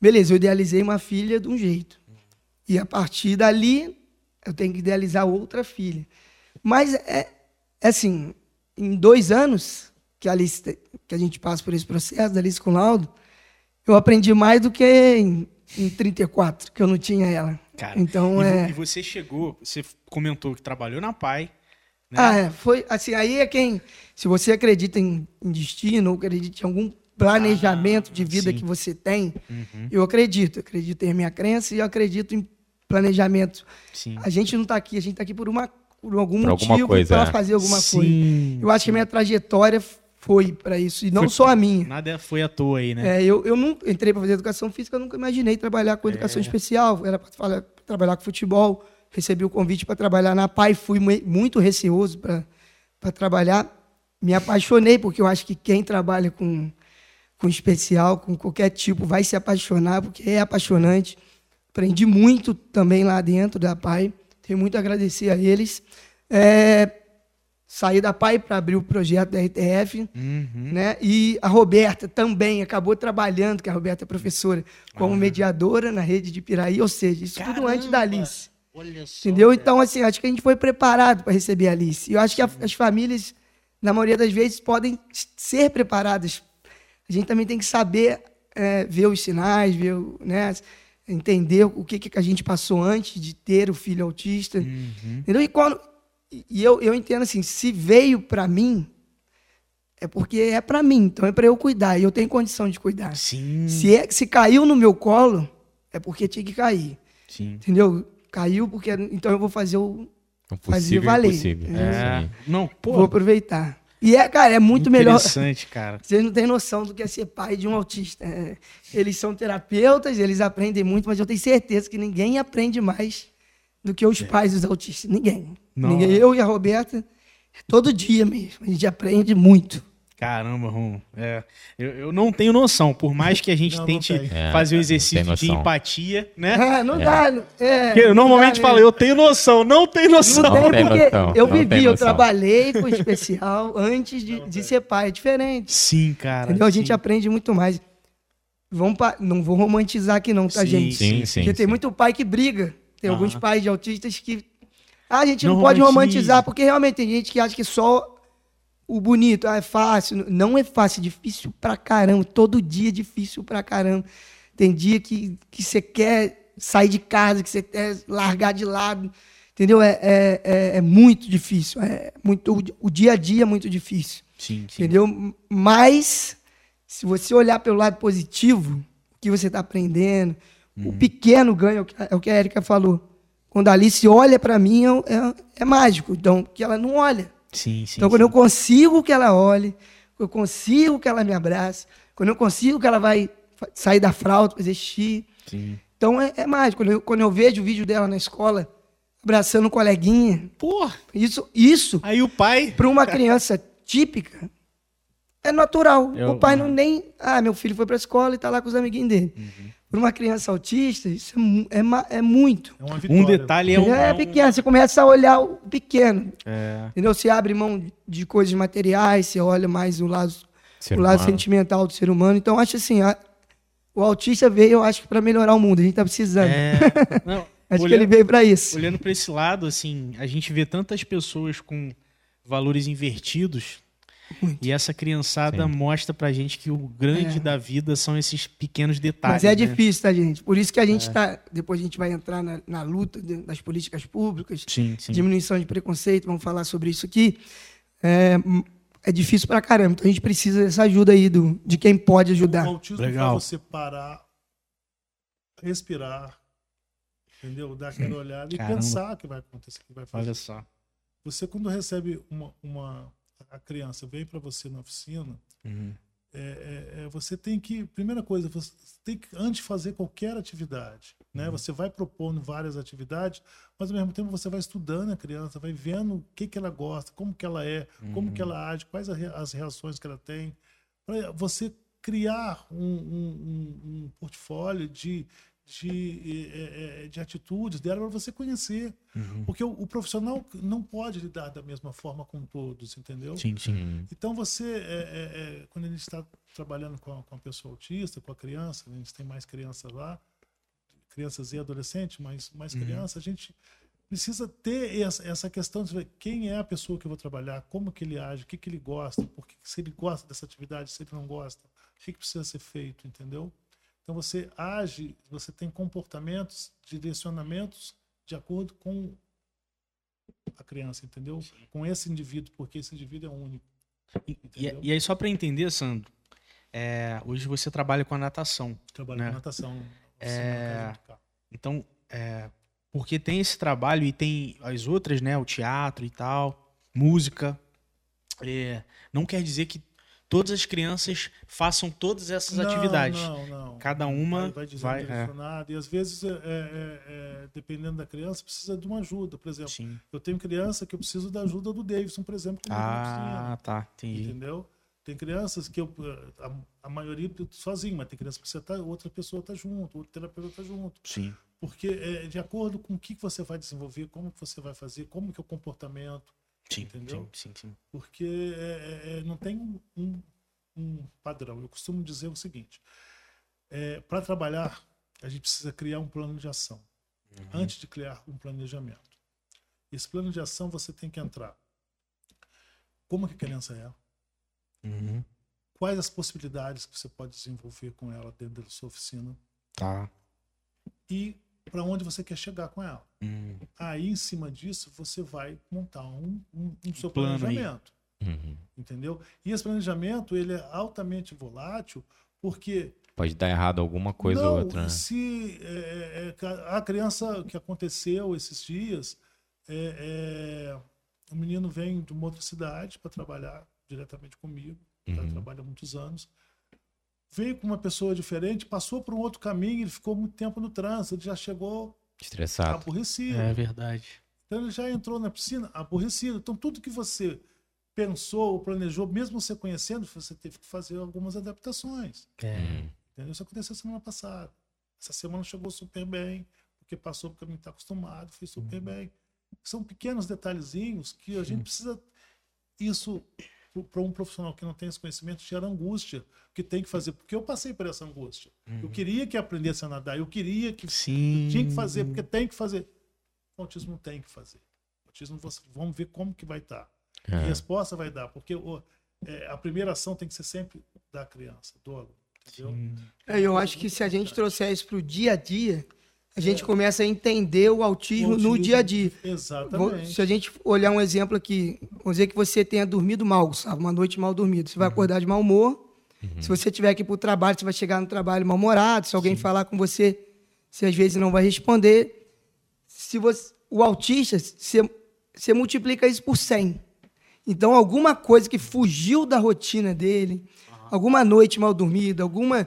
Beleza, eu idealizei uma filha de um jeito. E a partir dali, eu tenho que idealizar outra filha. Mas é, é assim, em dois anos que a, Alice, que a gente passa por esse processo da Alice com o laudo, eu aprendi mais do que em, em 34, que eu não tinha ela. Cara, então e, é. e você chegou, você comentou que trabalhou na PAI, né? Ah, é, foi assim, aí é quem, se você acredita em, em destino ou acredita em algum planejamento de vida Ah, sim. que você tem, Uhum. eu acredito, acredito em minha crença e eu acredito em planejamento. Sim. A gente não está aqui, a gente está aqui por uma por algum Por motivo coisa, para é. fazer alguma coisa. Sim. Eu acho que a minha trajetória foi para isso e não Foi- só a minha. Nada foi à toa aí, né? É, eu, eu nunca entrei para fazer educação física, eu nunca imaginei trabalhar com educação É. especial, era para trabalhar com futebol. Recebi o convite para trabalhar na PAI, fui mui- muito receoso para trabalhar. Me apaixonei, porque eu acho que quem trabalha com, com especial, com qualquer tipo, vai se apaixonar, porque é apaixonante. Aprendi muito também lá dentro da PAI, tenho muito a agradecer a eles. É, saí da PAI para abrir o projeto da RTF Uhum. né? E a Roberta também acabou trabalhando, que a Roberta é professora, como mediadora na rede de Piraí, ou seja, isso tudo antes da Caramba! Alice. Olha só. Entendeu? Então, assim, acho que a gente foi preparado para receber a Alice. E eu acho que a- as famílias, na maioria das vezes, podem ser preparadas. A gente também tem que saber é, ver os sinais, ver, o- né? Entender o que, que a gente passou antes de ter o filho autista. Uhum. Entendeu? E, quando, e eu, eu entendo assim, se veio para mim, é porque é para mim, então é para eu cuidar, e eu tenho condição de cuidar. Sim. Se, é, se caiu no meu colo, é porque tinha que cair. Sim. Entendeu? Caiu porque então eu vou fazer o. Possível e valer. impossível. É. É. Não, pô. Vou aproveitar. E é, cara, é muito melhor. Interessante, cara. Vocês não têm noção do que é ser pai de um autista. É, eles são terapeutas, eles aprendem muito, mas eu tenho certeza que ninguém aprende mais do que os pais dos autistas. Ninguém. Ninguém. Eu e a Roberta, todo dia mesmo. A gente aprende muito. Caramba, Rum. É, eu, eu não tenho noção, por mais que a gente Não, não tente tem. É, fazer o não exercício tem de empatia, né? Ah, não dá. não- É, Porque eu não normalmente dá falo, eu tenho noção, não tenho noção. Não Não tem porque noção, eu não vivi, eu trabalhei com especial antes de, de ser pai. É diferente. Sim, cara. Entendeu? A gente sim. aprende muito mais. Vamos pa- Não vou romantizar aqui não, tá, Sim, gente? Sim, sim. Porque tem sim. muito pai que briga. Tem Aham. alguns pais de autistas que. Ah, a gente não, Não pode romantiza. romantizar, porque realmente tem gente que acha que só o bonito ah, é fácil. Não é fácil, é difícil pra caramba. Todo dia é difícil pra caramba. Tem dia que, que você quer sair de casa, que você quer largar de lado. Entendeu? É, é, é, é muito difícil. É muito, o, o dia a dia é muito difícil. Sim, sim. Entendeu? Mas, se você olhar pelo lado positivo, o que você está aprendendo, o Uhum. pequeno ganho, é o que- é o que a Erika falou. Quando a Alice olha para mim, é, é- é mágico. Então, que ela não olha. Sim, sim. então, quando eu consigo que ela olhe, eu consigo que ela me abrace, quando eu consigo que ela vai sair da fralda, fazer xixi. Sim. Então, é, é mágico. Quando eu, quando eu vejo o vídeo dela na escola, abraçando um coleguinha, Porra, isso, isso aí o pai. para uma criança típica, é natural. Eu- o pai não nem. Ah, meu filho foi para a escola e está lá com os amiguinhos dele. Uhum. Para uma criança autista, isso é, é, é muito. É uma Um detalhe é um. É, pequeno, você começa a olhar o pequeno. É. Entendeu? Você abre mão de coisas materiais, você olha mais o lado, Ser o lado humano. sentimental do ser humano. Então, acho assim, a- o autista veio, eu acho, para melhorar o mundo. A gente está precisando. É. Não, acho que olhando- ele veio para isso. Olhando para esse lado, assim, a gente vê tantas pessoas com valores invertidos E essa criançada Sim. mostra pra gente que o grande É. da vida são esses pequenos detalhes. Mas é né? difícil, tá, gente? Por isso que a gente tá. Depois a gente vai entrar na, na luta de- das políticas públicas, Sim, sim. diminuição de preconceito, vamos falar sobre isso aqui. É, é difícil pra caramba. Então a gente precisa dessa ajuda aí do, de quem pode ajudar. O autismo Legal. faz você parar, respirar, entendeu? Dar aquela olhada e Caramba. pensar o que vai acontecer, o que vai fazer. Olha só. Você quando recebe uma, uma a criança vem para você na oficina, Uhum. é, é, é, você tem que primeira coisa você tem que antes de fazer qualquer atividade, né? Você vai propondo várias atividades, mas ao mesmo tempo você vai estudando a criança, vai vendo o que que ela gosta, como que ela é, como que ela age, quais as reações que ela tem, para você criar um, um- um- um portfólio de de, de atitudes dela para você conhecer. Porque o, o profissional não pode lidar da mesma forma com todos, entendeu? Sim, sim. Uhum. Então você, é, é, é, quando a gente está trabalhando com a, com a pessoa autista, com a criança, a gente tem mais crianças lá, crianças e adolescentes, mas mais crianças, a gente precisa ter essa, essa questão de ver quem é a pessoa que eu vou trabalhar, como que ele age, o que, que ele gosta, porque, se ele gosta dessa atividade, se ele não gosta, o que, que precisa ser feito, entendeu? Então você age, você tem comportamentos, direcionamentos de acordo com a criança, entendeu? Com esse indivíduo, porque esse indivíduo é único. E, e aí, só para entender, Sandro, é, hoje você trabalha com a natação. Trabalho né? com natação. É. Então, é, porque tem esse trabalho e tem as outras, né? O teatro e tal, música. é, não quer dizer que todas as crianças façam todas essas Não, atividades. Não, não. Cada uma vai, vai, vai- é. E às vezes, é, é, é, dependendo da criança, precisa de uma ajuda. Por exemplo, Sim. eu tenho criança que eu preciso da ajuda do Davidson, por exemplo, oficina. Ah, tá. Entendi. Entendeu? Tem crianças que eu, a, a maioria sozinho, mas tem criança que você tá, outra pessoa está junto, outro terapeuta está junto. Sim. Porque é de acordo com o que que você vai desenvolver, como que você vai fazer, como que é o comportamento. Sim, Entendeu? sim, sim, sim. porque é, é, é, não tem um, um- um padrão. Eu costumo dizer o seguinte: para trabalhar, a gente precisa criar um plano de ação antes de criar um planejamento. Esse plano de ação você tem que entrar. Como que a criança é? Uhum. Quais as possibilidades que você pode desenvolver com ela dentro da sua oficina? Tá. E para onde você quer chegar com ela? Hum, Aí, em cima disso, você vai montar um, um, um seu plano planejamento. Uhum. entendeu? E esse planejamento ele é altamente volátil porque Pode dar errado alguma coisa não, ou outra, né? se é, é, ca- a criança que aconteceu esses dias, é, é, o menino vem de uma outra cidade para trabalhar diretamente comigo, já Uhum. trabalha há muitos anos. Veio com uma pessoa diferente, passou por um outro caminho, ele ficou muito tempo no trânsito, ele já chegou Estressado. aborrecido. é verdade. Então ele já entrou na piscina aborrecido. Então tudo que você pensou ou planejou, mesmo você conhecendo, você teve que fazer algumas adaptações. É. Uhum. Entendeu? Isso aconteceu semana passada. Essa semana chegou super bem, porque passou porque não está acostumado, fez super bem. São pequenos detalhezinhos que a gente precisa. Isso, para um profissional que não tem esse conhecimento, gera angústia, que tem que fazer. Porque eu passei por essa angústia. Eu queria que aprendesse a nadar, eu queria que Sim. tinha que fazer, porque tem que fazer. O autismo não tem que fazer. O autismo, você- vamos ver como que vai estar. Que É. resposta vai dar, porque o- é, a primeira ação tem que ser sempre da criança, do aluno. Entendeu? É, eu acho que se a gente trouxer isso para o dia a dia, a gente começa a entender o autismo, O no dia a dia. Exatamente. se a gente olhar um exemplo aqui, vamos dizer que você tenha dormido mal, sabe? Uma noite mal dormida. Você vai acordar de mau humor. Se você tiver que ir para o trabalho, você vai chegar no trabalho mal-humorado. Se alguém falar com você, você às vezes não vai responder. Se você, o autista, você, você multiplica isso por 100. Então, alguma coisa que fugiu da rotina dele, alguma noite mal dormida, alguma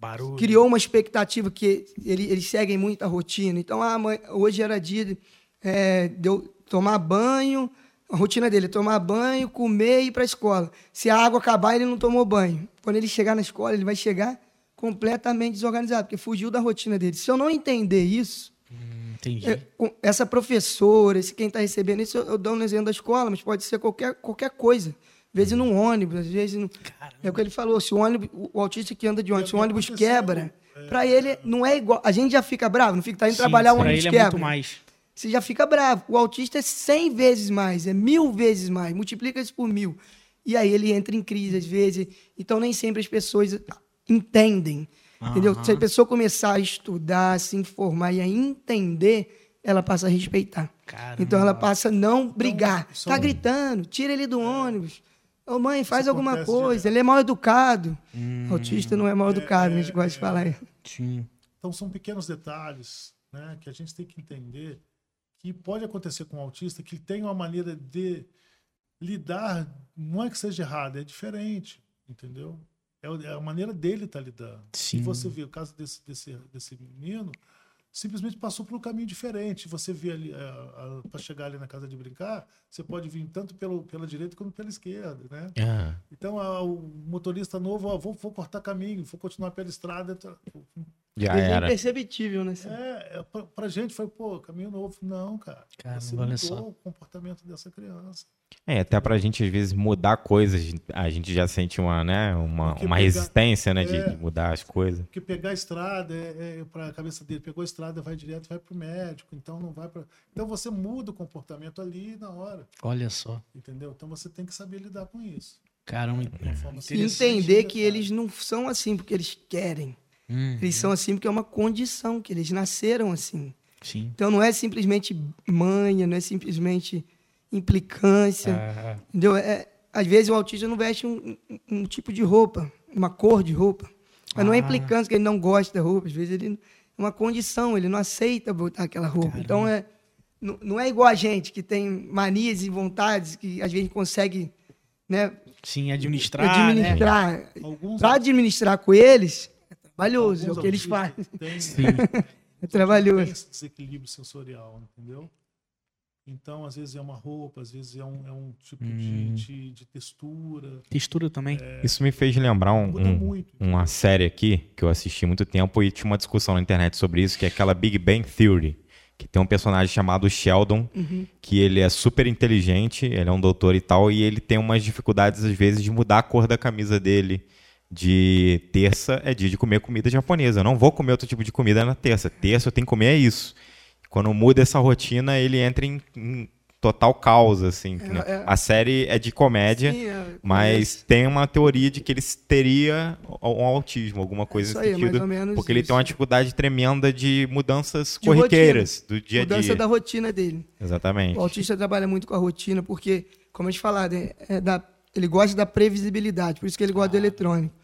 Barulho. criou uma expectativa que ele, eles seguem muito a rotina. Então, ah, mãe, hoje era dia de, é, de eu tomar banho, a rotina dele é tomar banho, comer e ir para a escola. Se a água acabar, ele não tomou banho. Quando ele chegar na escola, ele vai chegar completamente desorganizado, porque fugiu da rotina dele. Se eu não entender isso, Entendi. é, essa professora, esse quem está recebendo isso, eu, eu dou um exemplo da escola, mas pode ser qualquer, qualquer coisa. Às vezes num ônibus, às vezes. No... É o que ele falou: se o ônibus, o, autista que anda de ônibus, se o ônibus quebra, para ele não é igual. A gente já fica bravo, não fica tá indo Sim, trabalhar, o ônibus ele é quebra. muito mais. Você já fica bravo. O autista é 100 vezes mais, é mil vezes mais. Multiplica isso por mil. E aí ele entra em crise às vezes. Então nem sempre as pessoas entendem. Entendeu? Se a pessoa começar a estudar, a se informar e a entender, ela passa a respeitar. Caramba. Então ela passa a não brigar. são- Tá gritando, tira ele do ônibus. Ô mãe, faz Isso alguma coisa. direto. Ele é mal educado. Hum. Autista não é mal educado, a gente gosta de falar. Sim. Então são pequenos detalhes né, que a gente tem que entender que pode acontecer com o autista que tem uma maneira de lidar, não é que seja errado, é diferente, entendeu? É é a maneira dele estar lidando. Sim. E você vê o caso desse, desse, desse menino, simplesmente passou por um caminho diferente. Você vê ali, para chegar ali na casa de brincar, você pode vir tanto pelo, pela direita como pela esquerda, né? Ah, Então, a- o motorista novo, ó, vou, vou cortar caminho, vou continuar pela estrada. Já É era. imperceptível, né? É, é pra, pra gente foi, pô, caminho novo. Não, cara. Caramba, você olha mudou só. o comportamento dessa criança. É, até pra gente, às vezes, mudar coisas, a gente já sente uma, né, uma, Porque uma pegar- resistência, né, de, É. de mudar as coisas. Porque pegar a estrada, é, é para a cabeça dele, pegou a estrada, vai direto, vai pro médico, então não vai para. Então você muda o comportamento ali na hora, Olha só. entendeu? Então você tem que saber lidar com isso. De forma E interessante entender que eles não são assim porque eles querem. Hum, Eles são assim porque é uma condição, que eles nasceram assim. sim. Então não é simplesmente manha, não é simplesmente implicância. Ah, Entendeu? É, às vezes o autista não veste um, um- um tipo de roupa, uma cor de roupa. Mas não é Ah. implicância que ele não gosta da roupa. Às vezes ele é uma condição, ele não aceita botar aquela roupa. Então é, não, não é igual a gente que tem manias e vontades que às vezes consegue né, sim, administrar, né? administrar. Alguns, Para administrar com eles, é trabalhoso, é o que eles fazem. autistas têm- É tem trabalhoso. esse desequilíbrio sensorial, entendeu? Então, às vezes é uma roupa, às vezes é um, é um tipo Hum. de, de, de textura. Textura também. Isso me fez lembrar um- um- muito. uma série aqui que eu assisti há muito tempo e tinha uma discussão na internet sobre isso, que é aquela Big Bang Theory, que tem um personagem chamado Sheldon, que ele é super inteligente, ele é um doutor e tal, e ele tem umas dificuldades às vezes de mudar a cor da camisa dele. De terça é dia de comer comida japonesa. Eu não vou comer outro tipo de comida na terça. Terça eu tenho que comer é isso. Quando muda essa rotina, ele entra em, em total caos, assim. né? é. A série é de comédia. Sim, é, Mas tem uma teoria de que ele teria um autismo, alguma coisa isso nesse aí, é mais sentido. ou menos Porque ele isso. tem uma dificuldade tremenda de mudanças De corriqueiras do dia a mudança dia. da rotina dele. Exatamente. O autista trabalha muito com a rotina, porque, como a gente falou, é, é da- ele gosta da previsibilidade, por isso que ele gosta do eletrônico.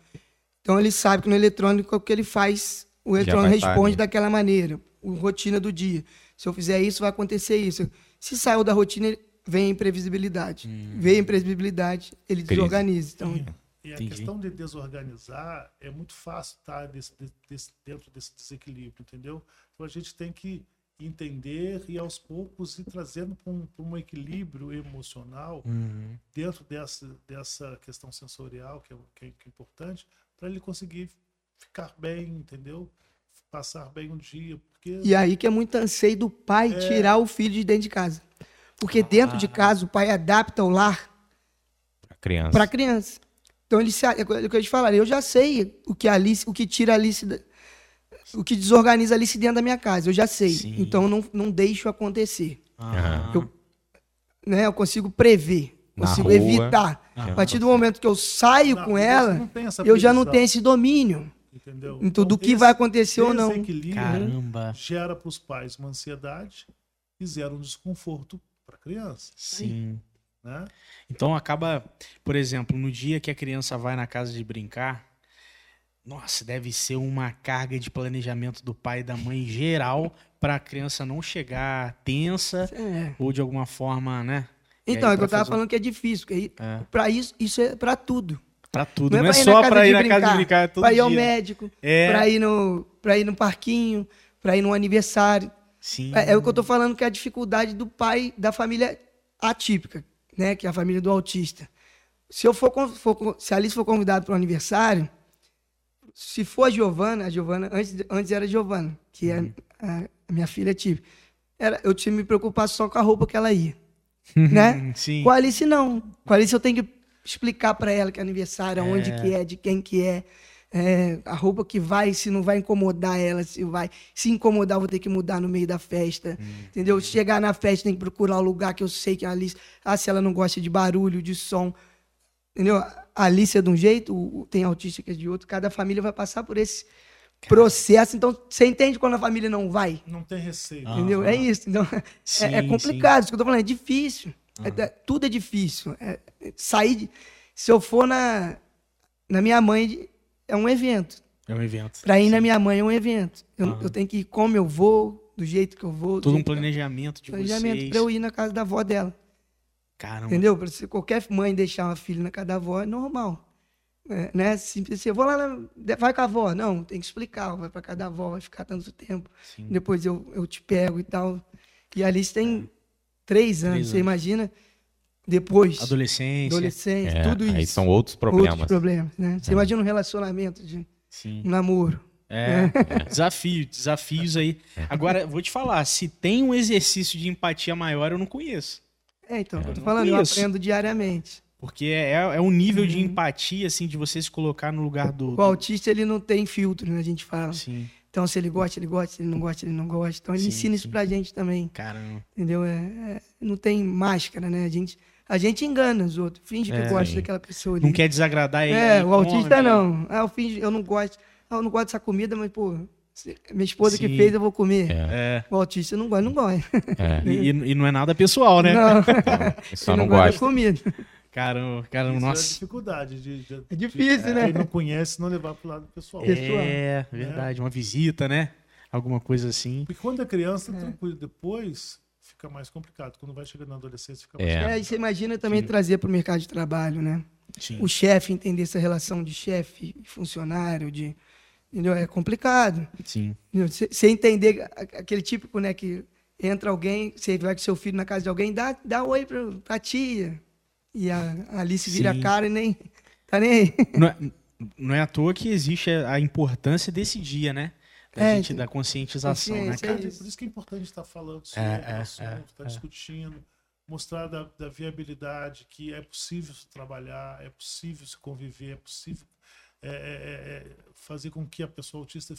Então ele sabe que no eletrônico o que ele faz, o eletrônico tá responde daquela maneira, o rotina do dia. Se eu fizer isso, vai acontecer isso. Se saiu da rotina, vem a imprevisibilidade. Vem a imprevisibilidade, ele Crise. desorganiza. Então, E a Entendi. questão de desorganizar é muito fácil estar desse, desse- dentro desse desequilíbrio, entendeu? Então a gente tem que entender e aos poucos ir trazendo para um, um equilíbrio emocional Uhum. dentro dessa, dessa questão sensorial que é, que é- que é importante para ele conseguir ficar bem, entendeu? Passar bem um dia, porque E aí que é muito anseio do pai É. tirar o filho de dentro de casa. Porque dentro de casa o pai adapta o lar A criança. para a criança. Então ele se, é o que eu te falaria, eu já sei o que a Alice, o que tira a Alice, da- o que desorganiza a Alice dentro da minha casa, eu já sei. Sim. Então eu não, não deixo acontecer, Ah, Eu- né? Eu consigo prever, Na consigo rua. evitar. Ah. A partir do momento que eu saio Na com ela, eu já não tenho esse domínio entendeu? em tudo o Então, que vai acontecer ou não. Caramba. gera para os pais uma ansiedade e gera um desconforto para a criança, Sim. né? Então acaba, por exemplo, no dia que a criança vai na casa de brincar, nossa, deve ser uma carga de planejamento do pai e da mãe geral para a criança não chegar tensa É. ou de alguma forma, né? Então, aí é que eu tava falando que é difícil. aí, É. Pra isso, isso é para tudo. Pra tudo, não, é ir na só de ir na casa de brincar é todo pra ir ao médico, É. pra ir no, pra ir no parquinho, pra ir no aniversário. Sim. É, é o que eu tô falando que é a dificuldade do pai da família atípica, né? Que é a família do autista. Se eu for, for se a Alice for convidada para o aniversário, se for a Giovana, a Giovana, antes, antes era a Giovana, que é a, a minha filha atípica, era, eu tinha que me preocupar só com a roupa que ela ia. né? Sim. Com a Alice, não. Com a Alice, eu tenho que explicar para ela que é aniversário, aonde que é, de quem que é, é, a roupa que vai, se não vai incomodar ela, se vai. Se incomodar, eu vou ter que mudar no meio da festa. Entendeu? Chegar na festa, tem que procurar o lugar que eu sei que a Alice. Ah, se ela não gosta de barulho, de som. entendeu? A Alice é de um jeito, tem autista que é de outro, cada família vai passar por esse processo. Então, você entende quando a família não vai? Não tem receita. Entendeu? É isso. Então, é- Sim, é, complicado. Isso que eu tô falando, é difícil. É- é- tudo é difícil. É- é- sair de- Se eu for na, na minha mãe, é um evento. É um evento. Pra ir na minha mãe é um evento. Eu, Aham. eu tenho que ir como eu vou, do jeito que eu vou. do Todo um jeito que eu- planejamento de planejamento vocês. pra eu ir na casa da avó dela. Caramba. Entendeu? Pra se qualquer mãe deixar uma filha na casa da avó é normal. É, né? Se, se eu vou lá, na- vai com a avó. Não, tem que explicar. Vai pra casa da avó, vai ficar tanto tempo. Sim. Depois eu, eu te pego e tal. E a Alice tem três anos. Três Você imagina? Depois, Adolescência. adolescente, É, tudo isso. aí são outros problemas. Outros problemas, né? Você imagina um relacionamento de Sim. um namoro. É, desafio, desafios aí. Agora, vou te falar, se tem um exercício de empatia maior, eu não conheço. É, então, eu tô falando, eu aprendo diariamente. Porque é, é um nível de Uhum. empatia, assim, de você se colocar no lugar do. O autista, ele não tem filtro, né? A gente fala. Sim, Então, se ele gosta, ele gosta. Se ele não gosta, ele não gosta. Então, ele Sim, ensina sim. isso pra gente também. caramba. Entendeu? É, é- não tem máscara, né? A gente, a gente engana os outros. Finge que É. gosta Sim. daquela pessoa ali. Não quer desagradar ele. É, ele o autista come, não. Ah, eu finge, eu não gosto. Ah, eu não gosto dessa comida, mas, pô, minha esposa que Sim. fez, eu vou comer. É. O autista não gosta, não gosta. É. E, e- e não é nada pessoal, né? Não, Só ele não gosta gosta. comida. Caramba, caramba, Isso é a nossa. dificuldade de, de- É difícil, de né? quem não conhece não levar pro lado pessoal. É. pessoal. É, verdade. Uma visita, né? Alguma coisa assim. Porque quando é criança, tranquilo. Depois fica mais complicado. Quando vai chegando na adolescência, fica mais É. É, e você imagina também trazer para o mercado de trabalho, né? Sim. O chefe entender essa relação de chefe e funcionário, de. Entendeu? É complicado. Sim. Você entender a- aquele típico, né, que entra alguém, você vai com seu filho na casa de alguém, dá, dá oi pra, pra tia. E a, a Alice vira Sim. a cara e nem. Tá nem aí. Não é, não é à toa que existe a importância desse dia, né? Da É, gente, sim. da conscientização, né, cara? é isso. por isso que é importante estar falando sobre É, o é, assunto, é, estar é. discutindo, mostrar da, da viabilidade, que é possível se trabalhar, é possível se conviver, é possível é, é, é, é, fazer com que a pessoa autista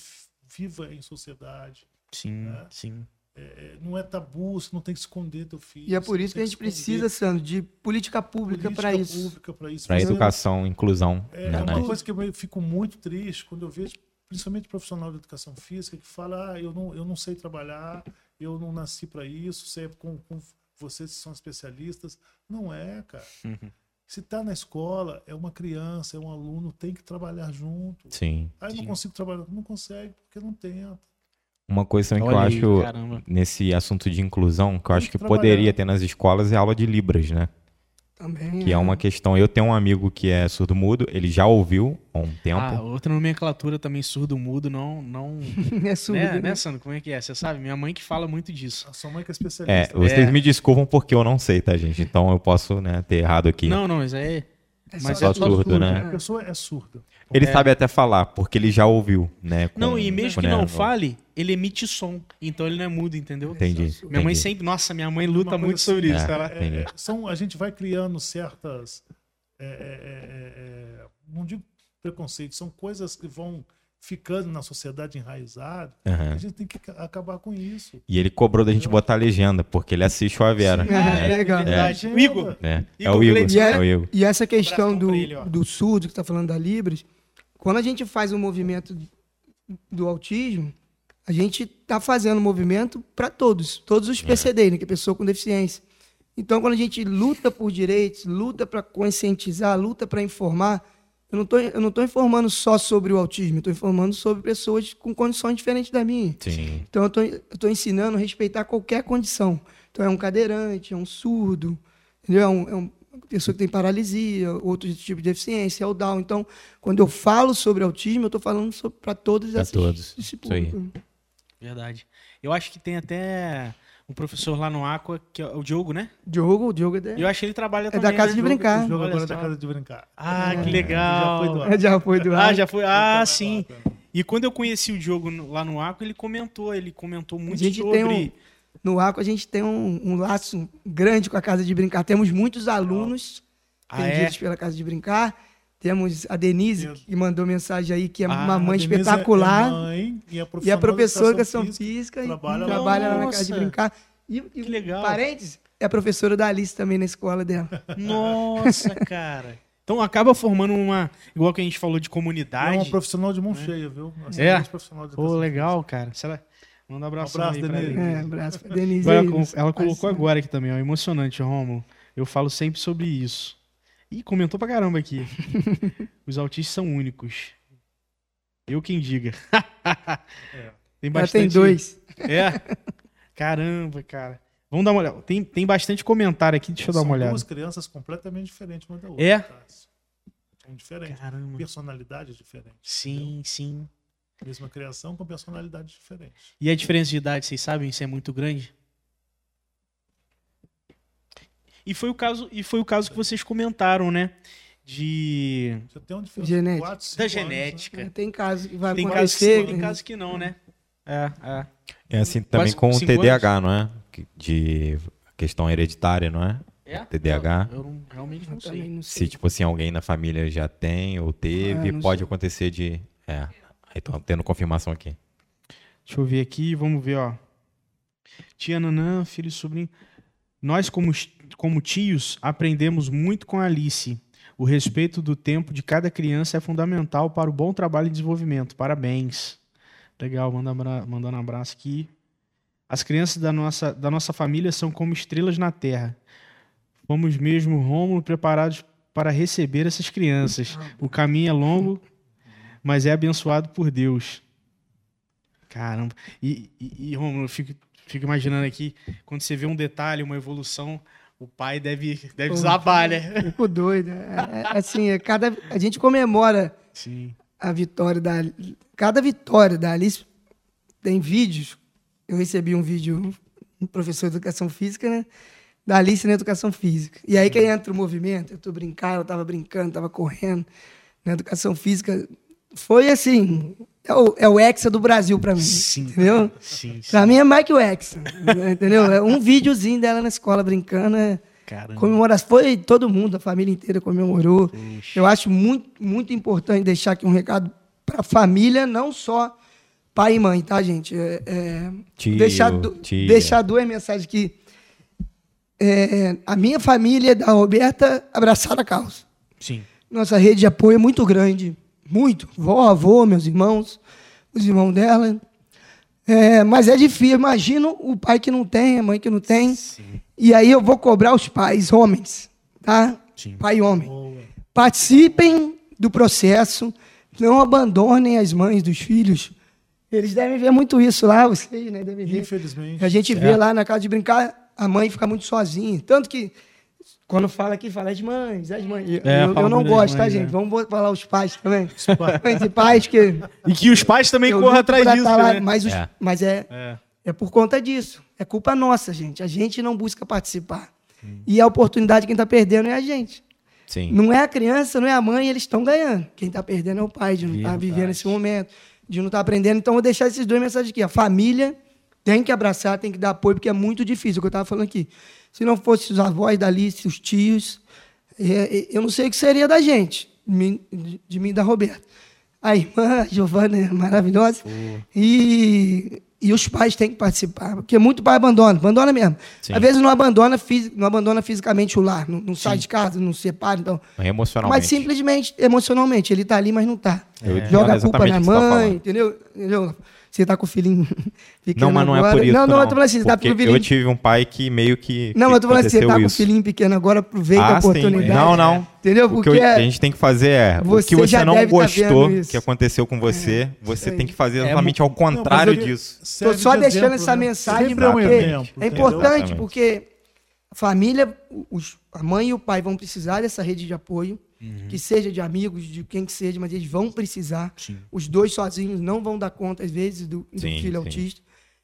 viva em sociedade. Sim, É. sim. É, não é tabu, você não tem que esconder teu filho. E é por isso que a gente precisa, Sandro, de política pública para isso. pública para isso. Para educação, inclusão. É, né, é uma né? coisa que eu fico muito triste quando eu vejo, principalmente profissional de educação física, que fala: ah, eu não, eu não sei trabalhar, eu não nasci para isso, é com, com vocês que são especialistas. Não é, cara. Se está na escola, é uma criança, é um aluno, tem que trabalhar junto. Sim. Ah, eu não Sim. consigo trabalhar. Não consegue, porque não tenta. Uma coisa também que eu Olha aí, acho caramba. nesse assunto de inclusão, que eu acho que que poderia ter nas escolas, é aula de Libras, né? Também. Que é uma questão. Eu tenho um amigo que é surdo-mudo, ele já ouviu há um tempo. Ah, outra nomenclatura também surdo-mudo, não. não é surdo, né, né? né, Sandro? Como é que é? Você sabe? Minha mãe que fala muito disso. A sua mãe que é É, especialista. vocês É. me desculpam porque eu não sei, tá, gente? Então eu posso né, ter errado aqui. Não, não, mas é. É Mas só é só surdo, né? A pessoa é surda. Ele É. sabe até falar, porque ele já ouviu, né? com- Não, e mesmo que né, não fale, ele emite som. Então ele não é mudo, entendeu? Entendi. Minha mãe entendi. sempre. Nossa, minha mãe luta muito sobre assim, isso. é. Ela... É, é, são, a gente vai criando certas. é, é, é, é, não digo preconceitos, são coisas que vão ficando na sociedade enraizadas. Aham. A gente tem que ca- acabar com isso. E ele cobrou da gente botar a legenda, porque ele assiste o Avera. Sim. né? É, legal. verdade. É. O Igor. É, é o Igor. Gleitson, É o Igor. E essa questão do, do surdo, que está falando da Libras, quando a gente faz o movimento do autismo, a gente está fazendo um movimento para todos, todos os PCD, né, que é pessoa com deficiência. Então, quando a gente luta por direitos, luta para conscientizar, luta para informar, eu não estou informando só sobre o autismo, estou informando sobre pessoas com condições diferentes da minha. Sim. Então, eu estou ensinando a respeitar qualquer condição. Então, é um cadeirante, é um surdo? É, um, é uma pessoa que tem paralisia, outro tipo de deficiência, é o Down. Então, quando eu falo sobre autismo, eu estou falando para todos Pra esses, todos, esse isso aí. público. Verdade. Eu acho que tem até um professor lá no Aqua, que é o Diogo, né? Diogo, o Diogo é, da- E eu acho que ele trabalha é também. da casa né? de brincar. O Olha agora é da casa de brincar. Ah, que É, legal. já foi do ar. Já foi do Ah, já foi. Então, Ah, sim. E quando eu conheci o Diogo lá no Aqua, ele comentou, ele comentou muito gente sobre. tem um- No Arco, a gente tem um, um laço grande com a Casa de Brincar. Temos muitos alunos Ah, é? atendidos pela Casa de Brincar. Temos a Denise, que mandou mensagem aí, que é Ah, uma mãe é- espetacular. É mãe, e, a E a professora de educação educação física, e trabalha trabalha, lá. na casa de brincar. E, e Que legal. parênteses, é a professora da Alice também na escola dela. Nossa, cara. Então acaba formando uma. Igual que a gente falou de É comunidade. uma profissional de mão cheia, viu? Uma É? profissional de Pô, legal, cara. Será? Manda um abraço, Um abraço, aí pra Denise. É, abraço pra Denise. Ela, nossa ela colocou parceira. agora aqui também, ó. Emocionante, Romulo. Eu falo sempre sobre isso. Ih, comentou pra caramba aqui. Os autistas são únicos. Eu quem diga. Tem Já tem dois. É. Caramba, cara. Vamos dar uma olhada. Tem, tem bastante comentário aqui, deixa eu dar São uma olhada. duas crianças completamente diferentes uma da outra. É? tá? São diferentes. Caramba. Personalidades diferentes. Sim, sim. Mesma criação com personalidades diferentes. E a diferença de idade, vocês sabem, isso é muito grande? E foi o caso, e foi o caso que vocês comentaram, né? De Você tem uma diferença Genética. de quatro, cinco da anos, né? genética. Tem caso que vai Tem casos que acontecer. sim, tem casos que não, né? É, é. É assim também Quase com o TDAH, não é? De questão hereditária, não é? É? TDAH. Eu, eu não- realmente não sei. não Se, sei. tipo assim, alguém na família já tem ou teve, Ah, pode sei. acontecer de. É. Tô tendo confirmação aqui. Deixa eu ver aqui, vamos ver, ó. Tia Nanã, filho e sobrinho. Nós, como, como tios, aprendemos muito com a Alice. O respeito do tempo de cada criança é fundamental para o bom trabalho e desenvolvimento. Parabéns. Legal, manda mandando um abraço aqui. As crianças da nossa, da nossa família são como estrelas na terra. Fomos mesmo, Rômulo, preparados para receber essas crianças. O caminho é longo, mas é abençoado por Deus. Caramba. E, e, e Romulo, eu fico, fico imaginando aqui, quando você vê um detalhe, uma evolução, o pai deve, deve Pô, desabar, né? Fico doido. É, é, assim, é cada, a gente comemora Sim. a vitória da cada vitória da Alice tem vídeos. Eu recebi um vídeo um professor de educação física, né? Da Alice na educação física. E aí que entra o movimento, eu tô brincando, eu tava brincando, tava correndo na educação física. Foi assim, é o, é o Hexa do Brasil pra mim. Sim. Entendeu? Sim, sim. Pra mim é mais que o Hexa. entendeu? É um videozinho dela na escola brincando. É, Caramba. Comemoração. Foi todo mundo, a família inteira comemorou. Eu acho muito, muito importante deixar aqui um recado para a família, não só pai e mãe, tá, gente? É, é, Tio, deixar, tia. deixar duas mensagens aqui. É, a minha família da Roberta abraçaram a causa. Sim. Nossa rede de apoio é muito grande. Muito. Vó, avô, meus irmãos, os irmãos dela. É, mas é difícil. Imagino o pai que não tem, a mãe que não tem. E aí eu vou cobrar os pais, homens, tá? Sim. Pai e homem. Participem do processo. Não abandonem as mães dos filhos. Eles devem ver muito isso lá, vocês, né? Devem ver. Infelizmente. A gente É. vê lá na casa de brincar, a mãe fica muito sozinha. Tanto que, quando fala aqui, fala as mães, as mães. Eu- É, eu, eu não gosto, tá, mães, gente? é. Vamos falar os pais também. Mães e pais que. E que os pais também corram atrás disso, tá lá, né? Mas, os- É. mas é, É. é por conta disso. É culpa nossa, gente. A gente não busca participar. E a oportunidade, quem está perdendo é a gente. Sim. Não é a criança, não é a mãe, eles estão ganhando. Quem está perdendo é o pai, de não estar Verdade. vivendo esse momento, de não estar aprendendo. Então, vou deixar esses dois mensagens aqui. A família tem que abraçar, tem que dar apoio, porque é muito difícil, o que eu estava falando aqui. Se não fosse os avós da Alice, os tios, é, é, eu não sei o que seria da gente, de mim, e da Roberta. A irmã, a Giovana, é maravilhosa. E, e os pais têm que participar, porque muito pai abandona, abandona mesmo. Sim. Às vezes não abandona, não abandona fisicamente o lar, não, não sai de casa, não se separa, então. Mas emocionalmente. Mas simplesmente, emocionalmente, ele tá ali, mas não tá. Eu ia Joga a culpa na tá mãe, entendeu? entendeu? Você tá com o filhinho pequeno Não, mas não é agora. por isso. Não, não, eu tô falando assim, você tá com Porque o filhinho... eu tive um pai que meio que. Não, que eu tô falando assim, você tá aconteceu com o isso. filhinho pequeno agora, aproveita a Ah, sim. oportunidade. Não, não. Entendeu? O que Porque eu- a gente tem que fazer é, o você que você não tá gostou isso. que aconteceu com você, você aí. tem que fazer É exatamente ao Não, mas contrário ele disso. Tô só de deixando exemplo, essa né? mensagem Sempre é um porque exemplo. é importante, porque a família, os- a mãe e o pai vão precisar dessa rede de apoio, que seja de amigos, de quem que seja, mas eles vão precisar. Sim. Os dois sozinhos não vão dar conta, às vezes, do, do Sim, filho sim. autista.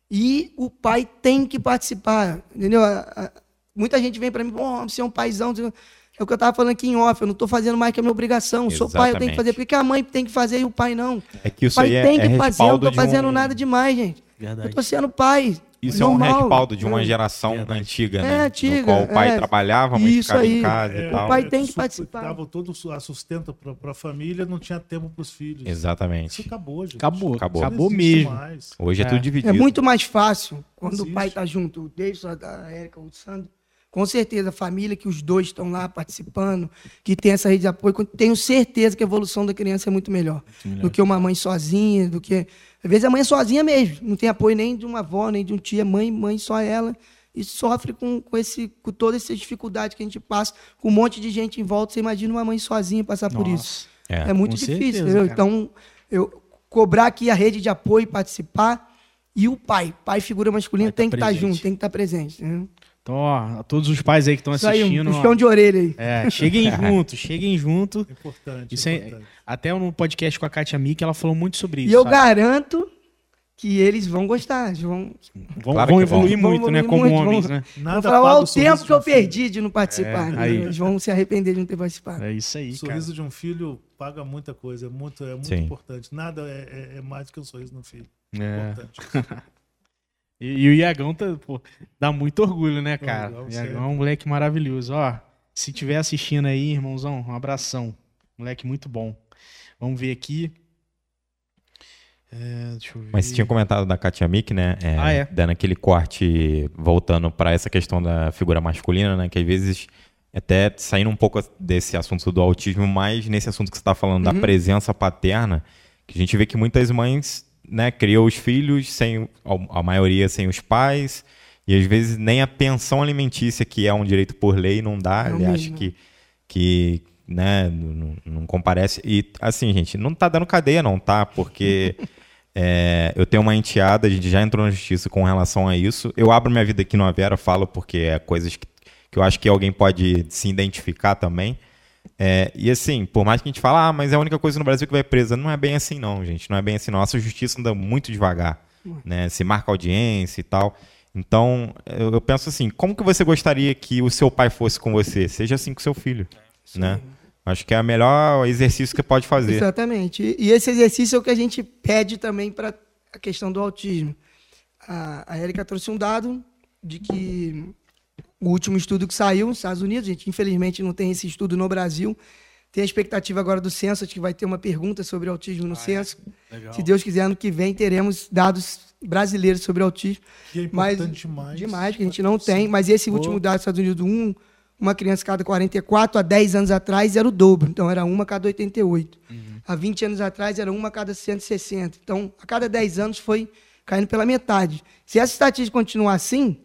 E o pai tem que participar, entendeu? A- a- muita gente vem para mim, bom, você é um paizão. É o que eu estava falando aqui em off, eu não estou fazendo mais que a minha obrigação. Eu sou pai, eu tenho que Exatamente. fazer. Por que a mãe tem que fazer e o pai não? É que o pai é, tem é que fazer, eu não estou fazendo um... nada demais, gente. Verdade. Eu tô sendo pai. Isso é um normal. respaldo de uma É. geração Verdade. antiga, É, né? antiga, no qual o pai é. trabalhava, mas Isso ficava aí. em casa É, e tal. o pai tem que participar. Dava todo a sustento para a família, não tinha tempo para os filhos. Isso Exatamente. acabou, gente. Acabou. Acabou. Acabou, mesmo. mais. Hoje é, É. tudo dividido. É muito mais fácil quando Existe. o pai tá junto. O Davidson, a Érica, o Sandro. Com certeza, a família que os dois estão lá participando, que tem essa rede de apoio, tenho certeza que a evolução da criança é muito melhor, do que uma mãe sozinha, do que. Às vezes a mãe é sozinha mesmo, não tem apoio nem de uma avó, nem de um tia, mãe, mãe só ela, e sofre com, com, esse, com toda essa dificuldade que a gente passa, com um monte de gente em volta. Você imagina uma mãe sozinha passar por isso. É. É, muito difícil. certeza. Então, eu cobrar aqui a rede de apoio, participar, e o pai, pai figura masculina, tá tem que estar presente. junto, tem que estar presente. né? Então, ó, a todos os pais aí que estão Isso aí, assistindo. um ó, puxão de orelha aí. É, cheguem junto, cheguem junto. Importante. Isso é, importante. até no podcast com a Katia Miki, ela falou muito sobre isso. E eu sabe? garanto que eles vão gostar. eles Vão, Vão, Claro vão vão. evoluir Vão muito, né? evoluir Como muito, homens, vão- né? vão falar, o tempo que eu um filho. perdi de não participar. É, né? aí. Eles vão se arrepender de não ter participado. É isso aí, O cara. sorriso de um filho paga muita coisa, é muito, é muito Sim. importante. Nada é, é- é mais do que o sorriso do filho. É. Importante. E, e o Iagão tá, pô, dá muito orgulho, né, cara? O. Iagão é um moleque maravilhoso. Ó, se tiver assistindo aí, irmãozão, um abração. Moleque muito bom. Vamos ver aqui. É, deixa eu ver. Mas você tinha comentado da Katia Mick, né? É, Ah, é. Dando aquele corte, voltando para essa questão da figura masculina, né? Que às vezes, até saindo um pouco desse assunto do autismo, mas nesse assunto que você está falando Uhum. da presença paterna, que a gente vê que muitas mães, né, criam os filhos sem, a maioria sem os pais, e às vezes nem a pensão alimentícia, que é um direito por lei, não dá. É Ele acha que, que né, não, não comparece. E assim, gente, não tá dando cadeia, não, tá? Porque é, eu tenho uma enteada, a gente já entrou na justiça com relação a isso. Eu abro minha vida aqui no Avera, falo porque é coisas que, que eu acho que alguém pode se identificar também. É, e assim, por mais que a gente fale, ah, mas é a única coisa no Brasil que vai presa. Não é bem assim, não, gente. Não é bem assim, não. Nossa justiça anda muito devagar. Né? Se marca audiência e tal. Então, eu, eu penso assim, como que você gostaria que o seu pai fosse com você? Seja assim com seu filho. Né? Acho que é o melhor exercício que pode fazer. Exatamente. E, esse exercício é o que a gente pede também para a questão do autismo. A, a Érica trouxe um dado de que o último estudo que saiu nos Estados Unidos, a gente infelizmente não tem esse estudo no Brasil, tem a expectativa agora do censo, acho que vai ter uma pergunta sobre autismo no censo. Legal. Se Deus quiser, ano que vem teremos dados brasileiros sobre autismo. Que é Mas importante demais. Demais, que a gente não tem. Mas esse último dado dos Estados Unidos, um, uma criança cada 44, há 10 anos atrás era o dobro. Então era uma a cada 88. Há 20 anos atrás era uma a cada 160. Então, a cada 10 anos foi caindo pela metade. Se essa estatística continuar assim,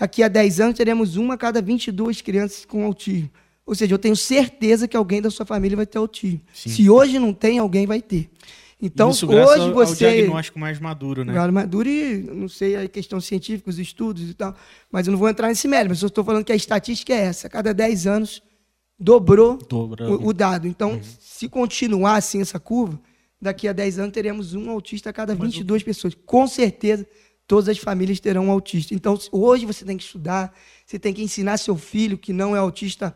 daqui a 10 anos teremos uma a cada 22 crianças com autismo. Ou seja, eu tenho certeza que alguém da sua família vai ter autismo. Se hoje não tem, alguém vai ter. Então, Isso hoje ao, ao você. diagnóstico mais maduro, né? Galo maduro e não sei a questão científica, os estudos e tal, mas eu não vou entrar nesse mérito, mas eu estou falando que a estatística é essa, a cada 10 anos dobrou o, o dado. Então, Uhum. se continuar assim essa curva, daqui a 10 anos teremos um autista a cada 22 pessoas. Com certeza, todas as famílias terão um autista. Então, hoje você tem que estudar, você tem que ensinar seu filho que não é autista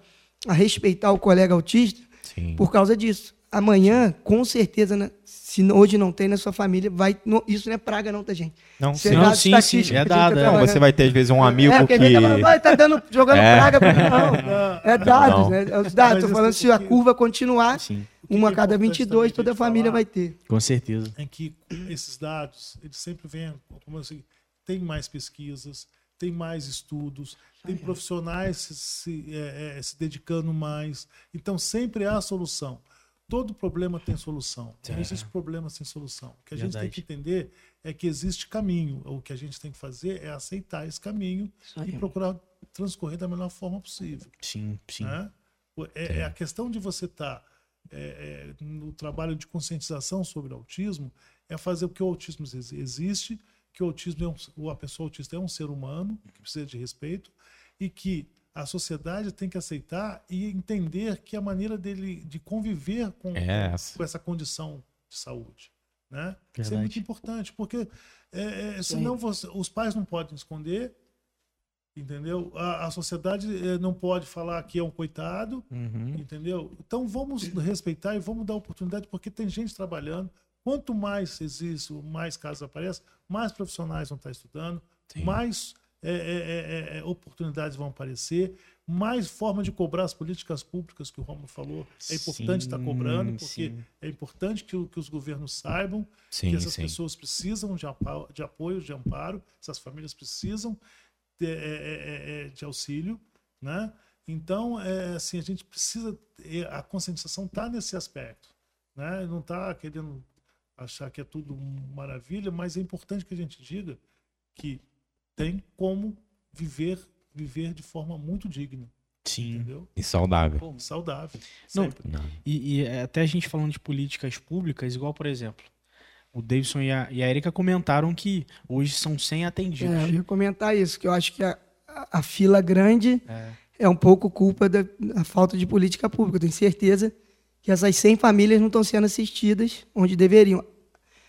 a respeitar o colega autista Sim. por causa disso. Amanhã, com certeza, né, se hoje não tem na sua família, vai. no- isso não é praga, não, tá, gente? Não, Isso sim. Não, dado sim, sim, é dado, tá é. Não, você vai ter, às vezes, um amigo é, porque a que. gente tá falando, "Vai, tá dando, jogando É. praga pra mim. Não, é dados, Não. né? É os dados. Mas Tô falando, se a curva continuar, Sim, uma a é cada importante 22, também toda a família vai ter. com certeza. em que esses dados eles sempre vêm como assim tem mais pesquisas tem mais estudos tem profissionais se, se, é, é, se dedicando mais então sempre há solução todo problema tem solução não existe problema sem solução o que a gente tem Verdade. que entender é que existe caminho o que a gente tem que fazer é aceitar esse caminho e procurar transcorrer da melhor forma possível Sim, sim. né? É, é a questão de você estar no trabalho de conscientização sobre o autismo é fazer o que o autismo ex- existe, que o autismo é um, a pessoa autista é um ser humano que precisa de respeito e que a sociedade tem que aceitar e entender que a maneira dele de conviver com, É essa. com essa condição de saúde, né? Isso é muito importante porque é, é, senão você- os pais não podem esconder Entendeu? A, a sociedade eh, não pode falar que é um coitado, Uhum. entendeu? Então vamos respeitar e vamos dar oportunidade, porque tem gente trabalhando. Quanto mais existe, mais casos aparecem, mais profissionais vão estar estudando, mais eh, eh, eh, eh, oportunidades vão aparecer, mais forma de cobrar as políticas públicas que o Romulo falou. É importante estar Sim, cobrando, porque sim. é importante que, que os governos saibam Sim, que essas sim. pessoas precisam de apoio, de amparo, essas famílias precisam de, é, é, é, de auxílio, né? Então, é, assim, a gente precisa, a conscientização está nesse aspecto, né? Não está querendo achar que é tudo maravilha, mas é importante que a gente diga que tem como viver viver de forma muito digna, Sim. entendeu? E saudável. Pô, saudável. Não, sempre. E, e até a gente falando de políticas públicas, igual, por exemplo, o Davidson e a, e a Erika comentaram que hoje são 100 atendidos. É, eu ia comentar isso, que eu acho que a, a- a fila grande É. é um pouco culpa da, da falta de política pública. Eu tenho certeza que essas 100 famílias não estão sendo assistidas onde deveriam.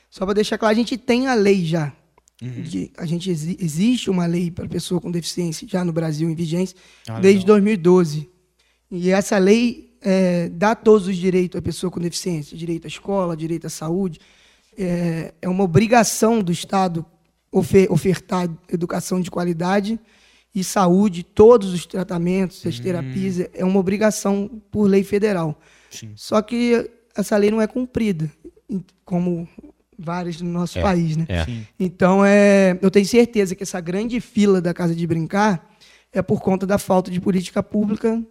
Só para deixar claro, a gente tem a lei já. Uhum. De- a gente exi- existe uma lei para pessoa com deficiência já no Brasil em vigência Ah, desde legal. 2012. E essa lei é, dá todos os direitos à pessoa com deficiência, direito à escola, direito à saúde. É, é uma obrigação do Estado ofe- ofertar educação de qualidade e saúde, todos os tratamentos, as terapias, é uma obrigação por lei federal. Sim. Só que essa lei não é cumprida, como várias no nosso É, país, né? É. Então, é, eu tenho certeza que essa grande fila da Casa de Brincar é por conta da falta de política pública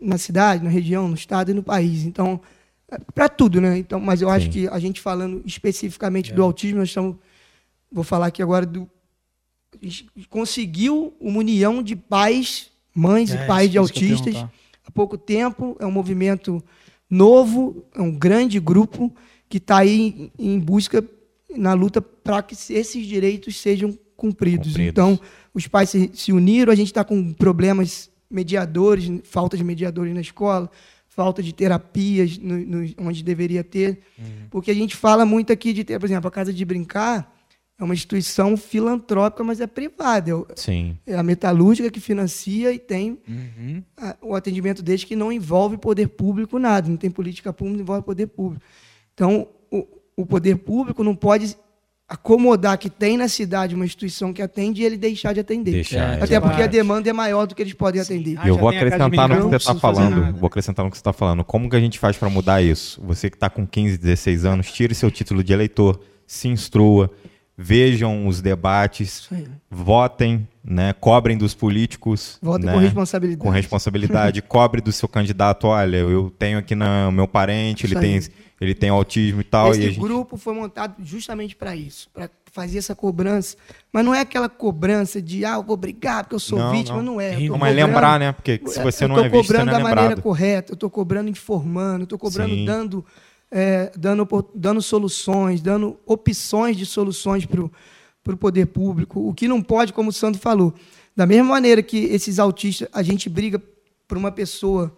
na cidade, na região, no estado e no país. Então, para tudo, né? Então, mas eu acho Sim. que a gente falando especificamente É. do autismo, nós estamos. Vou falar aqui agora do. Conseguiu uma união de pais, mães É, e pais de autistas há pouco tempo. É um movimento novo, é um grande grupo que está aí em busca, na luta para que esses direitos sejam cumpridos. Cumpridos. Então, os pais se, se uniram, a gente está com problemas mediadores, falta de mediadores na escola, falta de terapias no, no- onde deveria ter. Porque a gente fala muito aqui de ter, por exemplo, a Casa de Brincar é uma instituição filantrópica, mas é privada. É. É a metalúrgica que financia e tem Uhum. a- o atendimento deles que não envolve poder público nada, não tem política pública, não envolve poder público. Então, o, o poder público não pode acomodar que tem na cidade uma instituição que atende e ele deixar de atender. Deixar, Até porque a demanda é maior do que eles podem atender. Ah, eu já vou acrescentar no que você está falando. Vou acrescentar no que você está falando. Como que a gente faz para mudar isso? Você que está com 15, 16 anos, tire seu título de eleitor, se instrua, vejam os debates, votem, né? Cobrem dos políticos. Votem né? com responsabilidade. Com responsabilidade, cobre do seu candidato. Olha, eu tenho aqui na, o meu parente, ele tem, ele tem autismo e tal. Esse e a gente... grupo foi montado justamente para isso, para fazer essa cobrança. Mas não é aquela cobrança de, ah, eu vou brigar porque eu sou Não, vítima. não. Não, é. Eu mas cobrando- lembrar, né? Porque se você eu não é visto, você cobrando não é da maneira correta, eu estou cobrando informando, estou cobrando Sim. dando, é, dando, dando soluções, dando opções de soluções para o poder público. O que não pode, como o Sandro falou, da mesma maneira que esses autistas, a gente briga por uma pessoa,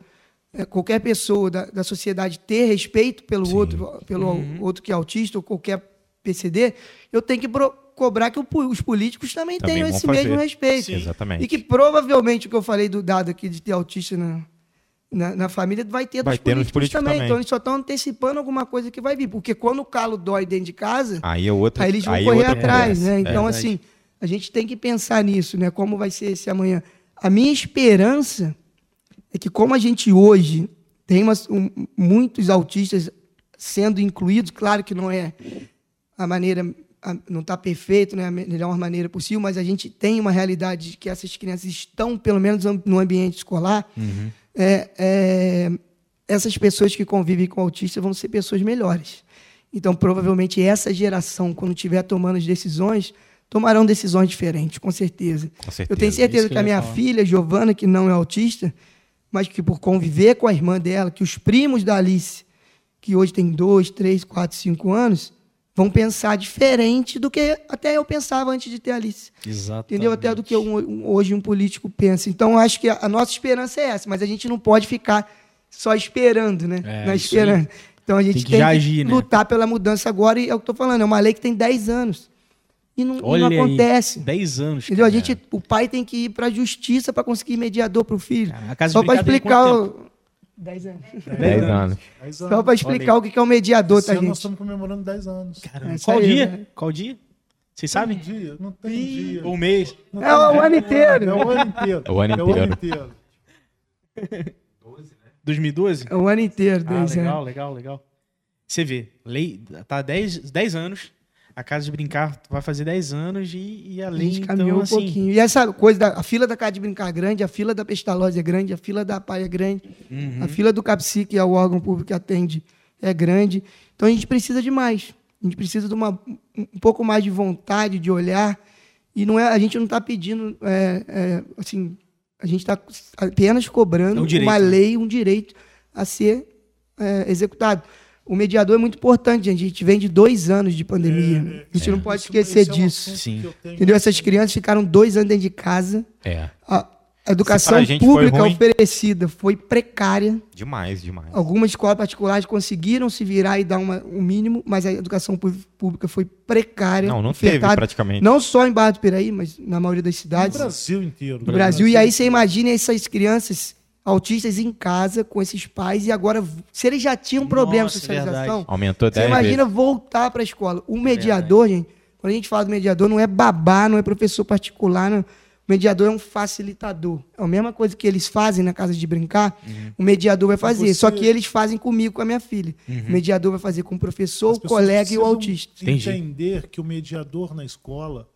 é, qualquer pessoa da, da sociedade ter respeito pelo outro, pelo Uhum. outro que é autista ou qualquer PCD, eu tenho que cobrar que os políticos também, Também tenham esse fazer. mesmo respeito. Sim. Exatamente. E que provavelmente o que eu falei do dado aqui de ter autista na, na, na família vai ter Vai dos políticos, políticos também. também. Então eles só estão antecipando alguma coisa que vai vir. Porque quando o calo dói dentro de casa, Aí é outra aí eles vão aí é correr outra atrás, conversa. né? É. Então, verdade. assim, a gente tem que pensar nisso, né? Como vai ser esse amanhã. A minha esperança é que, como a gente hoje tem umas- um- muitos autistas sendo incluídos, claro que não é a maneira, não está perfeito, né? A melhor maneira possível, mas a gente tem uma realidade de que essas crianças estão, pelo menos, no ambiente escolar. É, é, essas pessoas que convivem com autistas vão ser pessoas melhores. Então, provavelmente, essa geração, quando estiver tomando as decisões, tomarão decisões diferentes, com certeza. Com certeza. Eu tenho certeza Isso que que, a minha falar. filha, Giovana, que não é autista, mas que por conviver com a irmã dela, que os primos da Alice, que hoje tem dois, três, quatro, cinco anos, vão pensar diferente do que até eu pensava antes de ter a Alice. Exato. Entendeu? Até do que um- hoje um político pensa. Então, acho que a, a nossa esperança é essa, mas a gente não pode ficar só esperando, né? É, Na esperança. Então, a gente Tem tem que que, já agir, né? lutar pela mudança agora, e é o que eu estou falando, é uma lei que tem 10 anos. E não, e não Olha aí, acontece. 10 anos. Entendeu? A cara. gente, o pai tem que ir para a justiça para conseguir mediador para o filho. Cara, a Casa Só para tem explicar. 10 anos. 10 anos. Dez Só anos. para explicar o que é o mediador, Esse tá, ano nós gente? estamos comemorando 10 anos. Caramba, É Qual aí, dia? né? Qual dia? Vocês Tem sabem? dia, não tem dia. Um mês. Não É o ano inteiro. É o ano inteiro. É o ano É o ano inteiro. inteiro. 2012? É o ano inteiro, Ah, 10 legal, anos. legal, legal. Você vê, lei tá há 10, 10 anos, A Casa de Brincar vai fazer 10 anos e, e A além, gente caminhou então, um assim... pouquinho. E essa coisa, da, a fila da Casa de Brincar é grande, a fila da Pestalozzi é grande, a fila da PAI é grande, Uhum. a fila do CAPSI, que é o órgão público que atende, é grande. Então a gente precisa de mais. A gente precisa de uma, um pouco mais de vontade, de olhar. E não é, a gente não está pedindo, é, é, assim, a gente está apenas cobrando É um direito, uma né? lei, um direito a ser é, executado. O mediador é muito importante, gente. A gente vem de dois anos de pandemia. né? a gente não pode Isso- esquecer esse é disso. Sim. Entendeu? Essas crianças ficaram dois anos dentro de casa. É. A a educação foi pública ruim. oferecida foi precária. Demais, demais. Algumas escolas particulares conseguiram se virar e dar uma, um mínimo, mas a educação pública foi precária. Não, não teve ofertada, praticamente. Não só em Barra do Piraí, mas na maioria das No cidades Brasil inteiro. do Brasil. E aí você imagina essas crianças autistas em casa com esses pais e agora, se eles já tinham problema de Nossa, socialização, verdade. Aumentou você 10 imagina vezes. voltar para a escola. O mediador, gente, quando a gente fala do mediador, não é babá, não é professor particular. Não. O mediador é um facilitador. É a mesma coisa que eles fazem na casa de brincar, Uhum. o mediador vai fazer. você- Só que eles fazem comigo, com a minha filha. O mediador vai fazer com o professor, As o colega e o autista. Entender que o mediador na escola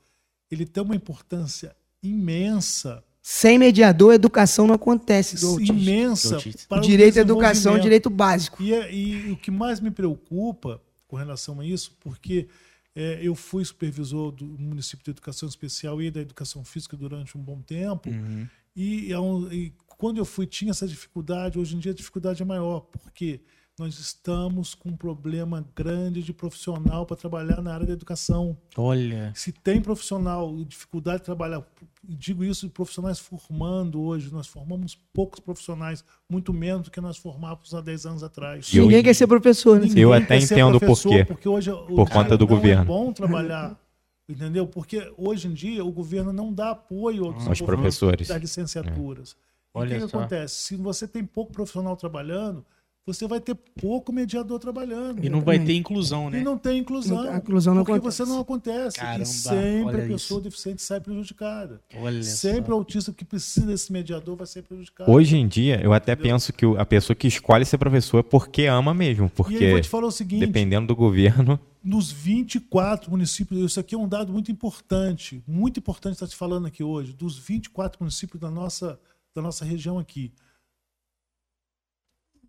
ele tem uma importância imensa, Sem mediador, a educação não acontece do autista. imensa Do direito à educação é um direito básico. E, é- e o que mais me preocupa com relação a isso, porque é, eu fui supervisor do município de educação especial e da educação física durante um bom tempo, Uhum. e, é e quando eu fui tinha essa dificuldade, hoje em dia a dificuldade é maior, porque nós estamos com um problema grande de profissional para trabalhar na área da educação. Olha, Se tem profissional e dificuldade de trabalhar, e digo isso de profissionais formando hoje, nós formamos poucos profissionais, muito menos do que nós formávamos há 10 anos atrás. E eu- Ninguém quer ser professor, né? Eu até entendo por quê. Porque hoje o Por conta do não governo. É bom trabalhar, entendeu? Porque hoje em dia o governo não dá apoio ao desenvolvimento professores. das licenciaturas. O Olha que, que só. acontece? Se você tem pouco profissional trabalhando, você vai ter pouco mediador trabalhando. e não vai ter inclusão, né? E não tem inclusão. Não- a inclusão não porque acontece. você não acontece. Caramba, e sempre a pessoa isso. deficiente sai prejudicada. Olha sempre só. o autista que precisa desse mediador vai ser prejudicado. Hoje em dia, eu até penso que a pessoa que escolhe ser professor é porque ama mesmo. e aí eu Porque, vou te falar o seguinte: dependendo do governo, nos 24 municípios, isso aqui é um dado muito importante, muito importante estar te falando aqui hoje, dos 24 municípios da nossa, da nossa região aqui.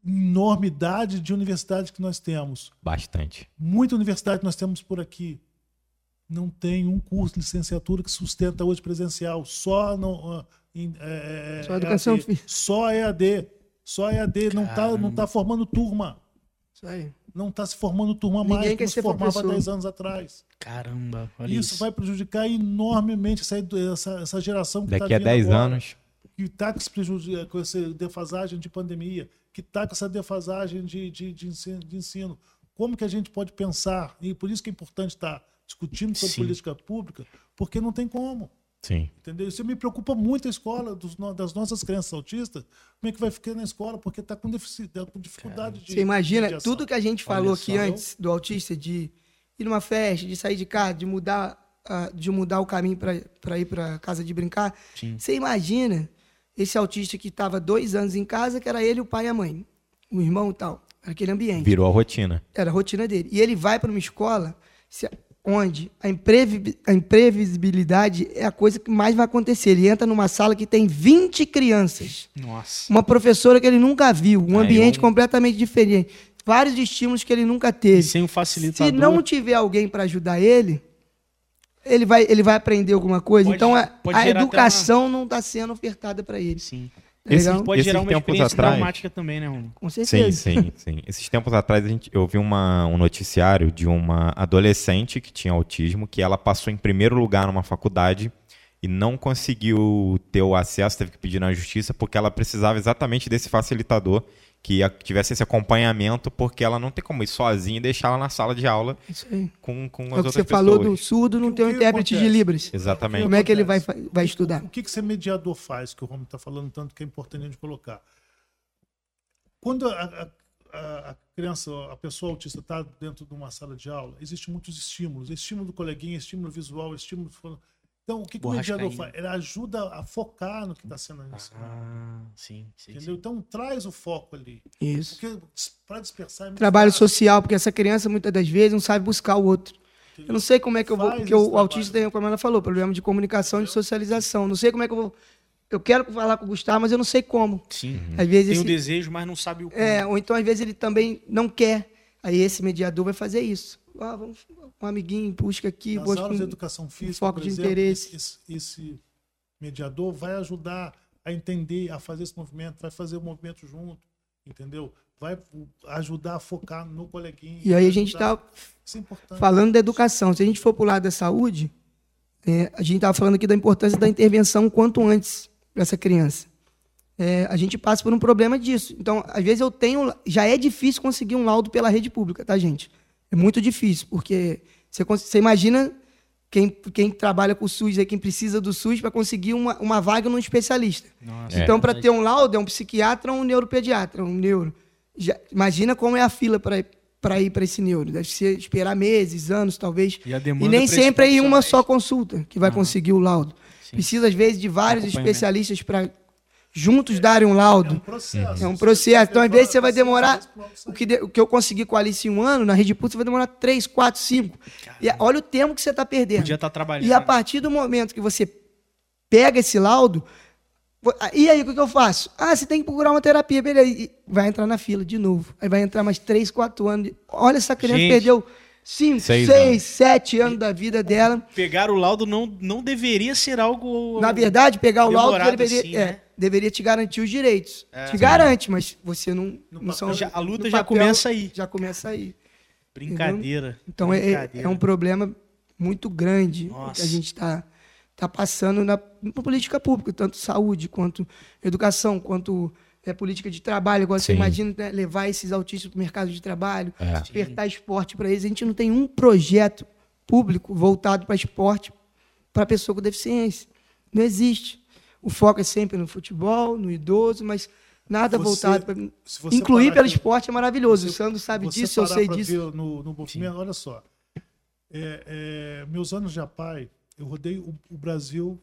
Enormidade de universidades que nós temos. bastante. Muita universidade que nós temos por aqui. Não tem um curso de licenciatura que sustenta hoje presencial. Só no, ah, em, é, é, Só educação EAD. Só EAD. Só EAD. Não está não tá formando turma. Isso aí. Não está se formando turma Ninguém mais que ser formava professor. 10 anos atrás. Caramba, olha Isso, isso. vai prejudicar enormemente essa, essa, essa geração que Daqui tá a vindo 10 agora, anos, Que está com, esse prejuízo- com essa defasagem de pandemia, que está com essa defasagem de, de, de ensino, de ensino. Como que a gente pode pensar? E por isso que é importante estar discutindo sobre Sim. política pública, porque não tem como. sim. Entendeu? Isso me preocupa muito a escola dos das nossas crianças autistas. Como é que vai ficar na escola? Porque está com, tá com dificuldade de. Você imagina de tudo que a gente falou aqui antes do autista, de ir numa festa, de sair de casa, de mudar, ah, de mudar o caminho para ir para casa de brincar. Sim. Você imagina esse autista que estava dois anos em casa, que era ele, o pai e a mãe, o irmão e tal, era aquele ambiente. Virou a rotina. Era a rotina dele. E ele vai para uma escola se- onde a, imprevi- a imprevisibilidade é a coisa que mais vai acontecer. Ele entra numa sala que tem 20 crianças Nossa. uma professora que ele nunca viu, um Aí ambiente um- completamente diferente, vários estímulos que ele nunca E teve. sem o facilitador. Se não tiver alguém para ajudar ele, ele vai, ele vai aprender alguma coisa. Pode- então a, a educação não está sendo ofertada para ele. Sim. Tá Esse- legal? Pode Esses gerar uma tempos experiência atrás- traumática também, né, Romulo? Com Sim, certeza. sim, sim. Esses tempos atrás a gente, eu vi uma, um noticiário de uma adolescente que tinha autismo, que ela passou em primeiro lugar numa faculdade e não conseguiu ter o acesso, teve que pedir na justiça, porque ela precisava exatamente desse facilitador que a- tivesse esse acompanhamento, porque ela não tem como ir sozinha e deixar ela na sala de aula Isso aí. com, com as É o que outras você pessoas. falou do surdo não O ter um intérprete de acontece? Libras. Exatamente. Como é que ele vai, vai estudar? O que, que esse mediador faz, que o Romulo está falando tanto que é importante a gente colocar? Quando a, a- a- a criança, a pessoa autista está dentro de uma sala de aula, existem muitos estímulos. Estímulo do coleguinha, estímulo visual, estímulo... Então, o que, que o mediador caindo. faz? Ele ajuda a focar no que está sendo ensinado. Ah, sim, sim. Entendeu? Então, traz o foco ali. Isso. Porque para dispersar é Trabalho fácil. social, porque essa criança muitas das vezes não sabe buscar o outro. Eu não sei como é que eu vou. Porque o autista trabalho. tem, como ela falou, problema de comunicação e de socialização. Não sei como é que eu vou. Eu quero falar com o Gustavo, mas eu não sei como. Sim. Às vezes Tem o esse- desejo, mas não sabe o como. É, ou então às vezes ele também não quer. Aí esse mediador vai fazer isso. Ah, vamos, um amiguinho busca aqui, Nas busca aulas de um- educação física, foco por de exemplo, interesse. Esse, esse mediador vai ajudar a entender, a fazer esse movimento, vai fazer o movimento junto, entendeu? Vai ajudar a focar no coleguinha. E aí a gente está é falando da educação. Se a gente for para o lado da saúde, é, a gente estava falando aqui da importância da intervenção quanto antes para essa criança. É, a gente passa por um problema disso. Então, às vezes eu tenho. Já é difícil conseguir um laudo pela rede pública, tá, gente? É muito difícil, porque você, você imagina quem, quem trabalha com o SUS, aí, quem precisa do SUS, para conseguir uma, uma vaga num especialista. Nossa. É. Então, para ter um laudo, é um psiquiatra ou um neuropediatra, um neuro. Já- imagina como é a fila para ir para esse neuro. Deve ser esperar meses, anos, talvez. E a demanda E nem sempre é em uma só consulta que vai conseguir o laudo. Precisa, às vezes, de vários especialistas para juntos darem um É um laudo. processo. É um processo. Então, às vezes, você vai demorar. O que, de- o que eu consegui com a Alice em um ano, na Rede Pública, você vai demorar três, quatro, cinco. E olha o tempo que você está perdendo. Podia estar trabalhando. E a partir do momento que você pega esse laudo, e aí o que eu faço? Ah, você tem que procurar uma terapia, beleza. E vai entrar na fila de novo. Aí vai entrar mais três, quatro anos. de- Olha, essa criança Gente. perdeu cinco, Seis seis, anos. sete anos da vida dela. Pegar o laudo não, não deveria ser algo. Na verdade, pegar o laudo deveria, assim, é, né? Deveria te garantir os direitos. te garante, mas você não, não são. Já- a luta já começa aí. Já começa aí. Brincadeira. Então é, Brincadeira. é um problema muito grande Nossa. que a gente está tá passando na, na política pública, tanto saúde quanto educação, quanto é, política de trabalho. Agora você Sim. imagina né, levar esses autistas para o mercado de trabalho, É. despertar esporte para eles. A gente não tem um projeto público voltado para esporte para pessoa com deficiência. Não existe. O foco é sempre no futebol, no idoso, mas nada Você- voltado para. Incluir pelo aqui- esporte é maravilhoso. você- o Sandro sabe você disso, eu sei disso. ver No, no movimento, olha só. É, é, meus anos de APAI, eu rodei o, o Brasil,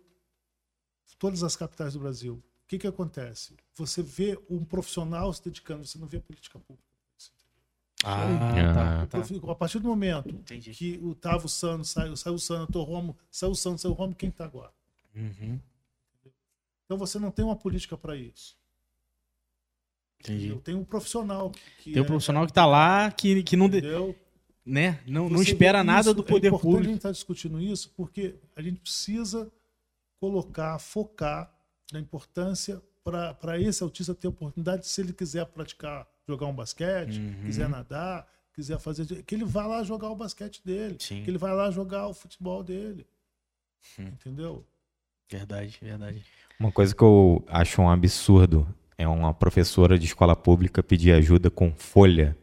todas as capitais do Brasil. O que, que acontece? Você vê um profissional se dedicando, você não vê política pública. Ah, tá, tá. A partir do momento Entendi. que o Tavo Sano saiu, saiu o Sano, o Romo, saiu o Sano, saiu o Romo, quem está agora? Uhum. Então você não tem uma política para isso. Entendi. entendeu? Tem um profissional que, Tem um é- profissional que tá lá que, que não, de- entendeu? né? não, não espera nada isso, do é poder importante a público. gente estar discutindo isso porque a gente precisa colocar, focar na importância para esse autista ter a oportunidade, se ele quiser praticar, jogar um basquete, Uhum. quiser nadar, quiser fazer. que ele vá lá jogar o basquete dele, Sim. que ele vai lá jogar o futebol dele. Hum. Entendeu? Verdade, verdade. Uma coisa que eu acho um absurdo é uma professora de escola pública pedir ajuda com folha,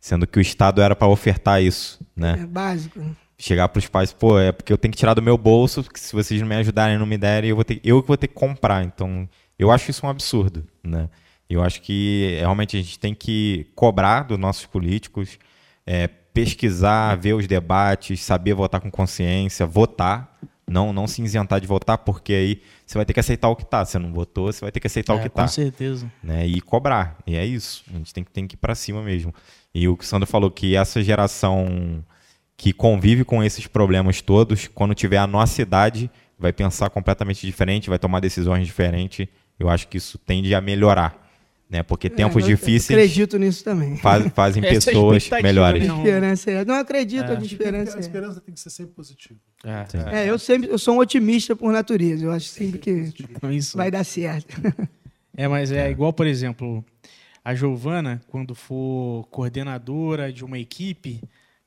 sendo que o Estado era para ofertar isso, né? É básico. né? Chegar para os pais, pô, é porque eu tenho que tirar do meu bolso, porque se vocês não me ajudarem, não me derem, eu vou ter, eu que vou ter que comprar. Então, eu acho isso um absurdo, né? Eu acho que realmente a gente tem que cobrar dos nossos políticos, é, pesquisar, ver os debates, saber votar com consciência, votar, não não se isentar de votar, porque aí você vai ter que aceitar o que tá. Você não votou, você vai ter que aceitar o É, que com tá certeza. né? E cobrar. E é isso. A gente tem que, tem que ir para cima mesmo. E o que o Sandro falou que essa geração que convive com esses problemas todos, quando tiver a nossa idade, vai pensar completamente diferente, vai tomar decisões diferentes. Eu acho que isso tende a melhorar, né? Porque tempos É, eu- eu difíceis acredito nisso também. faz- fazem é a pessoas melhores. A Não. esperança é. Não acredito, a A esperança é. esperança tem que ser sempre positiva. É, É, eu sempre eu sou um otimista por natureza. Eu acho sempre que isso. vai dar certo. É, mas é igual, por exemplo, a Giovana, quando for coordenadora de uma equipe,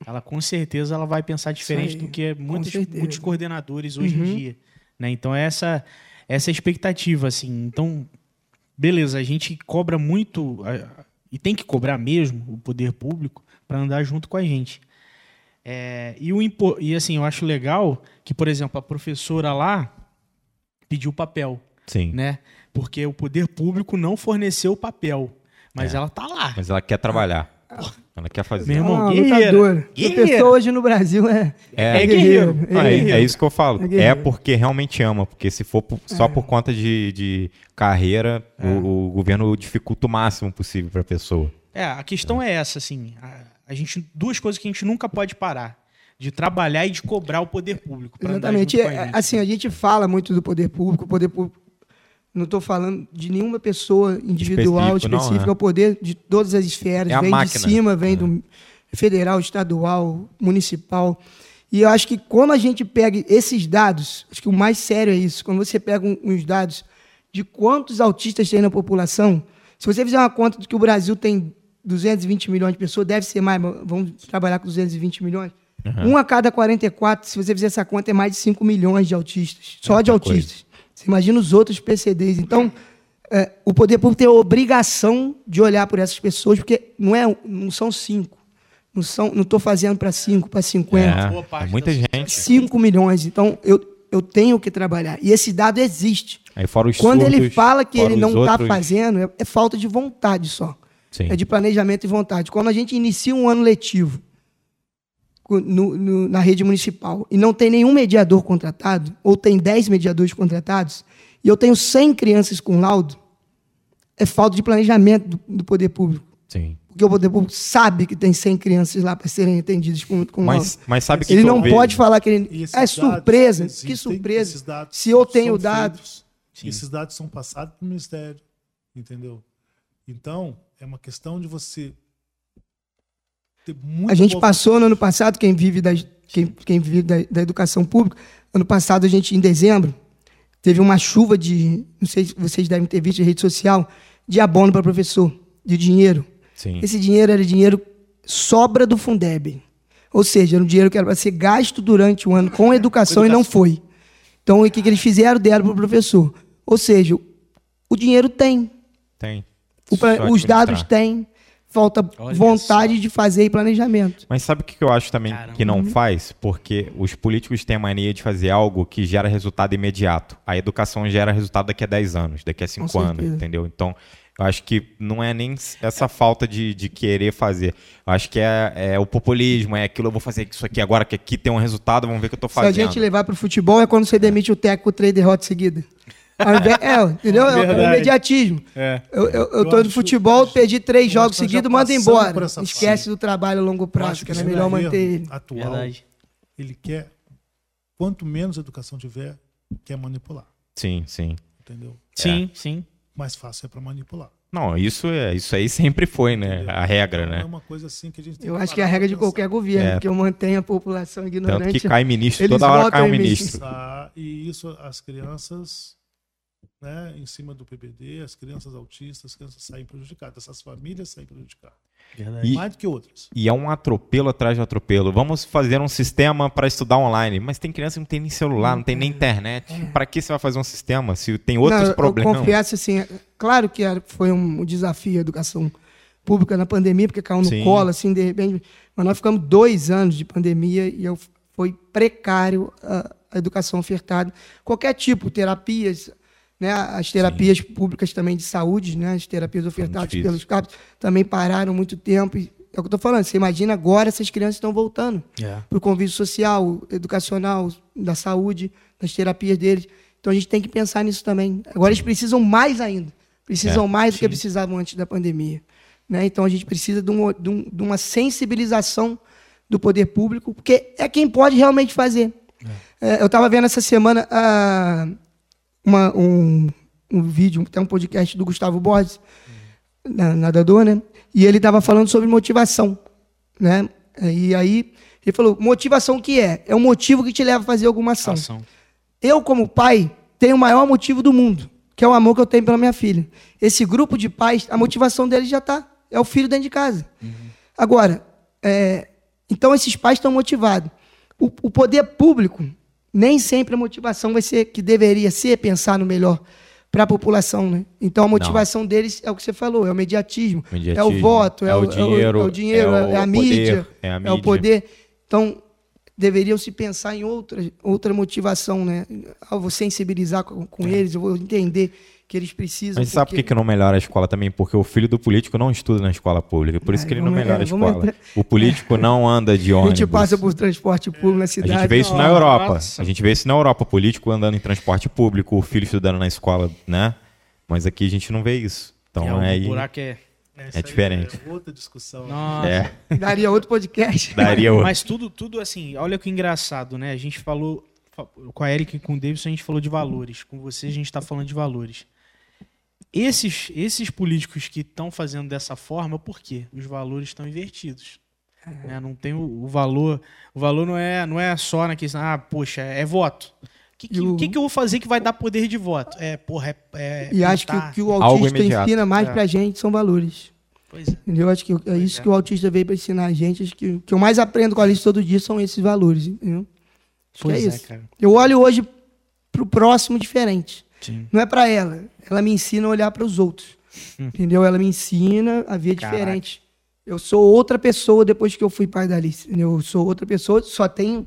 ela com certeza ela vai pensar diferente do que muitos, muitos coordenadores hoje Uhum. em dia. Né? Então, essa, essa é a expectativa, assim. Então, beleza, a gente cobra muito, e tem que cobrar mesmo, o poder público, para andar junto com a gente. É, e, o, e assim, eu acho legal que, por exemplo, a professora lá pediu papel Sim. né? Porque o poder público não forneceu o papel, mas É. ela tá lá. Mas ela quer trabalhar. Ela quer fazer. Meu irmão, lutadora. A pessoa hoje no Brasil é, É, É guerreiro. É Ah, é- guerreiro. é isso que eu falo. É É, guerreiro. porque realmente ama. Porque se for por- só por conta de, de carreira, o, o governo dificulta o máximo possível para a pessoa. É, a questão é essa, assim. A, a gente, duas coisas que a gente nunca pode parar. de trabalhar e de cobrar o poder público. Exatamente. junto com É, a gente. assim, a gente fala muito do poder público, o poder público. Não estou falando de nenhuma pessoa individual Específico, específica, é. é o poder de todas as esferas. É vem máquina. de cima, vem do federal, estadual, municipal. E eu acho que quando a gente pega esses dados, acho que o mais sério é isso, quando você pega uns dados de quantos autistas tem na população, se você fizer uma conta de que o Brasil tem 220 milhões de pessoas, deve ser mais, vamos trabalhar com 220 milhões. Um a cada 44, se você fizer essa conta, é mais de 5 milhões de autistas. Só de muita autistas. Você imagina os outros PCDs. Então, é, o poder público tem a obrigação de olhar por essas pessoas, porque não, é, não são cinco. Não estou não estou fazendo para cinco, para 50. boa É, parte é muita gente. 5 milhões. Então, eu, eu tenho que trabalhar. E esse dado existe. Aí fora os Quando ele surdos, fala que ele não está outros- fazendo, é, é falta de vontade só. Sim. É de planejamento e vontade. Quando a gente inicia um ano letivo no- no- na rede municipal e não tem nenhum mediador contratado, ou tem 10 mediadores contratados, e eu tenho 100 crianças com laudo, é falta de planejamento do, do poder público. Sim. Porque o poder público sabe que tem 100 crianças lá para serem atendidas com, com laudo. Mas, mas sabe que Ele não vejo? pode falar que ele. É surpresa. existem, que surpresa. esses dados Se eu tenho dados. Esses dados são passados para o Ministério, entendeu? Então, é uma questão de você A gente passou no ano passado, quem vive da, quem, quem vive da, da educação pública, ano passado a gente, em dezembro, teve uma chuva de, não sei se vocês devem ter visto em rede social, de abono para professor, de dinheiro. Sim. Esse dinheiro era dinheiro sobra do Fundeb. Ou seja, era um dinheiro que era para ser gasto durante o ano com educação, e não foi. Então, o que, que eles fizeram? Deram para o professor. Ou seja, o dinheiro tem, Tem. o os dados administrar. Falta Olha vontade de fazer e planejamento. Mas sabe o que eu acho também Caramba. que não faz? Porque os políticos têm a mania de fazer algo que gera resultado imediato. A educação gera resultado daqui a 10 anos, daqui a 5 anos, entendeu? Então, eu acho que não é nem essa falta de, de querer fazer. Eu acho que é, é o populismo, é aquilo, eu vou fazer isso aqui agora, que aqui tem um resultado, vamos ver o que eu tô Se a fazendo. gente levar para o futebol, é quando você demite o técnico três derrotas seguidas. Ao invés- é, entendeu? É o imediatismo. É. Eu, eu, eu tô no futebol, acho- perdi três jogos seguidos, manda embora. Esquece fase. do trabalho a longo prazo, que esse melhor manter ele. atual, Verdade. ele quer, quanto menos educação tiver, quer manipular, Sim, sim. entendeu? Sim, sim. Mais fácil é para manipular. Não, isso, é, isso aí sempre foi, né? entendeu? A regra, Então, É né? uma coisa assim que a gente tem Eu que acho que é a regra de qualquer governo, É. que eu mantenho a população Tanto ignorante. que cai ministro, toda hora cai um mim. ministro. Pensar, e isso as crianças, né, em cima do PBD, as crianças autistas, as crianças saem prejudicadas, essas famílias saem prejudicadas. Verdade. E- Mais do que outras. E é um atropelo atrás de atropelo. Vamos fazer um sistema para estudar online. Mas tem criança que não tem nem celular, não tem nem internet. Para que você vai fazer um sistema se tem outros Não, problemas? Eu confesso assim, é- claro que era- foi um desafio a educação pública na pandemia, porque caiu no Sim. colo, assim, de repente. Mas nós ficamos dois anos de pandemia e eu, foi precário a, a educação ofertada. Qualquer tipo, terapias, né, as terapias públicas também de saúde, né, as terapias ofertadas difícil. pelos CAPs, também pararam muito tempo. E é o que eu estou falando, você imagina agora essas crianças estão voltando É. para o convívio social, educacional, da saúde, das terapias deles. Então a gente tem que pensar nisso também. Agora eles precisam mais ainda. Precisam É, mais do que precisavam antes da pandemia. Né? Então a gente precisa de, um- de um- de uma sensibilização do poder público, porque é quem pode realmente fazer. É, eu estava vendo essa semana ah, uma- um, um vídeo, até um podcast do Gustavo Borges, na- nadador, né? E ele estava falando sobre motivação, né? E aí ele falou, motivação o que é? É um motivo que te leva a fazer alguma ação. Ação. Eu, como pai, tenho o maior motivo do mundo, que é o amor que eu tenho pela minha filha. Esse grupo de pais, a motivação deles já está. É o filho dentro de casa. Agora, é, então esses pais estão motivados. O, o poder público, nem sempre a motivação vai ser que deveria ser pensar no melhor para a população. Né? Então a motivação deles é o que você falou, é o mediatismo, é o Mediatismo, voto, é, é o, o dinheiro, é o, dinheiro, é o é a poder, mídia, é a é o mídia. poder. Então, deveriam se pensar em outra, outra motivação, né? Eu vou sensibilizar com, com eles, eu vou entender que eles precisam. Mas sabe por que, porque- que não melhora a escola também? Porque o filho do político não estuda na escola pública. Por isso É, que ele não melhora a é, escola. entrar- O político não anda de a ônibus. gente passa por transporte público na A cidade. gente vê isso na Nossa. Europa. A gente vê isso na Europa. Político andando em transporte público, o filho estudando na escola, né? Mas aqui a gente não vê isso. É, Então o aí. buraco é Essa aí diferente. É outra discussão. Nossa. É, Daria outro podcast. daria outro. Mas tudo, tudo assim, olha que engraçado, né? A gente falou, fa- com a Erika e com o Davidson, a gente falou de valores. Com você, a gente tá falando de valores. Esses, esses políticos que estão fazendo dessa forma, por quê? Os valores estão invertidos. né? Não tem o, o valor. O valor não é, não é só na questão, ah, poxa, é voto. O que, que, E o- que que eu vou fazer que vai dar poder de voto? É, porra, é. é E acho que o que o autista ensina mais É. pra gente são valores. Pois é. Entendeu? Acho que é Pois isso é. que o autista veio pra ensinar a gente. Acho que o que eu mais aprendo com a Alice todo dia são esses valores. Entendeu? Acho Pois que é é, isso. cara. Eu olho hoje pro próximo diferente. Sim. Não é pra ela. Ela me ensina a olhar para os outros. Hum. Entendeu? Ela me ensina a ver Caraca. diferente. Eu sou outra pessoa depois que eu fui pai da Alice. Entendeu? Eu sou outra pessoa, só tenho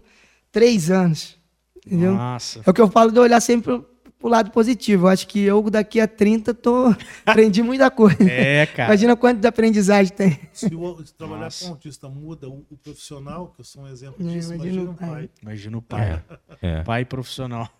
três anos. Entendeu? Nossa. É o que eu falo de olhar sempre pro, pro lado positivo. Eu acho que eu, daqui a 30, tô... aprendi muita coisa. É, cara. Imagina quanto de aprendizagem tem. Se, o, se trabalhar Nossa. com autista muda o, o profissional, que eu sou um exemplo É, disso, imagina imagina o pai. pai. Imagina o pai. É. Pai profissional.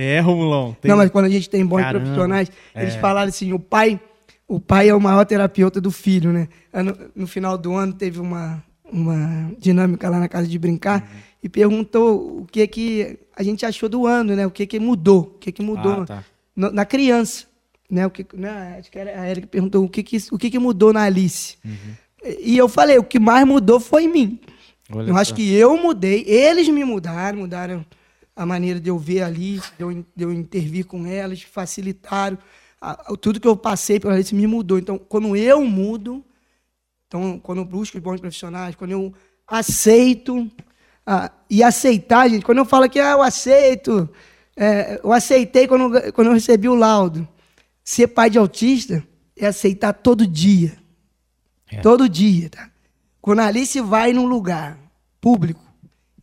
é, Romulão. tem- Não, mas quando a gente tem bons Caramba. profissionais, eles É. falaram assim, o pai, o pai é o maior terapeuta do filho, né? No, no final do ano teve uma, uma dinâmica lá na casa de brincar Uhum. e perguntou o que que a gente achou do ano, né? O que que mudou, o que que mudou Ah, tá. no- na criança, né? O que, né? Acho que era a Erika perguntou o que que, o que que mudou na Alice. Uhum. E eu falei, o que mais mudou foi em mim. Olha Eu acho que eu mudei, eles me mudaram, mudaram a maneira de eu ver ali, de eu, de eu intervir com elas, facilitaram. A- a- tudo que eu passei por eles me mudou. Então, quando eu mudo, então, quando eu busco os bons profissionais, quando eu aceito, ah, e aceitar, gente, quando eu falo que ah, eu aceito, é, eu aceitei quando, eu- quando eu recebi o laudo. Ser pai de autista é aceitar todo dia. É. Todo dia, tá? Quando a Alice vai num lugar público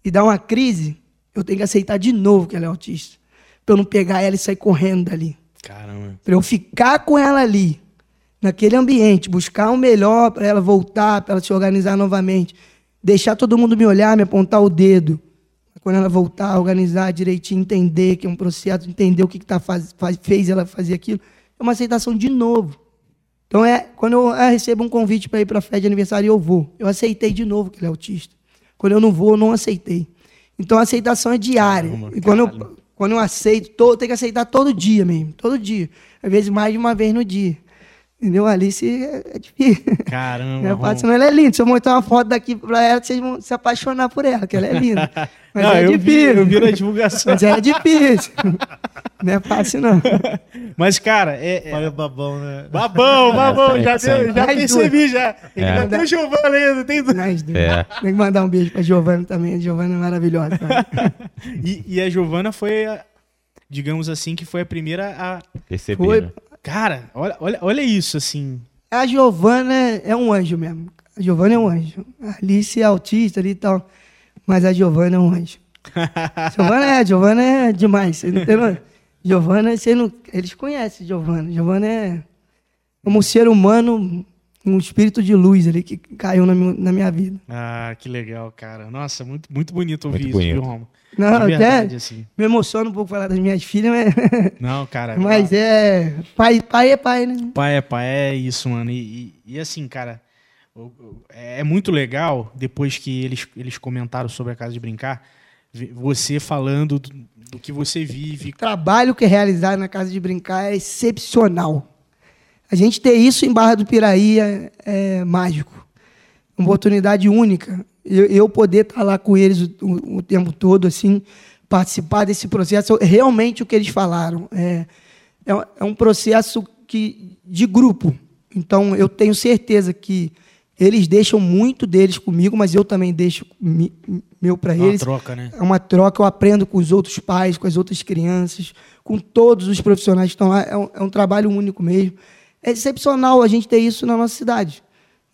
e dá uma crise, eu tenho que aceitar de novo que ela é autista. Pra eu não pegar ela e sair correndo dali. Caramba. Pra eu ficar com ela ali, naquele ambiente, buscar o melhor para ela voltar, para ela se organizar novamente. Deixar todo mundo me olhar, me apontar o dedo. Quando ela voltar, organizar direitinho, entender que é um processo, entender o que, que tá faz, faz- fez ela fazer aquilo, é uma aceitação de novo. Então é quando eu ah, recebo um convite para ir para a festa de aniversário, eu vou. Eu aceitei de novo que ele é autista. Quando eu não vou, eu não aceitei. Então a aceitação é diária. Caramba, e quando caralho. eu, quando eu aceito, to- eu tenho que aceitar todo dia mesmo, todo dia. Às vezes mais de uma vez no dia. Entendeu? Alice é, é difícil. Caramba. Não é Romulo. fácil, senão ela é linda. Se eu mostrar uma foto daqui pra ela, vocês vão se apaixonar por ela, que ela é linda. Mas Não, é eu vi, difícil. eu vi na divulgação. Mas é difícil. não é fácil, não. Mas, cara, é. é- Pai é babão, né? Babão, babão, já, Essa aí, deu, já Ai, percebi, já. Tem É. que o Giovanni ainda, tem... É. Que mandar um beijo pra Giovana também. A Giovana é maravilhosa. E, e a Giovana foi, a- digamos assim, que foi a primeira a... Percebi, Foi. né? Cara, olha, olha, olha isso, assim. A Giovana é um anjo mesmo. A Giovana é um anjo. A Alice é autista ali e tal. Mas a Giovana é um anjo. Giovana é, Giovana é demais. Não Giovana, você não, eles conhecem Giovana. Giovana é como um ser humano, um espírito de luz ali que caiu na minha, na minha vida. Ah, que legal, cara. Nossa, muito, muito bonito ouvir Muito isso, bonito. viu, Romo? Não, De verdade, até assim. me emociona um pouco falar das minhas filhas, mas, Não, cara. mas é. Pai, pai é pai, né? Pai é pai, é isso, mano. E, e- e assim, cara, o- é muito legal, depois que eles, eles comentaram sobre a Casa de Brincar, você falando do, do que você vive. O trabalho que é realizado na Casa de Brincar é excepcional. A gente ter isso em Barra do Piraí é, é mágico. Uma oportunidade única. Eu, eu poder estar lá com eles o, o- tempo todo, assim, participar desse processo, é realmente o que eles falaram. É, é, um- é um processo que, de grupo. Então, eu tenho certeza que eles deixam muito deles comigo, mas eu também deixo mi- meu para Uma eles. troca, né? É uma troca, eu aprendo com os outros pais, com as outras crianças, com todos os profissionais que estão lá. É um, é um trabalho único mesmo. É excepcional a gente ter isso na nossa cidade.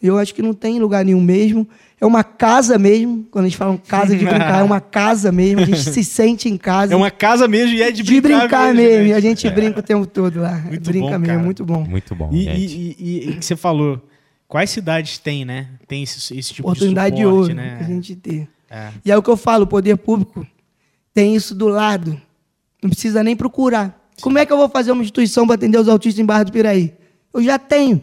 Eu acho que não tem lugar nenhum mesmo. É uma casa mesmo. Quando a gente fala casa de brincar, é uma casa mesmo. A gente se sente em casa. É uma casa mesmo e é de de brincar, mesmo. E né? a gente brinca o tempo todo lá. Muito brinca bom, mesmo, cara. muito bom. Muito bom, E, e, e- e que você falou, quais cidades tem, né? Tem esse, esse tipo Oportunidade de de suporte, ouro né? que a gente ter. É. E é o que eu falo, o poder público tem isso do lado. Não precisa nem procurar. Como é que eu vou fazer uma instituição para atender os autistas em Barra do Piraí? Eu já tenho.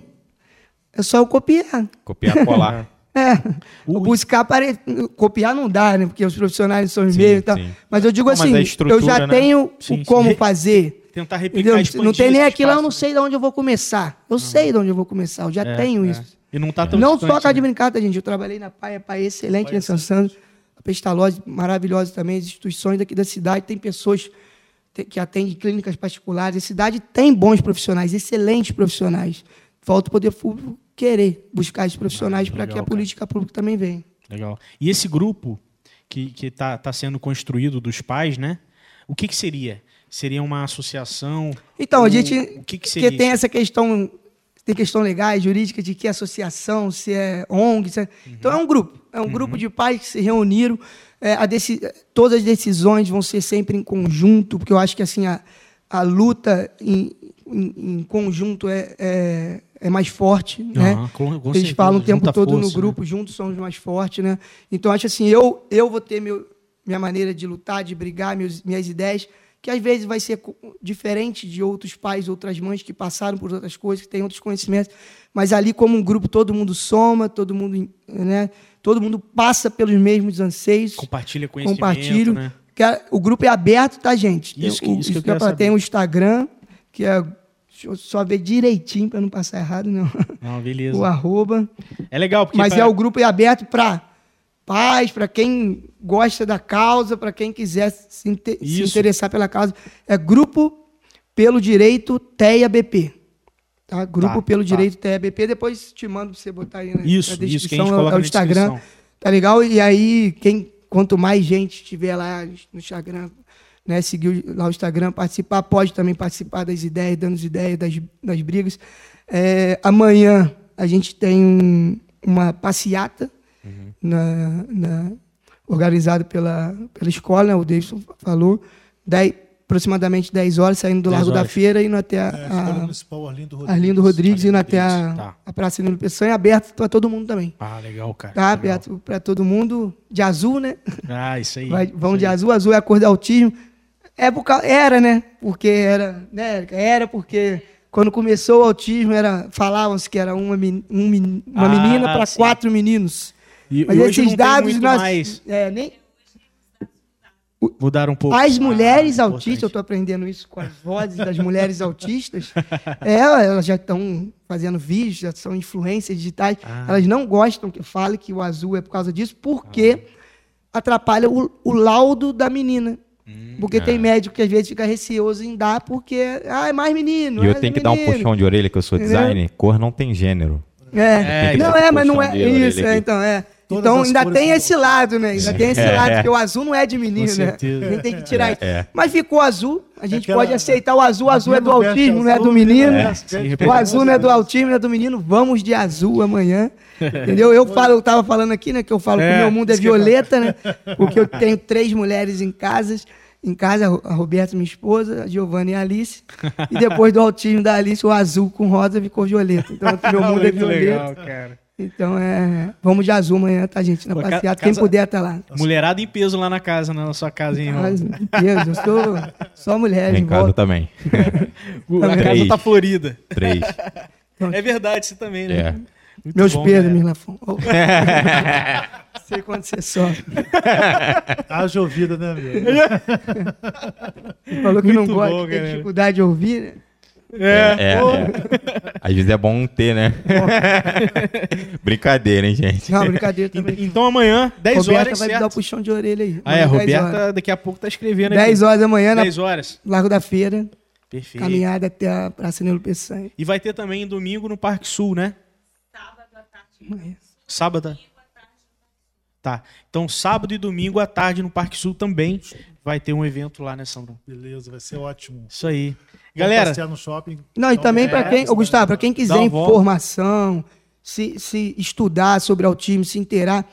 É só eu copiar. Copiar, colar. É. Buscar pare... copiar não dá, né? Porque os profissionais são os Sim, mesmos e tal. sim. Mas eu digo Não, assim, a eu já né? tenho Sim, sim. o como Re- fazer. Tentar replicar, Não tem nem aquilo, eu espaço, não né? sei de onde eu vou começar. Eu sei de onde eu vou começar, eu já É, tenho é. isso. E não tá tão Não distante, só a casa de né? brincar, tá, gente? Eu trabalhei na Paia, Paia excelente em São Santos. A Pestalozzi, maravilhosa também. As instituições daqui da cidade, tem pessoas que atendem clínicas particulares. A cidade tem bons profissionais, excelentes profissionais. Falta o poder público querer buscar esses profissionais para que a legal, cara. política pública também venha. Legal. E esse grupo que que tá, sendo construído dos pais, né? O que que seria? Seria uma associação? Então, a O- gente. o que que seria Porque tem essa questão. Tem questão legais, jurídica, de que associação, se é ONG. se é- Uhum. Então é um grupo. É um grupo de pais que se reuniram. é, a deci- Todas as decisões vão ser sempre em conjunto, porque eu acho que assim a, a luta em, em- em conjunto é, é, é mais forte. né? Com- com Eles falam o tempo todo no força, né? grupo, juntos somos mais fortes, né? Então acho assim, eu eu vou ter meu, minha maneira de lutar, de brigar, meus, minhas ideias, que às vezes vai ser diferente de outros pais, outras mães que passaram por outras coisas, que têm outros conhecimentos, mas ali como um grupo todo mundo soma, todo mundo, né? Todo mundo passa pelos mesmos anseios, Compartilha conhecimento, compartilho. né? É- o grupo é aberto, tá, gente? Isso que- isso que eu é quero. Tem o Instagram, que é deixa eu só ver direitinho para não passar errado, não. Não, beleza. o arroba. É legal, porque. Mas pra- é o grupo é aberto para pais, para quem gosta da causa, para quem quiser se, inte- se Isso. interessar pela causa. É Grupo pelo Direito TEA BP. Tá? Grupo Tá, pelo tá. Direito TEA BP. Depois te mando para você botar aí na, Isso, na isso descrição. gente é o- coloca é o na Instagram. descrição. Tá legal? E aí, quem, quanto mais gente tiver lá no Instagram, né, seguir lá o Instagram, participar, pode também participar das ideias, dando as ideias das, das brigas. É, amanhã a gente tem um- uma passeata na, na, organizada pela, pela escola, né, o Davidson falou, dez, aproximadamente 10 horas, saindo do 10 Largo da horas. Feira, indo até a, É, Escola a Municipal Arlindo Rodrigues. Arlindo Rodrigues, indo até a, tá. a Praça Nilo Peçanha, aberto para todo mundo também. Ah, legal, cara. Tá legal. aberto para todo mundo, de azul, né? Ah, isso aí. Vai, isso vão de aí. azul, azul é a cor do autismo. É por cau- era, né? Porque era, né, Érica? Era porque quando começou o autismo, era falavam-se que era uma, men- um uma Ah, menina para quatro meninos. E, Mas e hoje esses dados nós, mais. é, nem Mudaram um pouco. as mulheres Ah, autistas, eu estou aprendendo isso com as vozes das mulheres autistas, é, elas já estão fazendo vídeos, já são influências digitais, Ah. elas não gostam que fale que o azul é por causa disso, porque atrapalha o, o laudo da menina. Hum, Porque tem médico que às vezes fica receoso em dar, porque ah, é mais menino. E eu é tenho que dar um menino. puxão de orelha, que eu sou designer. Cor não tem gênero. É, É, não é, mas não é isso, é, então é. Todas então ainda tem esse lado, né? Ainda tem esse É. lado, porque o azul não é de menino, Com né? certeza. A gente tem que tirar isso. É. Mas ficou azul, a gente Aquela- pode aceitar o azul, o azul é do autismo, não é do menino. veste É. O azul não é do autismo, não é do menino. Vamos de azul amanhã. Entendeu? Eu falo, eu tava falando aqui, né? Que eu falo que É, o meu mundo é violeta, né? Porque eu tenho três mulheres em casa. Em casa, a Roberta, minha esposa, a Giovanna e a Alice. E depois do autismo da Alice, o azul com rosa ficou violeta. Então, meu mundo é violeta. legal, cara. Então, é. Vamos de azul amanhã, tá, gente? Na Pô, ca- passeata. Quem casa- puder, tá lá. Mulherada em peso lá na casa, na sua casa, hein, irmão? Deus, eu sou só mulher Em em casa volta. também. A casa tá florida. Três. É verdade, você também, né? É. Muito Meus bom, pesos, cara. Mirlafon. Sei quando você sofre. Haja ouvida, né, amigo? Falou que não Muito gosta, bom, tem galera. dificuldade de ouvir, né? É. É, é. Às vezes é bom ter, né? Brincadeira, hein, gente? Não, brincadeira também. Então amanhã, 10 Roberta horas, vai me dar o certo? puxão de orelha aí. Ah, é, Amanhã, 10 Roberta daqui a pouco tá escrevendo 10 horas da manhã, na 10 horas. Largo da Feira, Perfeito. caminhada até a Praça Nilo Peçanha. E vai ter também domingo no Parque Sul, né? Sábado. Tá. Então, sábado e domingo à tarde no Parque Sul também vai ter um evento lá, né, Sandro? Beleza, vai ser ótimo. Isso aí. Galera, passear no shopping. Não, e também é, para quem, ô, Gustavo, para quem quiser informação, se, se estudar sobre autismo, se inteirar,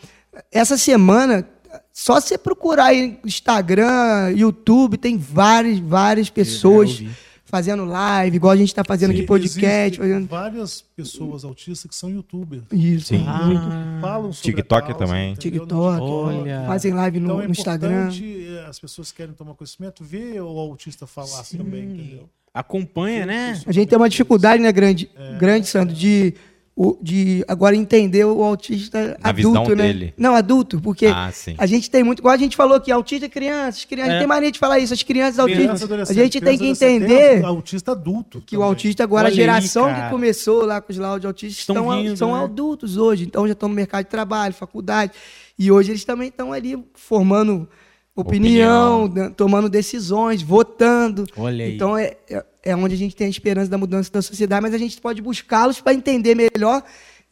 essa semana, só você procurar aí Instagram, YouTube, tem várias, várias pessoas. Fazendo live, igual a gente está fazendo aqui Sim, podcast. existem Fazendo... várias pessoas autistas que são youtubers. Isso. Sim. Ah, Falam sobre TikTok a causa, também. entendeu? TikTok, Olha. fazem live no, Então é no Instagram. importante, eh, as pessoas querem tomar conhecimento, ver o autista falar também, entendeu? acompanha, né? A gente tem uma dificuldade, né, grande, grande, Sandro, de o- de agora entender o autista Na adulto, visão né? dele. Não, adulto, porque Ah, a gente tem muito, igual a gente falou que autista é criança, as crianças, É. tem mania de falar isso, as crianças autistas, Criança, a gente tem que entender autista adulto. que o também. autista agora, Olha a aí, geração cara. que começou lá com os laudos autistas, Estão estão, vindo, são né? adultos hoje, então já estão no mercado de trabalho, faculdade, e hoje eles também estão ali formando opinião, Opinião. né, tomando decisões, votando. Olha aí. Então é, é, é onde a gente tem a esperança da mudança da sociedade, mas a gente pode buscá-los para entender melhor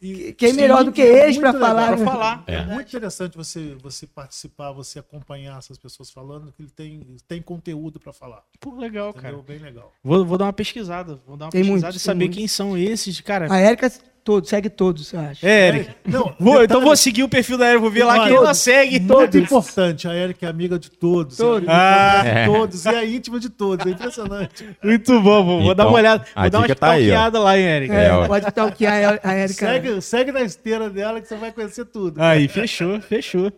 E- quem Sim, melhor do que é eles muito para falar. Pra né? falar. É muito interessante você, você participar, você acompanhar essas pessoas falando, que ele tem, tem conteúdo para falar. Pô, legal, cara. Entendeu? Bem legal. Vou, vou dar uma pesquisada. Vou dar uma Tem pesquisada muitos, e saber muitos. quem são esses, cara. A Érica todos, segue todos, eu acho. É, Eric. Não, Vou, detalhe- então vou seguir o perfil da Erika, vou ver lá Olha, quem ela todos, segue. Muito importante. A Erika é amiga de todos. Todos. É amiga Ah. de É. todos. E é íntima de todos. É impressionante. Muito bom, vou, vou dar Então, uma olhada. Vou dar uma dica tá stalkeada lá, hein, Eric. É, É, pode stalkear a, Érica. Segue, segue na esteira dela que você vai conhecer tudo. Aí, fechou, fechou.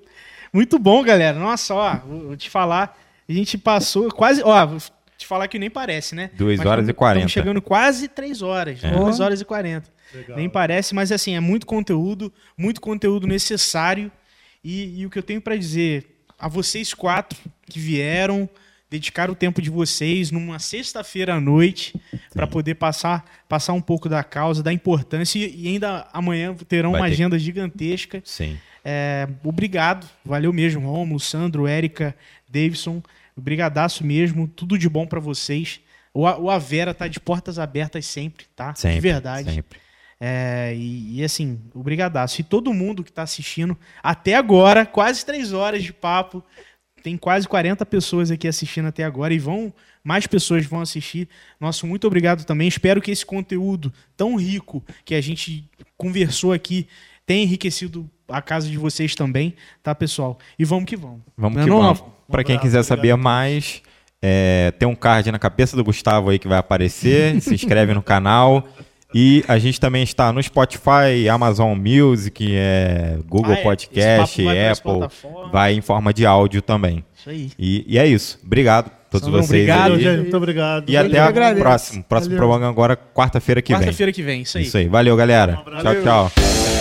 Muito bom, galera. Nossa, ó, vou te falar. A gente passou quase. Ó, vou te falar que nem parece, né? Duas Mas horas e tamo- 40. Estamos chegando quase três horas. É. Duas horas e quarenta. Legal. Nem parece, mas assim, é muito conteúdo, muito conteúdo necessário. E, e o que eu tenho para dizer a vocês quatro que vieram, dedicaram o tempo de vocês numa sexta-feira à noite para poder passar, passar um pouco da causa, da importância. E, ainda amanhã terão Vai uma ter. agenda gigantesca. Sim. É, obrigado, valeu mesmo, Romulo, Sandro, Érica, Davidson, brigadaço mesmo, tudo de bom para vocês. O, A- o Avera tá de portas abertas sempre, tá? Sempre. de verdade. Sempre. É, e, e, assim, obrigadaço. E todo mundo que tá assistindo, até agora, quase três horas de papo, tem quase 40 pessoas aqui assistindo até agora e vão mais pessoas vão assistir. Nosso muito obrigado também. Espero que esse conteúdo tão rico que a gente conversou aqui tenha enriquecido a casa de vocês também, tá, pessoal? E vamos que vamos. Vamos que não, vamos. Pra quem quiser saber obrigado. mais, é, tem um card na cabeça do Gustavo aí que vai aparecer. se inscreve no canal. E a gente também está no Spotify, Amazon Music, é, Google Ah, é. Podcast, vai Apple. Vai em forma de áudio também. Isso aí. E, e é isso. Obrigado a todos Sandrão, vocês. obrigado, aí. Gente. Muito obrigado. E Eu até o próximo. Próximo Valeu. programa agora, quarta-feira que vem. Quarta-feira que vem, isso aí. Isso aí. Valeu, galera. Um. Tchau, tchau.